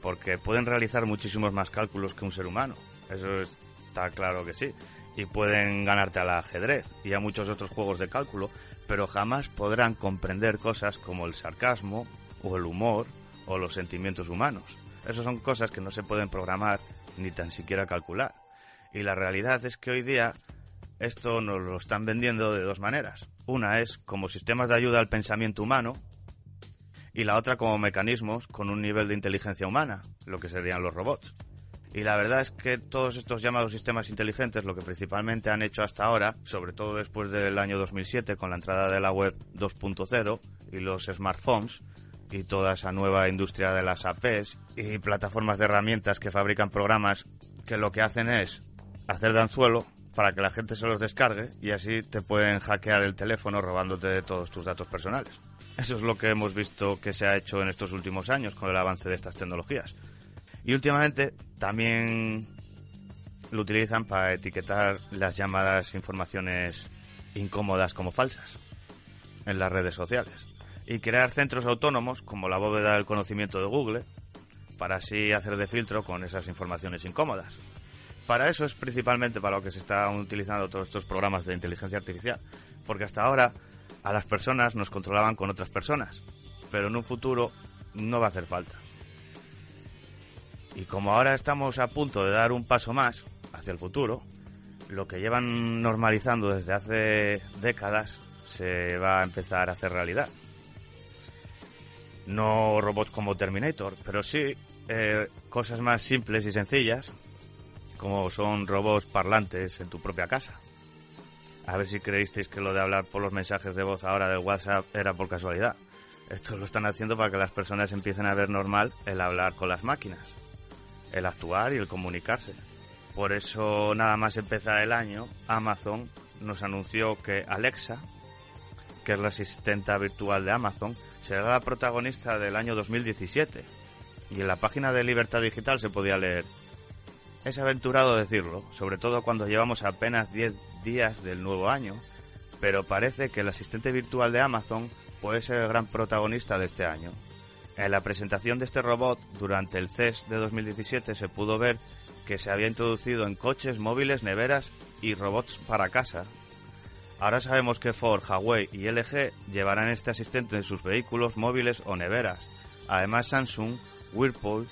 Speaker 20: Porque pueden realizar muchísimos más cálculos que un ser humano. Eso está claro que sí. Y pueden ganarte al ajedrez y a muchos otros juegos de cálculo, pero jamás podrán comprender cosas como el sarcasmo o el humor o los sentimientos humanos. Esas son cosas que no se pueden programar ni tan siquiera calcular. Y la realidad es que hoy día esto nos lo están vendiendo de dos maneras. Una es como sistemas de ayuda al pensamiento humano y la otra como mecanismos con un nivel de inteligencia humana, lo que serían los robots. Y la verdad es que todos estos llamados sistemas inteligentes lo que principalmente han hecho hasta ahora, sobre todo después del año 2007 con la entrada de la web 2.0 y los smartphones, y toda esa nueva industria de las APs y plataformas de herramientas que fabrican programas que lo que hacen es hacer de anzuelo para que la gente se los descargue y así te pueden hackear el teléfono robándote todos tus datos personales. Eso es lo que hemos visto que se ha hecho en estos últimos años con el avance de estas tecnologías. Y últimamente también lo utilizan para etiquetar las llamadas informaciones incómodas como falsas en las redes sociales y crear centros autónomos como la bóveda del conocimiento de Google para así hacer de filtro con esas informaciones incómodas. Para eso es principalmente para lo que se están utilizando todos estos programas de inteligencia artificial, porque hasta ahora a las personas nos controlaban con otras personas, pero en un futuro no va a hacer falta. Y como ahora estamos a punto de dar un paso más hacia el futuro, lo que llevan normalizando desde hace décadas se va a empezar a hacer realidad no robots como Terminator, pero sí eh, cosas más simples y sencillas, como son robots parlantes en tu propia casa. A ver si creísteis que lo de hablar por los mensajes de voz ahora del WhatsApp era por casualidad. Esto lo están haciendo para que las personas empiecen a ver normal el hablar con las máquinas, el actuar y el comunicarse. Por eso, nada más empezar el año, Amazon nos anunció que Alexa, que es la asistenta virtual de Amazon, será la protagonista del año 2017. Y en la página de Libertad Digital se podía leer. Es aventurado decirlo, sobre todo cuando llevamos apenas 10 días del nuevo año, pero parece que el asistente virtual de Amazon puede ser el gran protagonista de este año. En la presentación de este robot durante el CES de 2017 se pudo ver que se había introducido en coches, móviles, neveras y robots para casa, Ahora sabemos que Ford, Huawei y LG llevarán este asistente en sus vehículos móviles o neveras. Además, Samsung, Whirlpool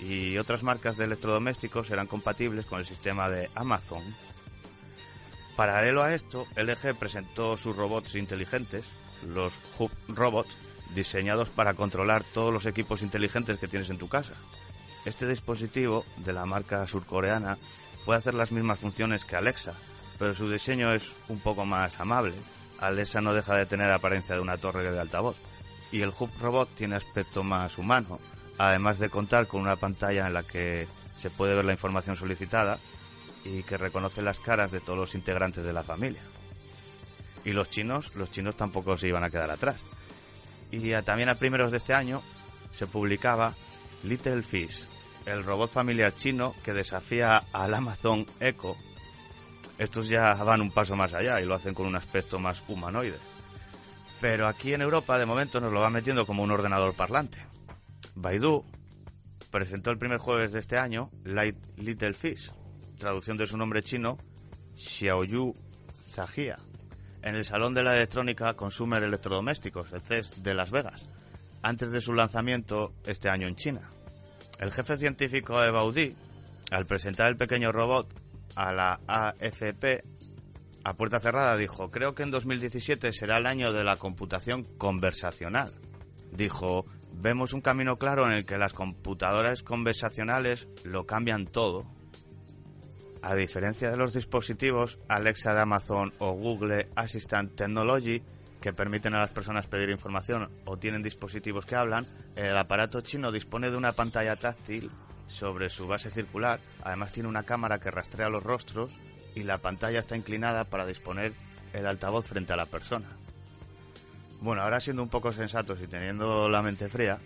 Speaker 20: y otras marcas de electrodomésticos serán compatibles con el sistema de Amazon. Paralelo a esto, LG presentó sus robots inteligentes, los Hub Robots, diseñados para controlar todos los equipos inteligentes que tienes en tu casa. Este dispositivo de la marca surcoreana puede hacer las mismas funciones que Alexa, pero su diseño es un poco más amable. Alexa no deja de tener apariencia de una torre de altavoz. Y el Hub Robot tiene aspecto más humano, además de contar con una pantalla en la que se puede ver la información solicitada y que reconoce las caras de todos los integrantes de la familia. Y los chinos, los chinos tampoco se iban a quedar atrás. Y también a primeros de este año se publicaba Little Fish, el robot familiar chino que desafía al Amazon Echo estos ya van un paso más allá y lo hacen con un aspecto más humanoide. Pero aquí en Europa de momento nos lo va metiendo como un ordenador parlante. Baidu presentó el primer jueves de este año Light Little Fish, traducción de su nombre chino Xiaoyu Zajia, en el Salón de la Electrónica Consumer Electrodomésticos, el CES de Las Vegas, antes de su lanzamiento este año en China. El jefe científico de Baudi, al presentar el pequeño robot, a la AFP a puerta cerrada dijo, creo que en 2017 será el año de la computación conversacional. Dijo, vemos un camino claro en el que las computadoras conversacionales lo cambian todo. A diferencia de los dispositivos Alexa de Amazon o Google Assistant Technology, que permiten a las personas pedir información o tienen dispositivos que hablan, el aparato chino dispone de una pantalla táctil sobre su base circular. Además tiene una cámara que rastrea los rostros y la pantalla está inclinada para disponer el altavoz frente a la persona. Bueno, ahora siendo un poco sensatos y teniendo la mente fría,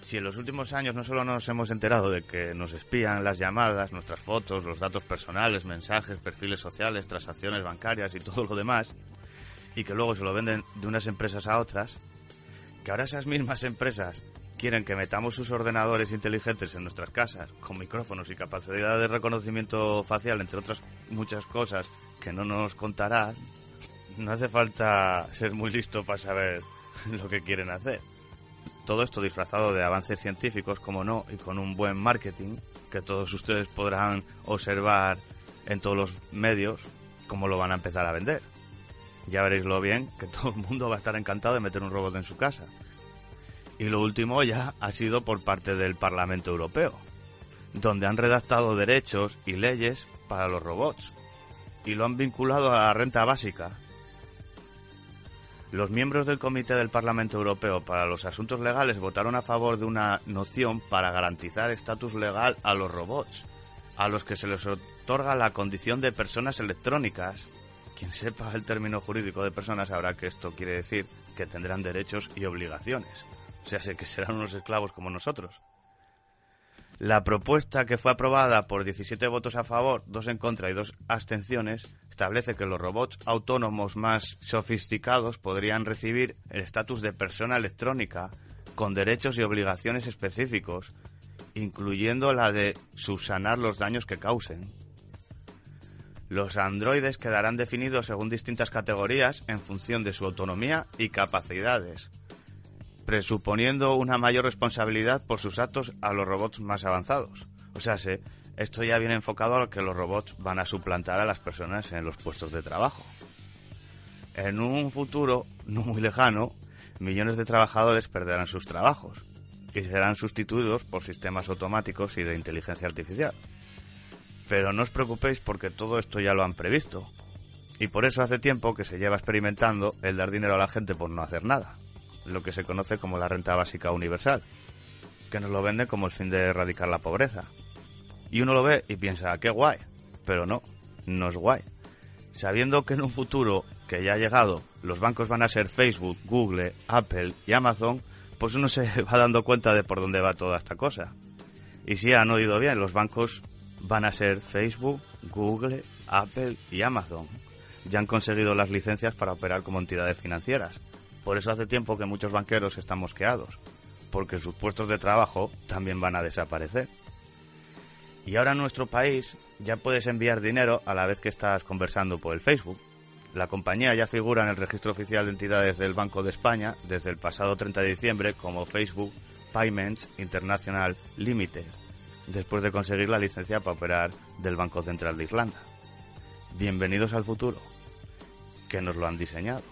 Speaker 20: si en los últimos años no solo nos hemos enterado de que nos espían las llamadas, nuestras fotos, los datos personales, mensajes, perfiles sociales, transacciones bancarias y todo lo demás, y que luego se lo venden de unas empresas a otras, que ahora esas mismas empresas quieren que metamos sus ordenadores inteligentes en nuestras casas, con micrófonos y capacidad de reconocimiento facial, entre otras muchas cosas que no nos contarán, no hace falta ser muy listo para saber [laughs] lo que quieren hacer. Todo esto disfrazado de avances científicos, como no, y con un buen marketing que todos ustedes podrán observar en todos los medios cómo lo van a empezar a vender. Ya veréis lo bien que [laughs] todo el mundo va a estar encantado de meter un robot en su casa. Y lo último ya ha sido por parte del Parlamento Europeo, donde han redactado derechos y leyes para los robots y lo han vinculado a la renta básica. Los miembros del Comité del Parlamento Europeo para los Asuntos Legales votaron a favor de una noción para garantizar estatus legal a los robots, a los que se les otorga la condición de personas electrónicas. Quien sepa el término jurídico de personas sabrá que esto quiere decir que tendrán derechos y obligaciones. O sea, sé que serán unos esclavos como nosotros. La propuesta que fue aprobada por 17 votos a favor, dos en contra y dos abstenciones establece que los robots autónomos más sofisticados podrían recibir el estatus de persona electrónica con derechos y obligaciones específicos, incluyendo la de subsanar los daños que causen. Los androides quedarán definidos según distintas categorías en función de su autonomía y capacidades, presuponiendo una mayor responsabilidad por sus actos a los robots más avanzados. O sea, se, esto ya viene enfocado a que los robots van a suplantar a las personas en los puestos de trabajo. En un futuro no muy lejano, millones de trabajadores perderán sus trabajos y serán sustituidos por sistemas automáticos y de inteligencia artificial. Pero no os preocupéis porque todo esto ya lo han previsto. Y por eso hace tiempo que se lleva experimentando el dar dinero a la gente por no hacer nada lo que se conoce como la renta básica universal, que nos lo vende como el fin de erradicar la pobreza. Y uno lo ve y piensa, qué guay, pero no, no es guay. Sabiendo que en un futuro que ya ha llegado los bancos van a ser Facebook, Google, Apple y Amazon, pues uno se [laughs] va dando cuenta de por dónde va toda esta cosa. Y si han oído bien, los bancos van a ser Facebook, Google, Apple y Amazon. Ya han conseguido las licencias para operar como entidades financieras. Por eso hace tiempo que muchos banqueros están mosqueados, porque sus puestos de trabajo también van a desaparecer. Y ahora en nuestro país ya puedes enviar dinero a la vez que estás conversando por el Facebook. La compañía ya figura en el registro oficial de entidades del Banco de España desde el pasado 30 de diciembre como Facebook Payments International Limited, después de conseguir la licencia para operar del Banco Central de Irlanda. Bienvenidos al futuro, que nos lo han diseñado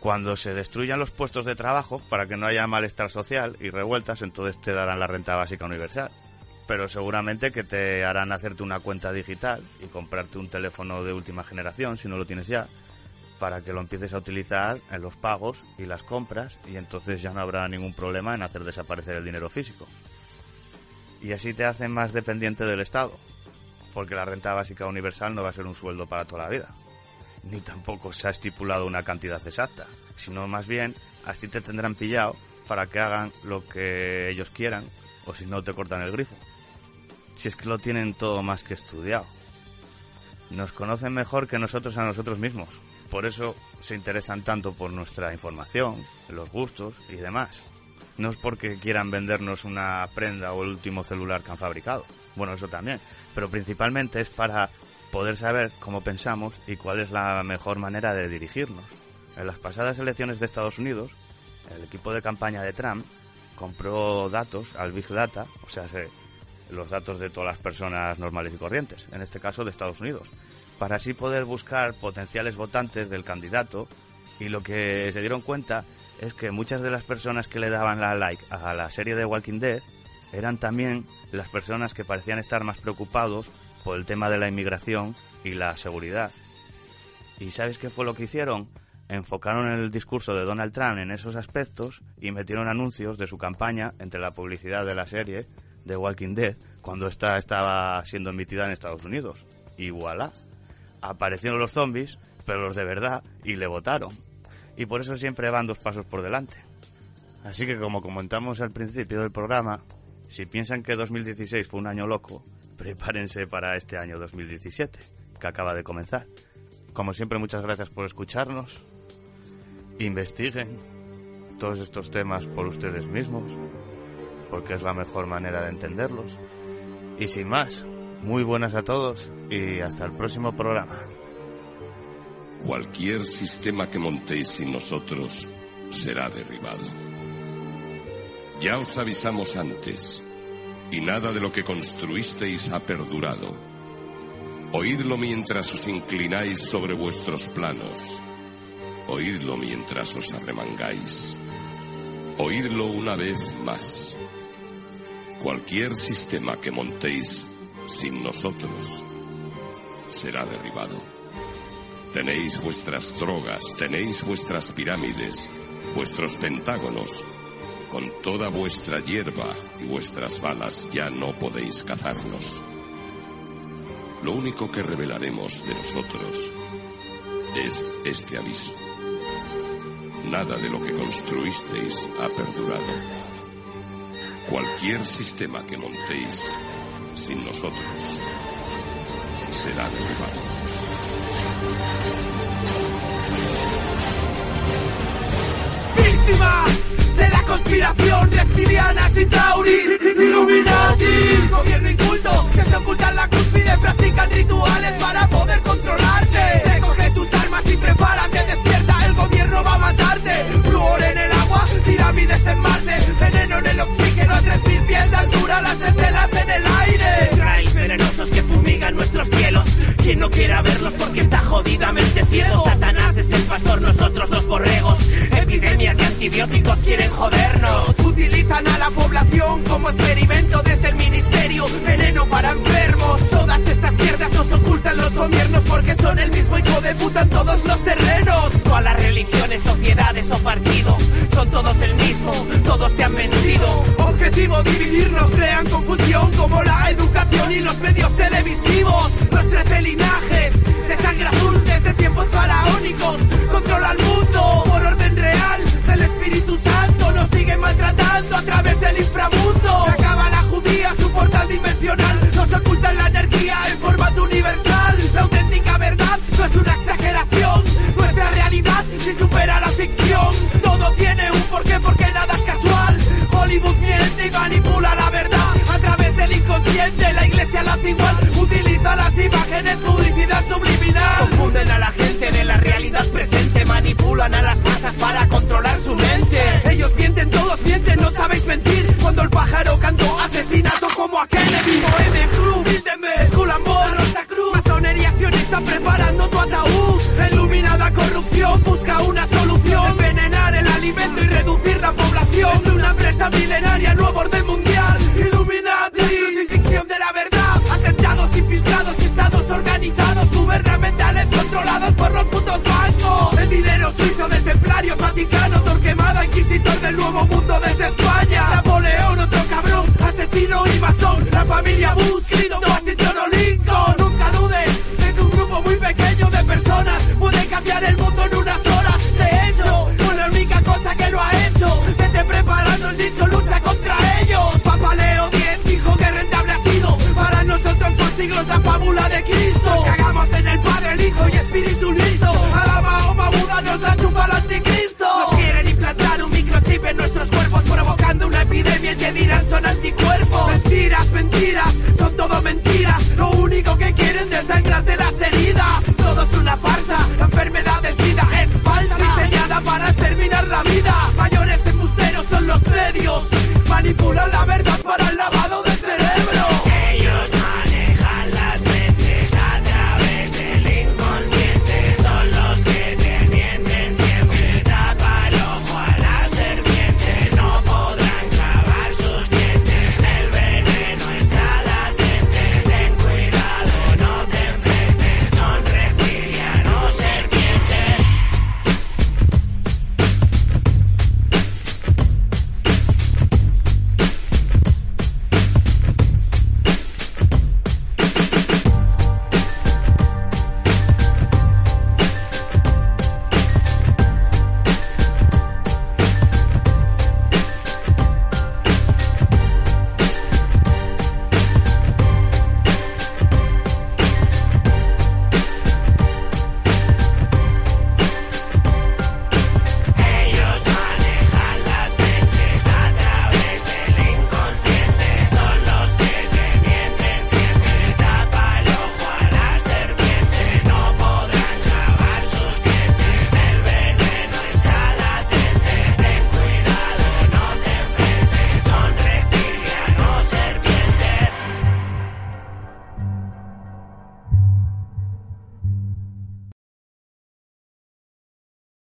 Speaker 20: cuando se destruyan los puestos de trabajo para que no haya malestar social y revueltas, entonces te darán la renta básica universal. Pero seguramente que te harán hacerte una cuenta digital y comprarte un teléfono de última generación, si no lo tienes ya, para que lo empieces a utilizar en los pagos y las compras y entonces ya no habrá ningún problema en hacer desaparecer el dinero físico. Y así te hacen más dependiente del Estado, porque la renta básica universal no va a ser un sueldo para toda la vida ni tampoco se ha estipulado una cantidad exacta, sino más bien así te tendrán pillado para que hagan lo que ellos quieran o si no te cortan el grifo. Si es que lo tienen todo más que estudiado. Nos conocen mejor que nosotros a nosotros mismos. Por eso se interesan tanto por nuestra información, los gustos y demás. No es porque quieran vendernos una prenda o el último celular que han fabricado. Bueno, eso también. Pero principalmente es para poder saber cómo pensamos y cuál es la mejor manera de dirigirnos. En las pasadas elecciones de Estados Unidos, el equipo de campaña de Trump compró datos al Big Data, o sea, los datos de todas las personas normales y corrientes, en este caso de Estados Unidos, para así poder buscar potenciales votantes del candidato y lo que se dieron cuenta es que muchas de las personas que le daban la like a la serie de Walking Dead eran también las personas que parecían estar más preocupados por el tema de la inmigración y la seguridad. ¿Y sabes qué fue lo que hicieron? Enfocaron el discurso de Donald Trump en esos aspectos y metieron anuncios de su campaña entre la publicidad de la serie de Walking Dead cuando esta estaba siendo emitida en Estados Unidos. Y voilà, aparecieron los zombies, pero los de verdad, y le votaron. Y por eso siempre van dos pasos por delante. Así que como comentamos al principio del programa, si piensan que 2016 fue un año loco, prepárense para este año 2017, que acaba de comenzar. como siempre, muchas gracias por escucharnos. Investiguen todos estos temas por ustedes mismos, porque es la mejor manera de entenderlos. Y sin más, muy buenas a todos y hasta el próximo programa.
Speaker 51: Cualquier sistema que montéis sin nosotros será derribado. Ya os avisamos antes, y nada de lo que construisteis ha perdurado. Oídlo mientras os inclináis sobre vuestros planos. Oídlo mientras os arremangáis. Oídlo una vez más. Cualquier sistema que montéis sin nosotros será derribado. Tenéis vuestras drogas, tenéis vuestras pirámides, vuestros pentágonos. Con toda vuestra hierba y vuestras balas ya no podéis cazarnos. Lo único que revelaremos de nosotros es este aviso. Nada de lo que construisteis ha perdurado. Cualquier sistema que montéis sin nosotros será derribado.
Speaker 50: víctimas de la conspiración reptiliana Chitauri Illuminati. Gobierno inculto que se ocultan la cúspide Practican rituales para poder controlarte. Recoge tus armas y prepárate Despierta, el gobierno va a matarte. Fluor en el agua, pirámides en Marte Veneno Quiera verlos porque está jodidamente ciego. Satanás es el pastor, nosotros los borregos. Epidemias y antibióticos quieren jodernos. Utilizan a la población como experimento desde el ministerio. Veneno para enfermos. Todas estas mierdas nos ocultan los gobiernos Porque son el mismo hijo de puta en todos los terrenos. Todas las religiones, sociedades o partidos Son todos el mismo, todos te han mentido Objetivo dividirnos, crean confusión Como la educación y los medios televisivos. Los trece linajes de sangre azul desde tiempos faraónicos Controla el mundo por orden real del Espíritu Santo. Nos siguen maltratando a través del inframundo Miente y manipula la verdad. A través del inconsciente la iglesia la hace igual. Utiliza las imágenes, publicidad subliminal. Confunden a la gente de la realidad presente. Manipulan a las masas para controlar su mente. Ellos mienten, todos mienten, no sabéis mentir. Cuando el pájaro cantó asesinato como a Kennedy M. Cruz, Vaticano Torquemada, inquisitor del nuevo mundo desde España Napoleón, otro cabrón, asesino y masón La familia Bush, que dirán son anticuerpos. Mentiras, mentiras, son todo mentiras. Lo único que